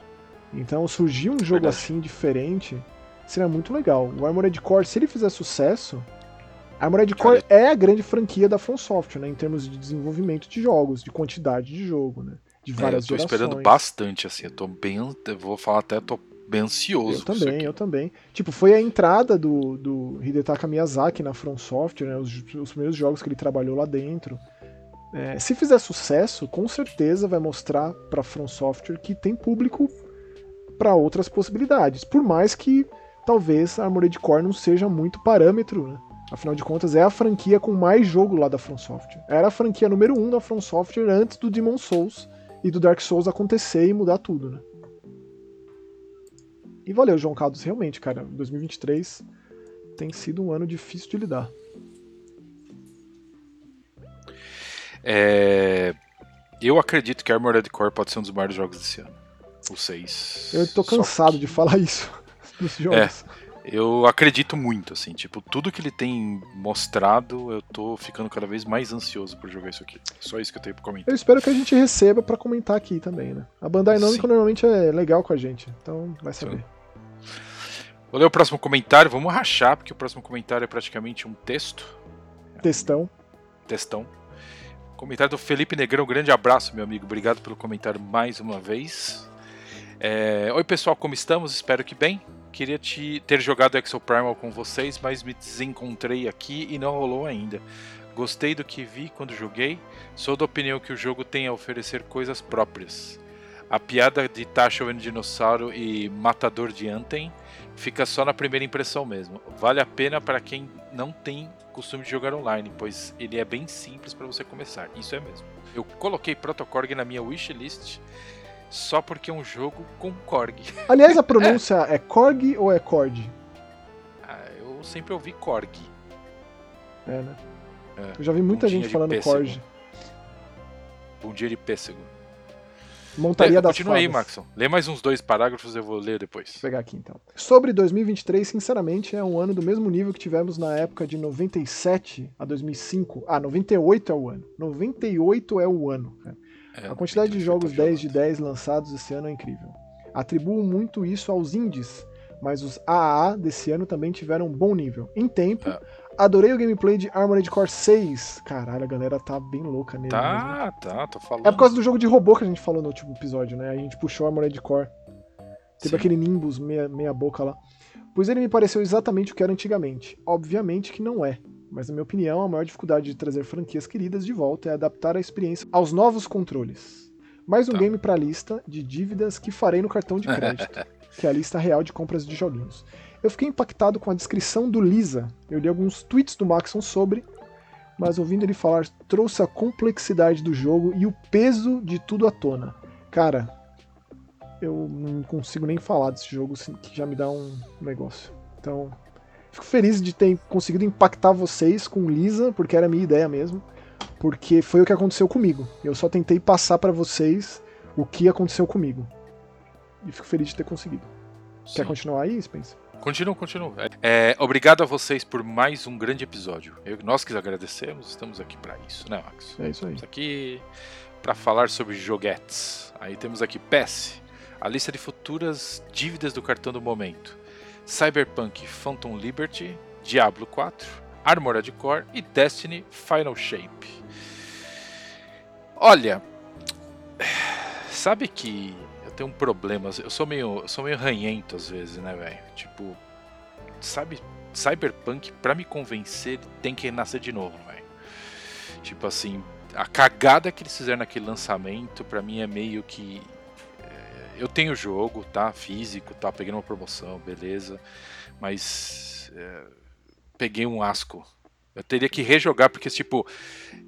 Então surgir um jogo Verdade. assim diferente seria muito legal. O Armored Core, se ele fizer sucesso, Armored Core é a grande franquia da From Software, né, em termos de desenvolvimento de jogos, de quantidade de jogo, né, de várias é, eu tô gerações. esperando bastante, assim, eu tô bem, eu vou falar até, tô bem ansioso. Eu também, eu também. Tipo, foi a entrada do, do Hidetaka Miyazaki na From Software, né, os, os primeiros jogos que ele trabalhou lá dentro. É, se fizer sucesso, com certeza vai mostrar para From Software que tem público para outras possibilidades. Por mais que talvez a Armored Core não seja muito parâmetro, né? Afinal de contas, é a franquia com mais jogo lá da From Software. Era a franquia número 1 um da From Software antes do Demon Souls e do Dark Souls acontecer e mudar tudo, né? E valeu, João Carlos, realmente, cara, 2023 tem sido um ano difícil de lidar. É... Eu acredito que Armored Core pode ser um dos maiores jogos desse ano. O 6. Eu tô cansado que... de falar isso nos jogos. É. Eu acredito muito, assim, tipo, tudo que ele tem mostrado, eu tô ficando cada vez mais ansioso por jogar isso aqui. Só isso que eu tenho pra comentar. Eu espero que a gente receba para comentar aqui também, né? A Bandai Namco normalmente é legal com a gente, então vai saber. Sim. Vou ler o próximo comentário, vamos rachar, porque o próximo comentário é praticamente um texto. Textão. Textão. Comentário do Felipe Negrão, grande abraço, meu amigo. Obrigado pelo comentário mais uma vez. É... Oi, pessoal, como estamos? Espero que bem. Queria te ter jogado Exo Primal com vocês, mas me desencontrei aqui e não rolou ainda. Gostei do que vi quando joguei. Sou da opinião que o jogo tem a oferecer coisas próprias. A piada de Tasha Dinossauro e Matador de Anten fica só na primeira impressão mesmo. Vale a pena para quem não tem costume de jogar online, pois ele é bem simples para você começar. Isso é mesmo. Eu coloquei Protocorg na minha wishlist só porque é um jogo com Korg. Aliás, a pronúncia é, é Korg ou é Cord? Ah, eu sempre ouvi Korg. É, né? É. Eu já vi muita gente falando Korg. Bom dia de pêssego. Montaria é, das Continua aí, Maxon. Lê mais uns dois parágrafos, eu vou ler depois. Vou pegar aqui então. Sobre 2023, sinceramente, é um ano do mesmo nível que tivemos na época de 97 a 2005. Ah, 98 é o ano. 98 é o ano. É, a quantidade de jogos 10 de 10 lançados esse ano é incrível. Atribuo muito isso aos indies, mas os AAA desse ano também tiveram um bom nível. Em tempo, é. Adorei o gameplay de Armored Core 6. Caralho, a galera tá bem louca nele. Tá, mesmo. tá, tô falando. É por causa do jogo de robô que a gente falou no último episódio, né? A gente puxou Armored Core. Teve Sim. aquele Nimbus meia, meia boca lá. Pois ele me pareceu exatamente o que era antigamente. Obviamente que não é. Mas, na minha opinião, a maior dificuldade de trazer franquias queridas de volta é adaptar a experiência aos novos controles. Mais um tá. game pra lista de dívidas que farei no cartão de crédito, que é a lista real de compras de joguinhos. Eu fiquei impactado com a descrição do Lisa. Eu li alguns tweets do Maxon sobre, mas ouvindo ele falar, trouxe a complexidade do jogo e o peso de tudo à tona. Cara, eu não consigo nem falar desse jogo que já me dá um negócio. Então, fico feliz de ter conseguido impactar vocês com Lisa, porque era a minha ideia mesmo, porque foi o que aconteceu comigo. Eu só tentei passar para vocês o que aconteceu comigo. E fico feliz de ter conseguido. Sim. Quer continuar aí, Spencer? Continua, continua. É, obrigado a vocês por mais um grande episódio. Eu, nós que agradecemos, estamos aqui para isso, né, Max? É isso aí. Estamos aqui para falar sobre joguetes. Aí temos aqui PES, a lista de futuras dívidas do cartão do momento. Cyberpunk Phantom Liberty, Diablo 4, Armored Core e Destiny Final Shape. Olha, sabe que tenho um problema. Eu sou meio, eu sou meio ranhento às vezes, né, velho? Tipo, sabe, Cyberpunk, pra me convencer, tem que nascer de novo, velho. Tipo assim, a cagada que eles fizeram naquele lançamento, pra mim é meio que. Eu tenho o jogo, tá? Físico, tá? Peguei uma promoção, beleza. Mas. É, peguei um asco. Eu teria que rejogar, porque, tipo,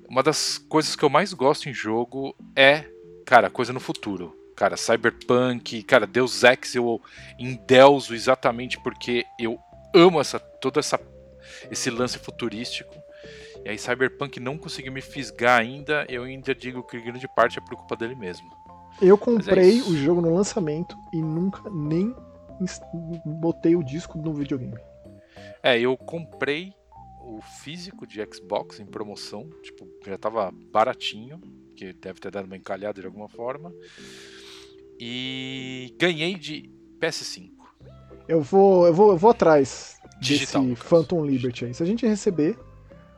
uma das coisas que eu mais gosto em jogo é, cara, coisa no futuro Cara, Cyberpunk, cara, Deus Ex eu endeuso exatamente porque eu amo essa toda essa esse lance futurístico. E aí Cyberpunk não conseguiu me fisgar ainda, eu ainda digo que grande parte é por culpa dele mesmo. Eu é comprei é o jogo no lançamento e nunca nem botei o disco no videogame. É, eu comprei o físico de Xbox em promoção, tipo, já tava baratinho, que deve ter dado uma encalhada de alguma forma. E ganhei de PS5. Eu vou, eu vou, eu vou atrás Digital, desse Phantom Liberty aí. Se a gente receber,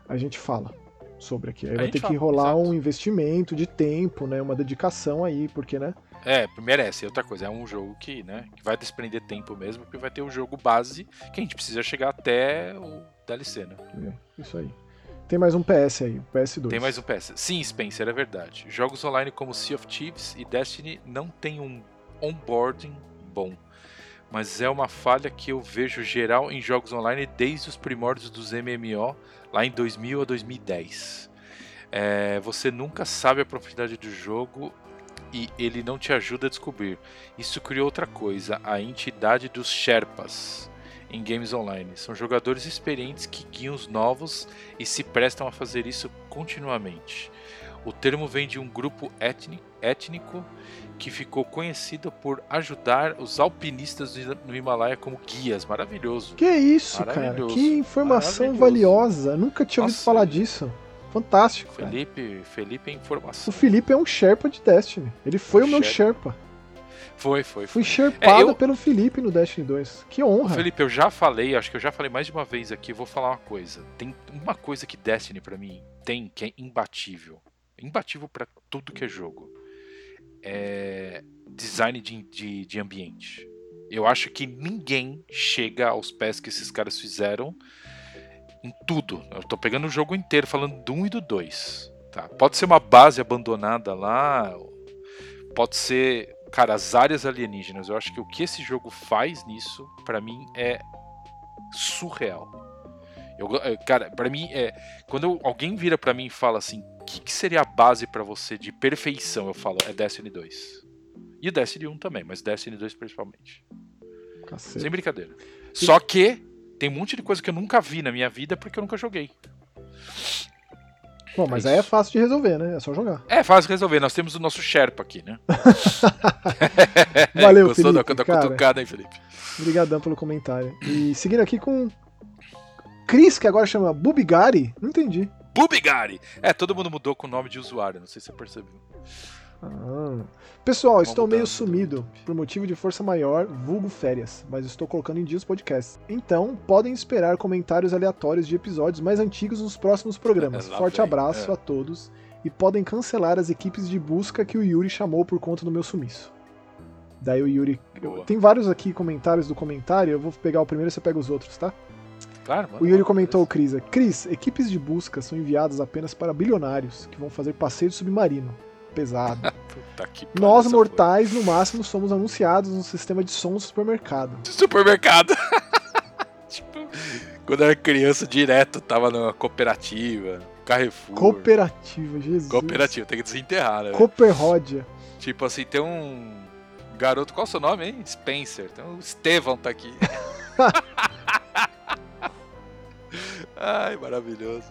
a gente fala sobre aqui. Aí a vai ter fala, que rolar exato. um investimento de tempo, né? Uma dedicação aí, porque, né? É, merece. Outra coisa, é um jogo que, né, que vai desprender tempo mesmo, porque vai ter o jogo base que a gente precisa chegar até o DLC, né? É, isso aí. Tem mais um PS aí, PS2. Tem mais um PS. Sim, Spencer, é verdade. Jogos online como Sea of Thieves e Destiny não tem um onboarding bom. Mas é uma falha que eu vejo geral em jogos online desde os primórdios dos MMO, lá em 2000 a 2010. É, você nunca sabe a profundidade do jogo e ele não te ajuda a descobrir. Isso criou outra coisa, a entidade dos Sherpas em games online. São jogadores experientes que guiam os novos e se prestam a fazer isso continuamente. O termo vem de um grupo étnico que ficou conhecido por ajudar os alpinistas no Himalaia como guias. Maravilhoso. Que isso, Maravilhoso. cara? Que informação valiosa. Nunca tinha ouvido falar disso. Fantástico. Felipe, cara. Felipe é informação. O Felipe é um Sherpa de Destiny. Ele foi o, o meu Sherpa. Foi, foi. Fui sherpado é, eu... pelo Felipe no Destiny 2. Que honra. Felipe, eu já falei, acho que eu já falei mais de uma vez aqui, vou falar uma coisa. Tem uma coisa que Destiny para mim tem que é imbatível. Imbatível para tudo que é jogo. É design de, de, de ambiente. Eu acho que ninguém chega aos pés que esses caras fizeram em tudo. Eu tô pegando o jogo inteiro, falando do 1 e do 2. Tá? Pode ser uma base abandonada lá, pode ser cara, as áreas alienígenas, eu acho que o que esse jogo faz nisso, para mim, é surreal. Eu, cara, para mim, é, quando alguém vira para mim e fala assim, que, que, seria a base para você de perfeição? Eu falo, é Destiny 2. E o Destiny 1 também, mas Destiny 2 principalmente. Cacete. Sem brincadeira. Só que tem um monte de coisa que eu nunca vi na minha vida porque eu nunca joguei. Bom, mas É aí é fácil de resolver, né? É só jogar. É fácil resolver, nós temos o nosso Sherpa aqui, né? Valeu, Gostou da, Felipe, da cara. cutucada, hein, Felipe? Obrigadão pelo comentário. E seguindo aqui com Cris, que agora chama Bubigari. Não entendi. Bubigari! É, todo mundo mudou com o nome de usuário, não sei se você percebeu. Ah. Pessoal, Vamos estou meio sumido por motivo de força maior, vulgo férias, mas estou colocando em dia os podcasts. Então, podem esperar comentários aleatórios de episódios mais antigos nos próximos programas. Lá Forte vem, abraço é. a todos e podem cancelar as equipes de busca que o Yuri chamou por conta do meu sumiço. Daí o Yuri. Boa. Tem vários aqui comentários do comentário, eu vou pegar o primeiro e você pega os outros, tá? Claro, mano. O Yuri comentou, Cris, Cris, equipes de busca são enviadas apenas para bilionários que vão fazer passeio submarino. Pesado. Puta que pariu, Nós, mortais, no máximo, somos anunciados no sistema de som do supermercado. foi. Supermercado. tipo, quando eu era criança, direto tava numa cooperativa, Carrefour. Cooperativa, Jesus. Cooperativa, tem que desenterrar, né? Cooperródia. Tipo assim, tem um garoto, qual é o seu nome, hein? Spencer. Então o Estevão tá aqui. Ai, maravilhoso.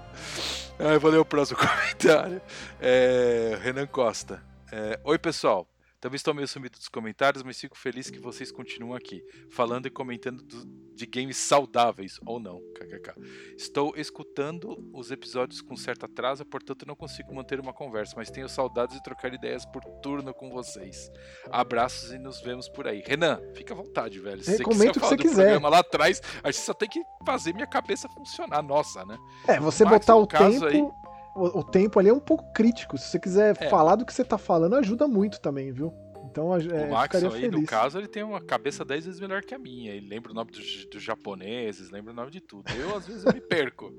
Ai, vou ler o próximo comentário. É, Renan Costa. É, Oi, pessoal. Também estou meio sumido dos comentários, mas fico feliz que vocês continuam aqui, falando e comentando do- de games saudáveis, ou não, kkk. Estou escutando os episódios com certo atraso, portanto não consigo manter uma conversa, mas tenho saudades de trocar ideias por turno com vocês. Abraços e nos vemos por aí. Renan, fica à vontade, velho. Se você Recomendo quiser o que falar você do quiser. programa lá atrás, a gente só tem que fazer minha cabeça funcionar, nossa, né? É, você Max, botar o caso tempo. aí- O, o tempo ali é um pouco crítico. Se você quiser É. falar do que você tá falando, ajuda muito também, viu? Então é, o Max aí, feliz. no caso, ele tem uma cabeça 10 vezes melhor que a minha. Ele lembra o nome dos, dos japoneses, lembra o nome de tudo. Eu, às vezes, eu me perco.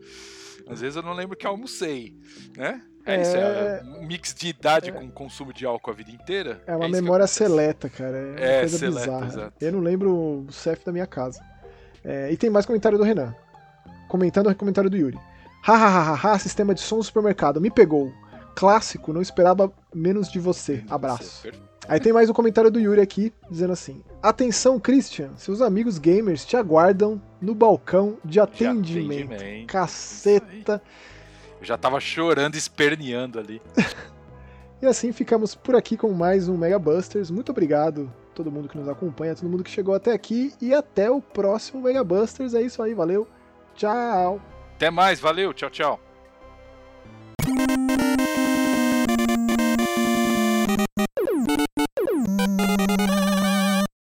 Às vezes eu não lembro que almocei, né? É, isso, é um mix de idade com consumo de álcool a vida inteira. É uma que memória seleta, cara. É É, coisa seleta, bizarra. exato. Eu não lembro o CEF da minha casa. É, e tem mais comentário do Renan. Comentando o comentário do Yuri. Hahaha, sistema de som do supermercado. Me pegou. Clássico, não esperava menos de você. Abraço. Aí tem mais um comentário do Yuri aqui, dizendo assim: Atenção, Christian, seus amigos gamers te aguardam no balcão de de atendimento. atendimento. Caceta. Eu já tava chorando, esperneando ali. E assim ficamos por aqui com mais um Mega Busters. Muito obrigado a todo mundo que nos acompanha, todo mundo que chegou até aqui e até o próximo Mega Busters. É isso aí, valeu. Tchau. Até mais, valeu, tchau, tchau.